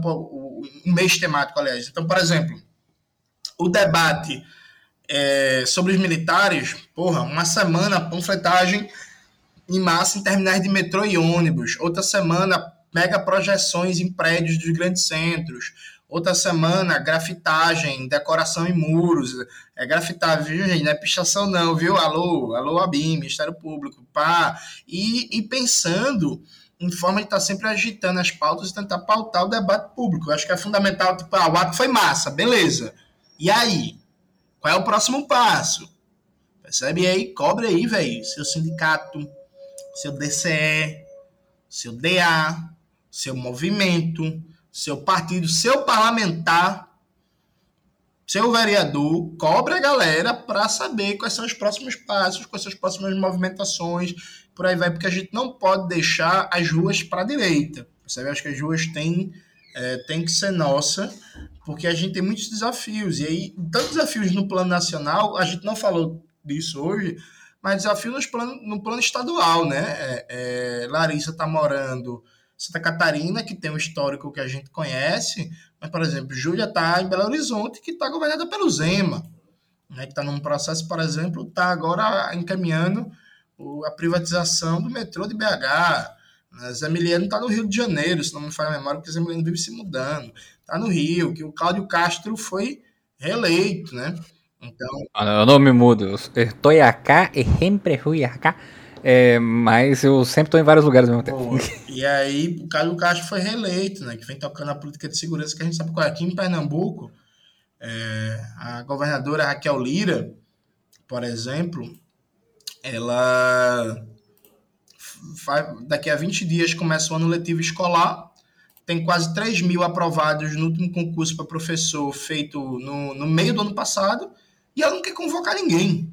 um mês temático, aliás. Então, por exemplo, o debate é, sobre os militares, porra, uma semana panfletagem em massa em terminais de metrô e ônibus. Outra semana mega projeções em prédios dos grandes centros. Outra semana, grafitagem, decoração em muros. É grafitagem, viu, gente? Não é pichação, não, viu? Alô, alô, ABIM, Ministério Público, pá. E, e pensando em forma de estar sempre agitando as pautas e tentar pautar o debate público. Eu acho que é fundamental, tipo, ah, o ato foi massa, beleza. E aí? Qual é o próximo passo? Percebe? Aí, cobre aí, velho, seu sindicato, seu DCE, seu DA, seu movimento, seu partido, seu parlamentar, seu vereador, cobre a galera para saber quais são os próximos passos, quais são as próximas movimentações, por aí vai, porque a gente não pode deixar as ruas para a direita. Você acho que as ruas têm, é, têm que ser nossa, porque a gente tem muitos desafios. E aí, tantos desafios no plano nacional, a gente não falou disso hoje, mas desafios no plano, no plano estadual, né? É, é, Larissa está morando Santa Catarina, que tem um histórico que a gente conhece, mas, por exemplo, Júlia está em Belo Horizonte, que está governada pelo Zema, né, que está num processo, por exemplo, está agora encaminhando a privatização do metrô de BH. Né, Zé Miliano está no Rio de Janeiro, se não me falha a memória, porque Zé Miliano vive se mudando. Está no Rio, que o Cláudio Castro foi reeleito, né? Então... Eu não me mudo, estou acá e sempre fui acá. É, mas eu sempre estou em vários lugares ao mesmo tempo. E aí, o Carlos Castro foi reeleito, né? Que vem tocando a política de segurança que a gente sabe qual é. Aqui em Pernambuco, é, a governadora Raquel Lira, por exemplo, ela daqui a 20 dias começa o ano letivo escolar. Tem quase 3 mil aprovados no último concurso para professor feito no, no meio do ano passado. E ela não quer convocar ninguém.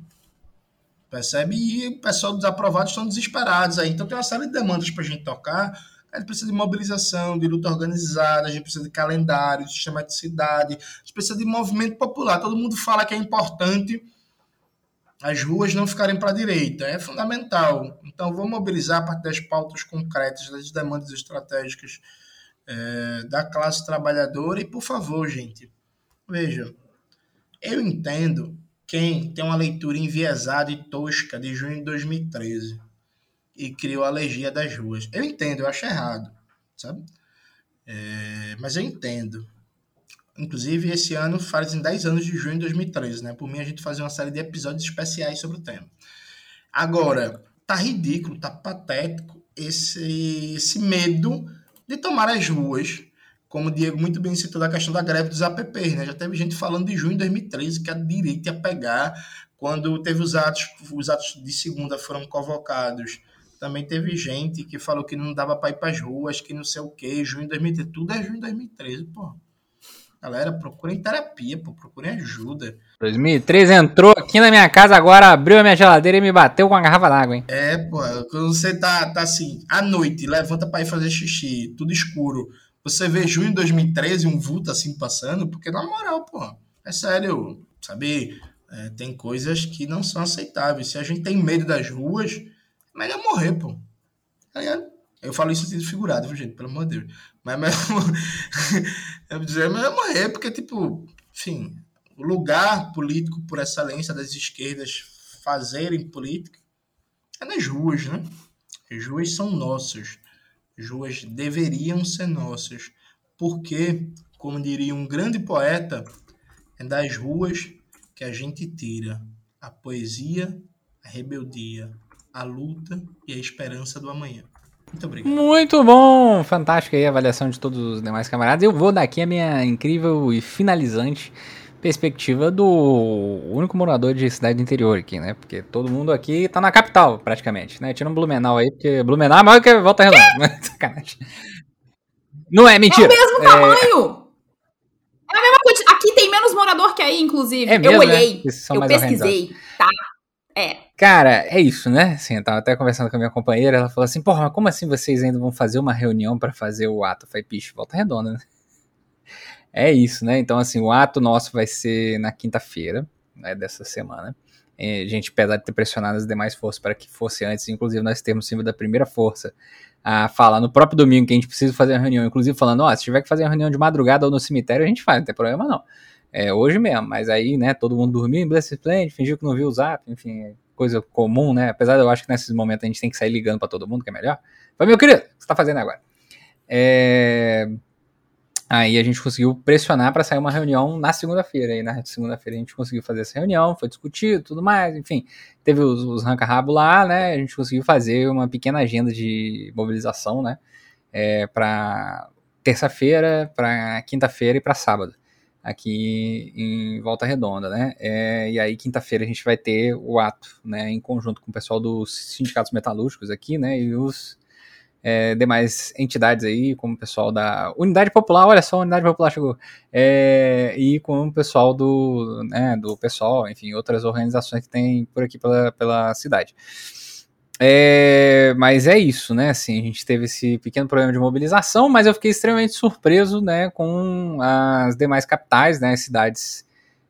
Percebe? E o pessoal dos aprovados estão desesperados aí. Então tem uma série de demandas para a gente tocar. A gente precisa de mobilização, de luta organizada, a gente precisa de calendário, de sistematicidade, a gente precisa de movimento popular. Todo mundo fala que é importante as ruas não ficarem para a direita. É fundamental. Então, vamos mobilizar a partir das pautas concretas, das demandas estratégicas é, da classe trabalhadora. E, por favor, gente, veja, eu entendo quem tem uma leitura enviesada e tosca de junho de 2013 e criou a alergia das ruas. Eu entendo, eu acho errado, sabe? É, mas eu entendo. Inclusive, esse ano fazem 10 anos de junho de 2013, né? Por mim, a gente fazer uma série de episódios especiais sobre o tema. Agora, tá ridículo, tá patético esse, esse medo de tomar as ruas como o Diego muito bem citou da questão da greve dos APPs, né? Já teve gente falando de junho de 2013 que a direita ia pegar quando teve os atos, os atos de segunda foram convocados. Também teve gente que falou que não dava para ir para as ruas, que não sei o que, junho de 2013. Tudo é junho de 2013, pô. Galera, procurem terapia, pô, procurem ajuda. 2013 entrou aqui na minha casa agora, abriu a minha geladeira e me bateu com uma garrafa d'água, hein? É, pô, quando você tá, tá assim, à noite, levanta para ir fazer xixi, tudo escuro você vê junho de 2013 um vulto assim passando, porque na moral, pô, é sério, sabe? É, tem coisas que não são aceitáveis. Se a gente tem medo das ruas, é melhor morrer, pô. Tá Eu falo isso sentido figurado, gente? Pelo amor de Deus. Mas mesmo. eu vou dizer, é morrer, porque, tipo, enfim, o lugar político por excelência das esquerdas fazerem política é nas ruas, né? As ruas são nossas. As ruas deveriam ser nossas. Porque, como diria um grande poeta, é das ruas que a gente tira a poesia, a rebeldia, a luta e a esperança do amanhã. Muito obrigado. Muito bom! Fantástica aí a avaliação de todos os demais camaradas. Eu vou dar aqui a minha incrível e finalizante perspectiva do único morador de cidade interior aqui, né? Porque todo mundo aqui tá na capital, praticamente, né? Tira um Blumenau aí, porque Blumenau é maior que Volta Redonda. Sacanagem. Não é, mentira. É o mesmo tamanho! É a mesma coisa. Aqui tem menos morador que aí, inclusive. É mesmo, eu né? olhei. Esses são Eu pesquisei, tá? É. Cara, é isso, né? Assim, eu tava até conversando com a minha companheira, ela falou assim, porra, mas como assim vocês ainda vão fazer uma reunião pra fazer o ato? Eu falei, pixe, volta redonda, né? É isso, né? Então, assim, o ato nosso vai ser na quinta-feira, né, dessa semana. É, a gente, apesar de ter pressionado as demais forças para que fosse antes, inclusive nós temos cima da primeira força a falar no próprio domingo que a gente precisa fazer uma reunião, inclusive falando, ó, se tiver que fazer uma reunião de madrugada ou no cemitério, a gente faz, não tem problema não. É hoje mesmo, mas aí, né, todo mundo dormiu em Blessed Planet, fingiu que não viu o zap, enfim, é coisa comum, né? Apesar de eu acho que nesses momentos a gente tem que sair ligando para todo mundo, que é melhor. Mas, meu querido, o que você tá fazendo agora? É... Aí a gente conseguiu pressionar para sair uma reunião na segunda-feira. E na segunda-feira a gente conseguiu fazer essa reunião, foi discutido, tudo mais, enfim. Teve os, os ranca-rabo lá, né? A gente conseguiu fazer uma pequena agenda de mobilização, né? É, para terça-feira, para quinta-feira e para sábado, aqui em Volta Redonda, né? É, e aí quinta-feira a gente vai ter o ato, né? Em conjunto com o pessoal dos sindicatos metalúrgicos aqui, né? E os é, demais entidades aí, como o pessoal da Unidade Popular, olha só, a Unidade Popular chegou, é, e com o pessoal do, né, do pessoal, enfim, outras organizações que tem por aqui pela, pela cidade. É, mas é isso, né? Assim, a gente teve esse pequeno problema de mobilização, mas eu fiquei extremamente surpreso, né, com as demais capitais, né, cidades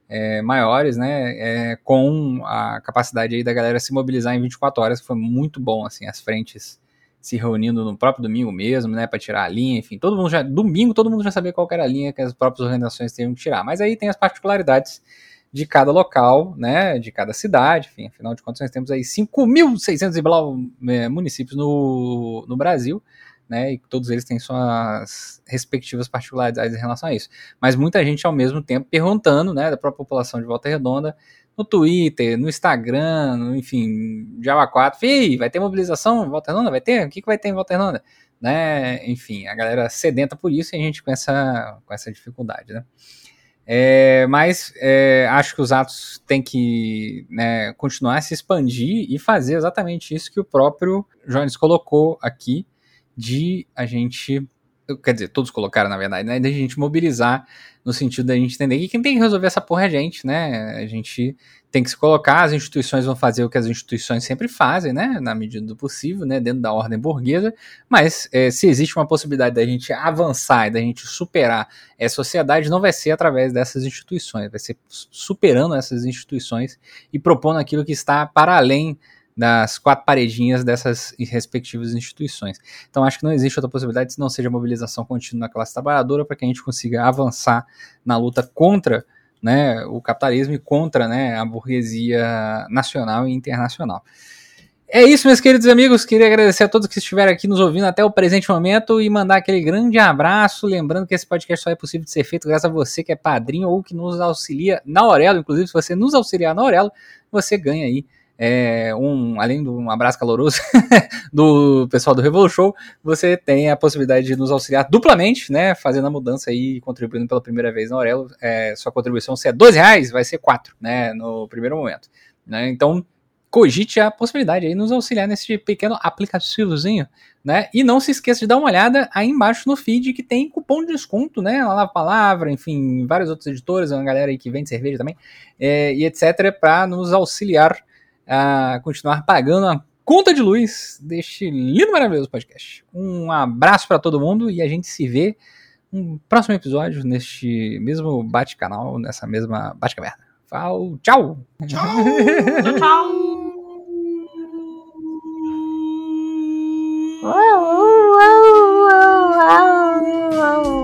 é, maiores, né, é, com a capacidade aí da galera se mobilizar em 24 horas, foi muito bom, assim, as frentes se reunindo no próprio domingo mesmo, né, para tirar a linha, enfim, todo mundo já, domingo todo mundo já sabia qual era a linha que as próprias organizações teriam que tirar, mas aí tem as particularidades de cada local, né, de cada cidade, enfim, afinal de contas nós temos aí 5.600 e blá é, municípios no, no Brasil, né, e todos eles têm suas respectivas particularidades em relação a isso. Mas muita gente ao mesmo tempo perguntando, né, da própria população de Volta Redonda, no Twitter, no Instagram, no, enfim, Java 4, Fih, vai ter mobilização em Volta Redonda? Vai ter? O que, que vai ter em Volta Redonda? Né, enfim, a galera sedenta por isso e a gente com essa, com essa dificuldade, né. É, mas é, acho que os atos têm que né, continuar a se expandir e fazer exatamente isso que o próprio Jones colocou aqui, de a gente, quer dizer, todos colocaram na verdade, né, de a gente mobilizar no sentido da gente entender. Que quem tem que resolver essa porra é a gente, né, a gente tem que se colocar, as instituições vão fazer o que as instituições sempre fazem, né, na medida do possível, né, dentro da ordem burguesa, mas é, se existe uma possibilidade da gente avançar e da gente superar essa sociedade, não vai ser através dessas instituições, vai ser superando essas instituições e propondo aquilo que está para além das quatro paredinhas dessas respectivas instituições. Então acho que não existe outra possibilidade se não seja mobilização contínua na classe trabalhadora para que a gente consiga avançar na luta contra né, o capitalismo e contra né, a burguesia nacional e internacional. É isso, meus queridos amigos. Queria agradecer a todos que estiveram aqui nos ouvindo até o presente momento e mandar aquele grande abraço. Lembrando que esse podcast só é possível de ser feito graças a você que é padrinho ou que nos auxilia na Aurelo. Inclusive, se você nos auxiliar na Aurelo, você ganha aí é, um, além de um abraço caloroso do pessoal do Revolu Show, você tem a possibilidade de nos auxiliar duplamente, né, fazendo a mudança aí, contribuindo pela primeira vez na Aurelo. É, sua contribuição, se é 12 reais, vai ser 4, né, no primeiro momento. Né, então, cogite a possibilidade aí de nos auxiliar nesse pequeno aplicativozinho, né? E não se esqueça de dar uma olhada aí embaixo no feed que tem cupom de desconto, né? Na Lava Palavra, enfim, vários outros editores, uma galera aí que vende cerveja também, é, e etc, para nos auxiliar a continuar pagando a conta de luz deste lindo, maravilhoso podcast. Um abraço para todo mundo e a gente se vê no próximo episódio, neste mesmo bate-canal, nessa mesma bate-caverna. Tchau! Tchau! Tchau! tchau.